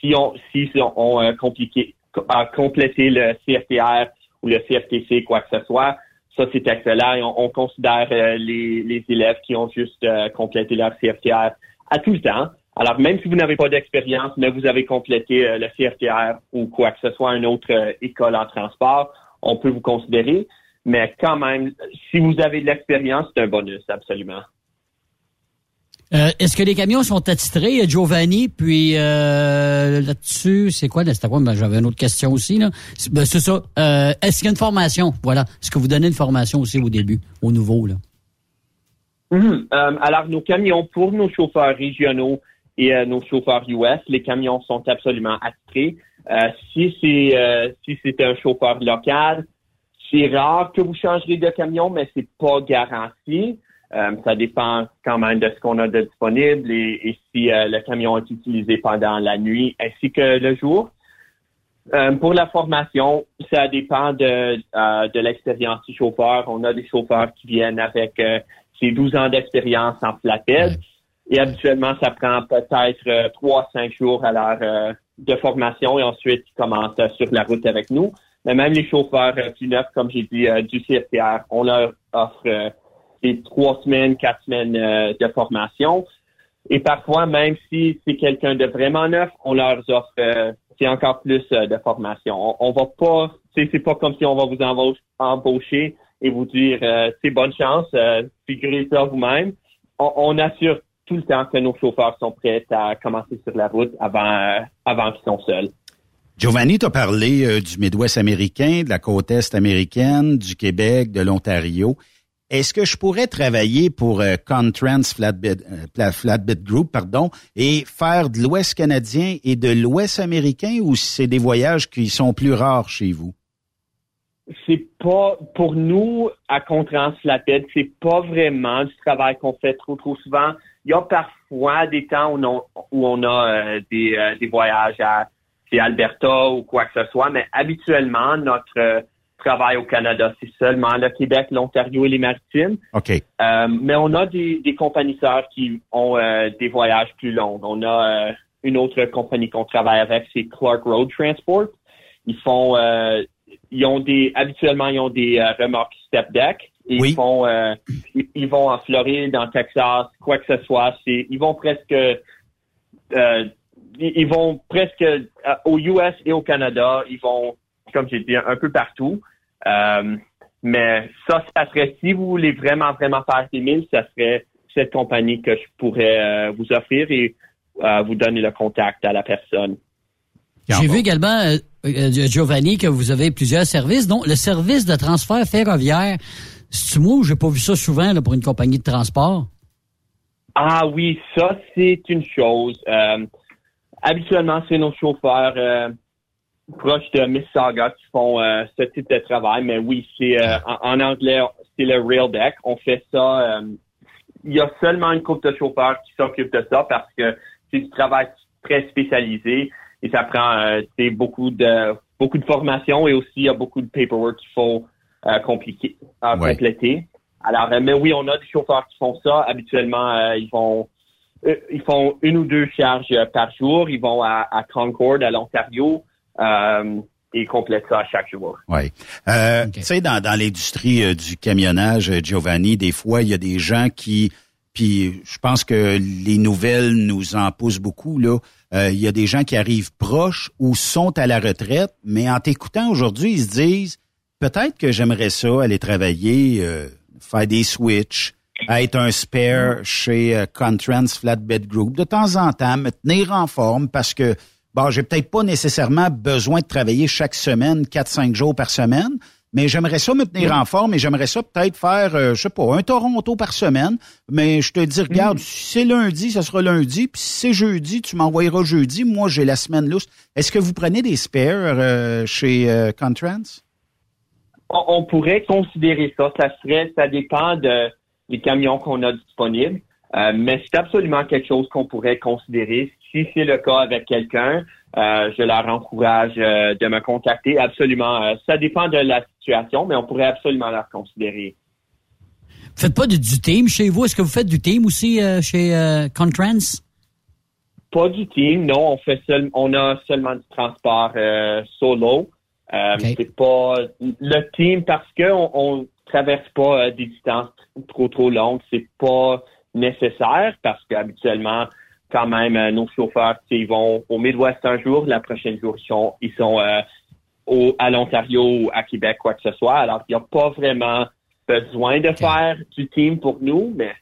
si on si on a compliqué, a complété le CFTR ou le CFTC, quoi que ce soit, ça c'est excellent. Et on, considère euh, les, les élèves qui ont juste euh, complété leur CFTR à tout le temps. Alors, même si vous n'avez pas d'expérience, mais vous avez complété euh, le CFTR ou quoi que ce soit, une autre euh, école en transport, on peut vous considérer. Mais quand même, si vous avez de l'expérience, c'est un bonus, absolument. Euh, est-ce que les camions sont attitrés, Giovanni? Puis là-dessus, c'est quoi? Ben, J'avais une autre question aussi. Là. C'est ben, ça. Est-ce qu'il y a une formation? Voilà. Est-ce que vous donnez une formation aussi au début, au nouveau? Là? Mhm. alors, nos camions, pour nos chauffeurs régionaux, et euh, nos chauffeurs US, les camions sont absolument attitrés. Euh, si c'est euh, si c'est un chauffeur local, c'est rare que vous changerez de camion, mais c'est pas garanti. Ça dépend quand même de ce qu'on a de disponible et, si le camion est utilisé pendant la nuit ainsi que le jour. pour la formation, ça dépend de, de l'expérience du chauffeur. On a des chauffeurs qui viennent avec ces 12 ans d'expérience en flatbed. Et habituellement, ça prend peut-être euh, trois, cinq jours à l'heure euh, de formation et ensuite ils commencent euh, sur la route avec nous. Mais même les chauffeurs plus neufs, comme j'ai dit, du CFTR, on leur offre des trois semaines, quatre semaines de formation. Et parfois, même si c'est quelqu'un de vraiment neuf, on leur offre c'est encore plus de formation. On, va pas, c'est pas comme si on va vous embaucher et vous dire c'est bonne chance, figurez ça vous-même. On, on assure tout le temps que nos chauffeurs sont prêts à commencer sur la route avant, euh, avant qu'ils sont seuls. Giovanni, tu as parlé euh, du Midwest américain, de la côte Est américaine, du Québec, de l'Ontario. Est-ce que je pourrais travailler pour euh, Contrans Flatbed, Flatbed Group pardon, et faire de l'Ouest canadien et de l'Ouest américain ou c'est des voyages qui sont plus rares chez vous? C'est pas, pour nous, à Contrans Flatbed, c'est pas vraiment du travail qu'on fait trop, trop souvent. Il y a parfois des temps où on, où on a euh, des, euh, des, voyages à Alberta ou quoi que ce soit, mais habituellement, notre euh, travail au Canada, c'est seulement le Québec, l'Ontario et les Maritimes. OK. mais on a des, des compagnies sœurs qui ont des voyages plus longs. On a une autre compagnie qu'on travaille avec, c'est Clark Road Transport. Ils font, ils ont des, habituellement, ils ont des remorques step deck. Ils font, euh, ils, vont en Floride, en Texas, quoi que ce soit. C'est, ils vont presque, euh, ils vont presque euh, au US et au Canada. Ils vont, comme j'ai dit, un peu partout. Mais ça, ça serait, si vous voulez vraiment, vraiment faire des milles, ça serait cette compagnie que je pourrais vous offrir et vous donner le contact à la personne. J'ai vu également, Giovanni, que vous avez plusieurs services, dont le service de transfert ferroviaire. C'est moi ou j'ai pas vu ça souvent là, pour une compagnie de transport? Ah oui, ça c'est une chose. Euh, habituellement, c'est nos chauffeurs euh, proches de Mississauga qui font euh, ce type de travail, mais oui, c'est en, anglais, c'est le rail deck. On fait ça. il y a seulement une couple de chauffeurs qui s'occupent de ça parce que c'est du travail très spécialisé et ça prend beaucoup de beaucoup de formation et aussi il y a beaucoup de paperwork qu'il faut euh, compliqué à compléter. Alors, euh, mais oui, on a des chauffeurs qui font ça. Habituellement, euh, ils vont ils font une ou deux charges par jour. Ils vont à, Concord, à l'Ontario. Et complètent ça chaque jour. Oui. Tu sais, dans, dans l'industrie du camionnage, Giovanni, des fois, il y a des gens qui, puis je pense que les nouvelles nous en poussent beaucoup, là. Il y a des gens qui arrivent proches ou sont à la retraite, mais en t'écoutant aujourd'hui, ils se disent, peut-être que j'aimerais ça, aller travailler, euh, faire des switches, être un spare chez euh, Contrans Flatbed Group de temps en temps, me tenir en forme parce que bon, j'ai peut-être pas nécessairement besoin de travailler chaque semaine, 4-5 jours par semaine, mais j'aimerais ça me tenir en forme et j'aimerais ça peut-être faire, euh, je sais pas, un Toronto par semaine. Mais je te dis, regarde, mm. si c'est lundi, ça sera lundi. Puis si c'est jeudi, tu m'envoyeras jeudi. Moi, j'ai la semaine lousse. Est-ce que vous prenez des spares chez Contrans? on, pourrait considérer ça. Ça serait, ça dépend de, des camions qu'on a disponibles. Euh, mais c'est absolument quelque chose qu'on pourrait considérer. Si c'est le cas avec quelqu'un, euh, je leur encourage euh, de me contacter. Absolument. ça dépend de la situation, mais on pourrait absolument leur considérer. Vous faites pas du, team chez vous? Est-ce que vous faites du team aussi chez Contrans? pas du team, non. On fait seul, on a seulement du transport euh, solo. Euh, C'est pas le team parce que on, traverse pas euh, des distances trop trop longues. C'est pas nécessaire parce qu'habituellement, quand même, euh, nos chauffeurs, ils vont au Midwest un jour, la prochaine jour ils sont, ils sont euh, au, à l'Ontario ou à Québec, quoi que ce soit. Alors, il n'y a pas vraiment besoin de faire du team pour nous, mais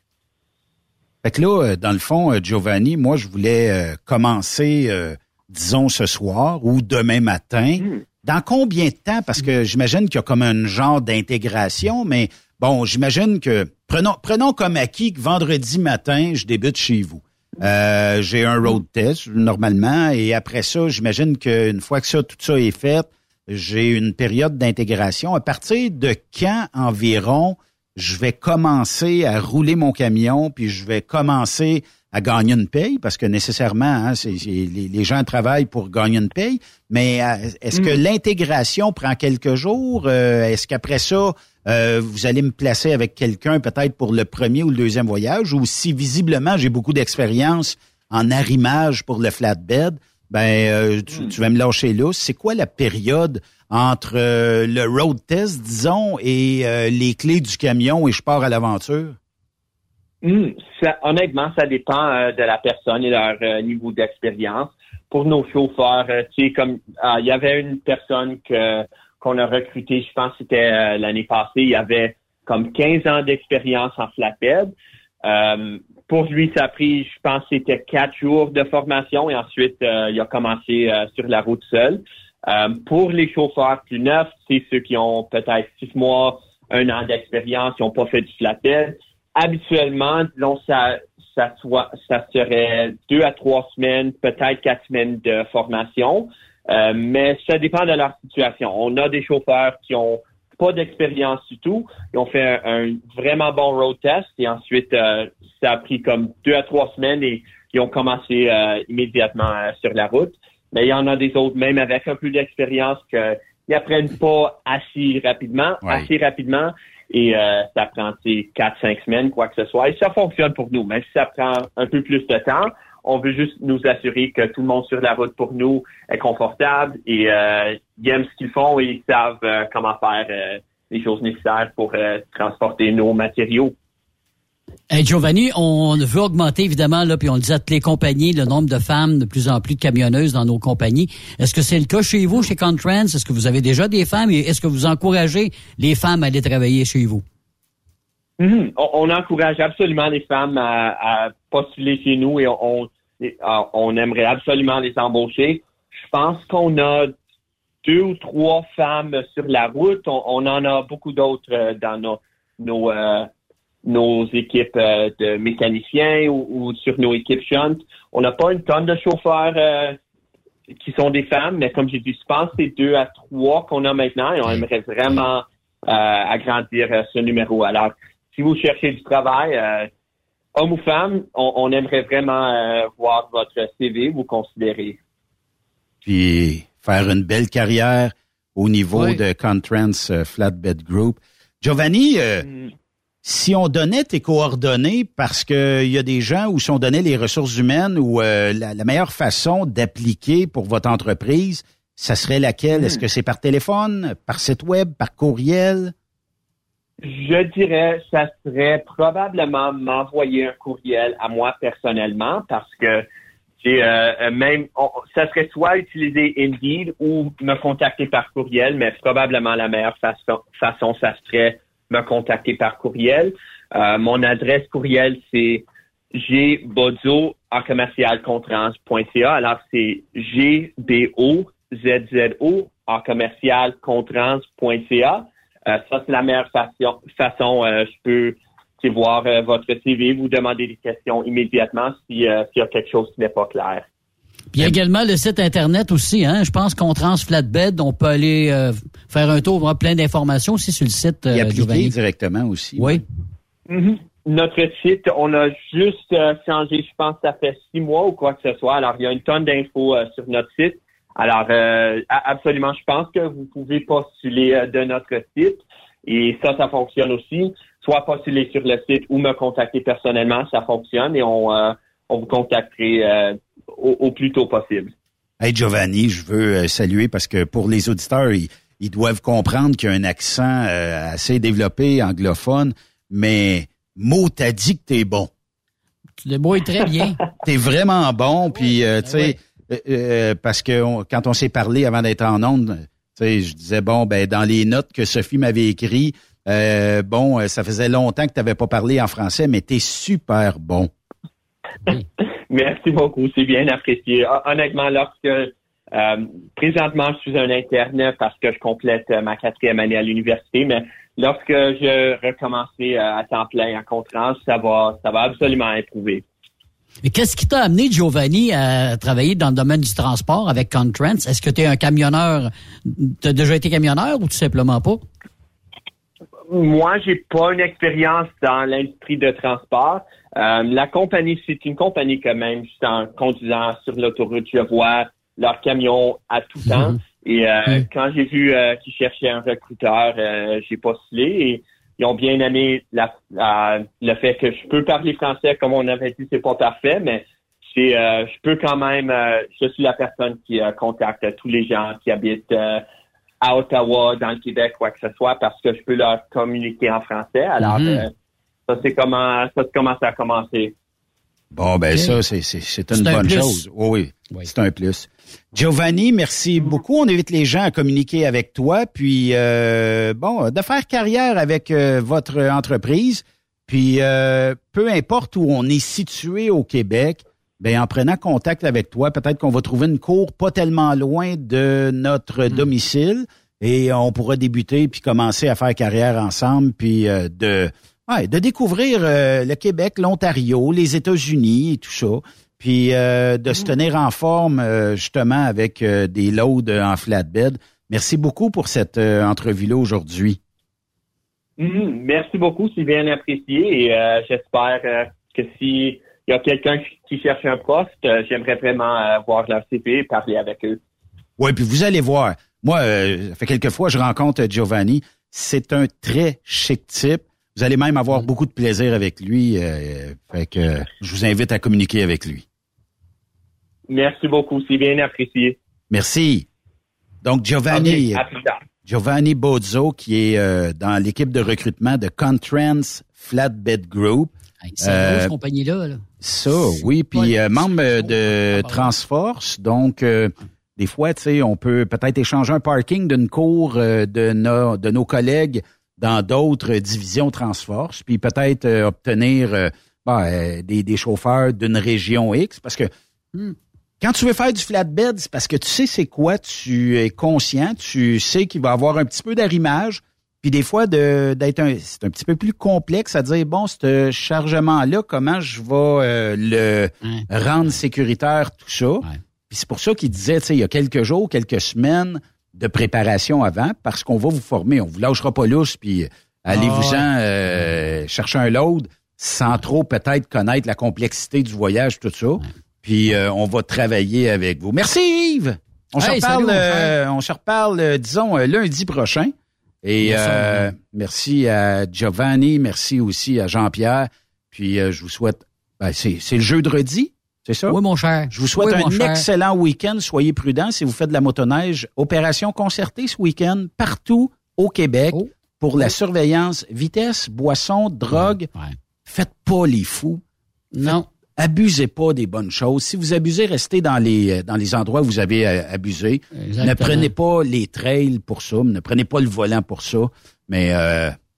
Fait que là, euh, dans le fond, Giovanni, moi, je voulais euh, commencer, euh, disons, ce soir ou demain matin. Dans combien de temps? Parce que j'imagine qu'il y a comme un genre d'intégration, mais bon, j'imagine que prenons, prenons comme acquis que vendredi matin, je débute chez vous. Euh, j'ai un road test normalement et après ça, j'imagine qu'une fois que ça, tout ça est fait, j'ai une période d'intégration. À partir de quand environ je vais commencer à rouler mon camion, puis je vais commencer à gagner une paye, parce que nécessairement, hein, c'est- les, les gens travaillent pour gagner une paye, mais euh, est-ce que Mm. l'intégration prend quelques jours? Euh, est-ce qu'après ça, euh, vous allez me placer avec quelqu'un peut-être pour le premier ou le deuxième voyage, ou si visiblement j'ai beaucoup d'expérience en arrimage pour le flatbed, ben euh, tu, tu vas me lâcher là. C'est quoi la période entre euh, le road test, disons, et les clés du camion et je pars à l'aventure? Hmm, ça- honnêtement, ça dépend de la personne et leur euh, niveau d'expérience. Pour nos chauffeurs, tu sais, comme euh, il y avait une personne que qu'on a recrutée, je pense que c'était euh, l'année passée, il avait comme 15 ans d'expérience en flatbed. Euh, pour lui, ça a pris, je pense, c'était quatre jours de formation et ensuite euh, il a commencé euh, sur la route seul. Pour les chauffeurs plus neufs, c'est ceux qui ont peut-être six mois, un an d'expérience, qui n'ont pas fait du flatbed. Habituellement, ça, ça, soit, ça serait deux à trois semaines, peut-être quatre semaines de formation. Euh, mais ça dépend de leur situation. On a des chauffeurs qui ont pas d'expérience du tout. Ils ont fait un, un vraiment bon road test et ensuite euh, ça a pris comme deux à trois semaines et ils ont commencé euh, immédiatement euh, sur la route. Mais il y en a des autres, même avec un peu d'expérience, qu'ils apprennent pas assez rapidement, Ouais. assez rapidement. Et euh, ça prend quatre, cinq semaines, quoi que ce soit. Et ça fonctionne pour nous. Même si ça prend un peu plus de temps, on veut juste nous assurer que tout le monde sur la route pour nous est confortable et euh, ils aiment ce qu'ils font et ils savent euh, comment faire euh, les choses nécessaires pour euh, transporter nos matériaux. Giovanni, on veut augmenter évidemment, là, puis on le dit à toutes les compagnies, le nombre de femmes, de plus en plus de camionneuses dans nos compagnies. Est-ce que c'est le cas chez vous, chez Contrans? Est-ce que vous avez déjà des femmes et est-ce que vous encouragez les femmes à aller travailler chez vous? Mhm. On, on encourage absolument les femmes à, à postuler chez nous et on, et, euh, on aimerait absolument les embaucher. Je pense qu'on a deux ou trois femmes sur la route. On, on en a beaucoup d'autres euh, dans nos, nos, euh, nos équipes euh, de mécaniciens ou, sur nos équipes shunt. On n'a pas une tonne de chauffeurs euh, qui sont des femmes, mais comme j'ai dit, je pense que c'est deux à trois qu'on a maintenant et on aimerait vraiment agrandir ce numéro. Alors, si vous cherchez du travail, euh, homme ou femme, on, on aimerait vraiment euh, voir votre CV, vous considérer. Puis faire une belle carrière au niveau Oui. de Contrans euh, Flatbed Group. Giovanni, euh, si on donnait tes coordonnées, parce qu'il y a des gens où si on donnait les ressources humaines ou euh, la, la meilleure façon d'appliquer pour votre entreprise, ça serait laquelle? Est-ce que c'est par téléphone, par site web, par courriel? Je dirais, ça serait probablement m'envoyer un courriel à moi personnellement parce que euh, euh, même, ça serait soit utiliser Indeed ou me contacter par courriel, mais probablement la meilleure façon, ça serait me contacter par courriel. Euh, mon adresse courriel, c'est gbozo en commercialcontrans.ca. Alors, c'est G-B-O-Z-Z-O en commercialcontrans.ca. Euh, ça, c'est la meilleure façon. façon euh, je peux voir euh, votre CV, vous demander des questions immédiatement si, euh, s'il y a quelque chose qui n'est pas clair. Puis il y a également le site Internet aussi, hein. Je pense qu'on trans flatbed, on peut aller euh, faire un tour, voir plein d'informations aussi sur le site, Et euh, appliquer Giovanni. directement aussi. Oui. Mhm. Notre site, on a juste euh, changé, je pense que ça fait six mois ou quoi que ce soit. Alors, il y a une tonne d'infos euh, sur notre site. Alors, euh, absolument, je pense que vous pouvez postuler euh, de notre site. Et ça, ça fonctionne aussi. Soit postuler sur le site ou me contacter personnellement, ça fonctionne. Et on, euh, on vous contacterait euh, au, au plus tôt possible. Hey Giovanni, je veux euh, saluer parce que pour les auditeurs, ils, ils doivent comprendre qu'il y a un accent euh, assez développé anglophone, mais Mo t'a dit que t'es bon. Tu débrouilles très bien. T'es vraiment bon, puis euh, tu sais, euh, euh, parce que quand on s'est parlé avant d'être en onde, tu je disais bon, ben dans les notes que Sophie m'avait écrit, euh, bon, euh, ça faisait longtemps que t'avais pas parlé en français, mais t'es super bon. Merci beaucoup, c'est bien apprécié. Hon- Honnêtement, lorsque présentement je suis un interne parce que je complète ma quatrième année à l'université, mais lorsque je recommencerai à temps plein en contrat, ça va, ça va absolument improuver. Mais qu'est-ce qui t'a amené, Giovanni, à travailler dans le domaine du transport avec Contrans? Est-ce que tu es un camionneur? T'as déjà été camionneur ou tout simplement pas? Moi, j'ai pas une expérience dans l'industrie de transport. Euh, la compagnie, c'est une compagnie quand même. Juste en conduisant sur l'autoroute, je vois leurs camions à tout temps. Et euh, quand j'ai vu euh, qu'ils cherchaient un recruteur, j'ai postulé et ils ont bien aimé la, la- le fait que je peux parler français. Comme on avait dit, c'est pas parfait, mais c'est, euh, je peux quand même. euh, je suis la personne qui euh, contacte tous les gens qui habitent à Ottawa, dans le Québec, quoi que ce soit, parce que je peux leur communiquer en français. Alors, Mhm. ça c'est comment ça c'est comment ça a commencé. Bon, ben ça, c'est, c'est, c'est une C'est bonne chose. Oui, oui, c'est un plus. Giovanni, merci beaucoup. On invite les gens à communiquer avec toi, puis euh, bon, de faire carrière avec euh, votre entreprise. Puis euh, peu importe où on est situé au Québec, ben en prenant contact avec toi, peut-être qu'on va trouver une cour pas tellement loin de notre domicile et on pourra débuter puis commencer à faire carrière ensemble, puis euh, de ouais, de découvrir euh, le Québec, l'Ontario, les États-Unis et tout ça, puis euh, de se tenir en forme euh, justement avec des loads en flatbed. Merci beaucoup pour cette entrevue-là aujourd'hui. Mhm. Merci beaucoup, c'est bien apprécié et j'espère que si il y a quelqu'un qui cherche un poste, j'aimerais vraiment voir leur CV et parler avec eux. Oui, puis vous allez voir. Moi, ça fait quelques fois que je rencontre Giovanni. C'est un très chic type. Vous allez même avoir beaucoup de plaisir avec lui. euh, fait que euh, je vous invite à communiquer avec lui. Merci beaucoup, c'est bien apprécié. Merci. Donc, Giovanni, Ok, à plus tard. Giovanni Bozzo, qui est euh, dans l'équipe de recrutement de Contrans Flatbed Group. C'est Euh, une grosse compagnie-là. là. Ça, oui. Puis euh, membre euh, de Transforce, donc euh, des fois, tu sais, on peut peut-être échanger un parking d'une cour euh, de, nos, de nos collègues dans d'autres divisions Transforce, puis peut-être euh, obtenir euh, ben, euh, des, des chauffeurs d'une région X, parce que quand tu veux faire du flatbed, c'est parce que tu sais c'est quoi, tu es conscient, tu sais qu'il va y avoir un petit peu d'arrimage, puis des fois de d'être un c'est un petit peu plus complexe à dire bon ce chargement là comment je vais euh, le rendre sécuritaire tout ça. Puis c'est pour ça qu'il disait tu sais il y a quelques jours, quelques semaines de préparation avant parce qu'on va vous former, on vous lâchera pas lousse puis allez-vous-en Ah euh, chercher un load sans trop peut-être connaître la complexité du voyage tout ça. Puis euh, on va travailler avec vous. Merci Yves. On se reparle, salut, euh, on se reparle, euh, disons euh, lundi prochain. Et euh, merci à Giovanni, merci aussi à Jean-Pierre. Puis euh, je vous souhaite, ben, c'est c'est le jeudi, c'est ça? Oui, mon cher. Je vous souhaite Oui, un excellent week-end. Soyez prudents si vous faites de la motoneige. Opération concertée ce week-end partout au Québec Oh. pour la surveillance vitesse, boisson, drogue. Faites pas les fous. Non. Abusez pas des bonnes choses. Si vous abusez, restez dans les euh, dans les endroits où vous avez euh, abusé. Exactement. Ne prenez pas les trails pour ça. Ne prenez pas le volant pour ça. Mais euh,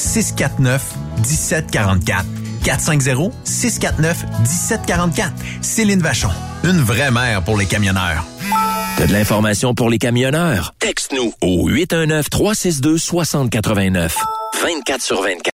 649 1744. 450-649-1744. Céline Vachon. Une vraie mère pour les camionneurs. T'as de l'information pour les camionneurs? Texte-nous au 819-362-6089. 24 sur 24.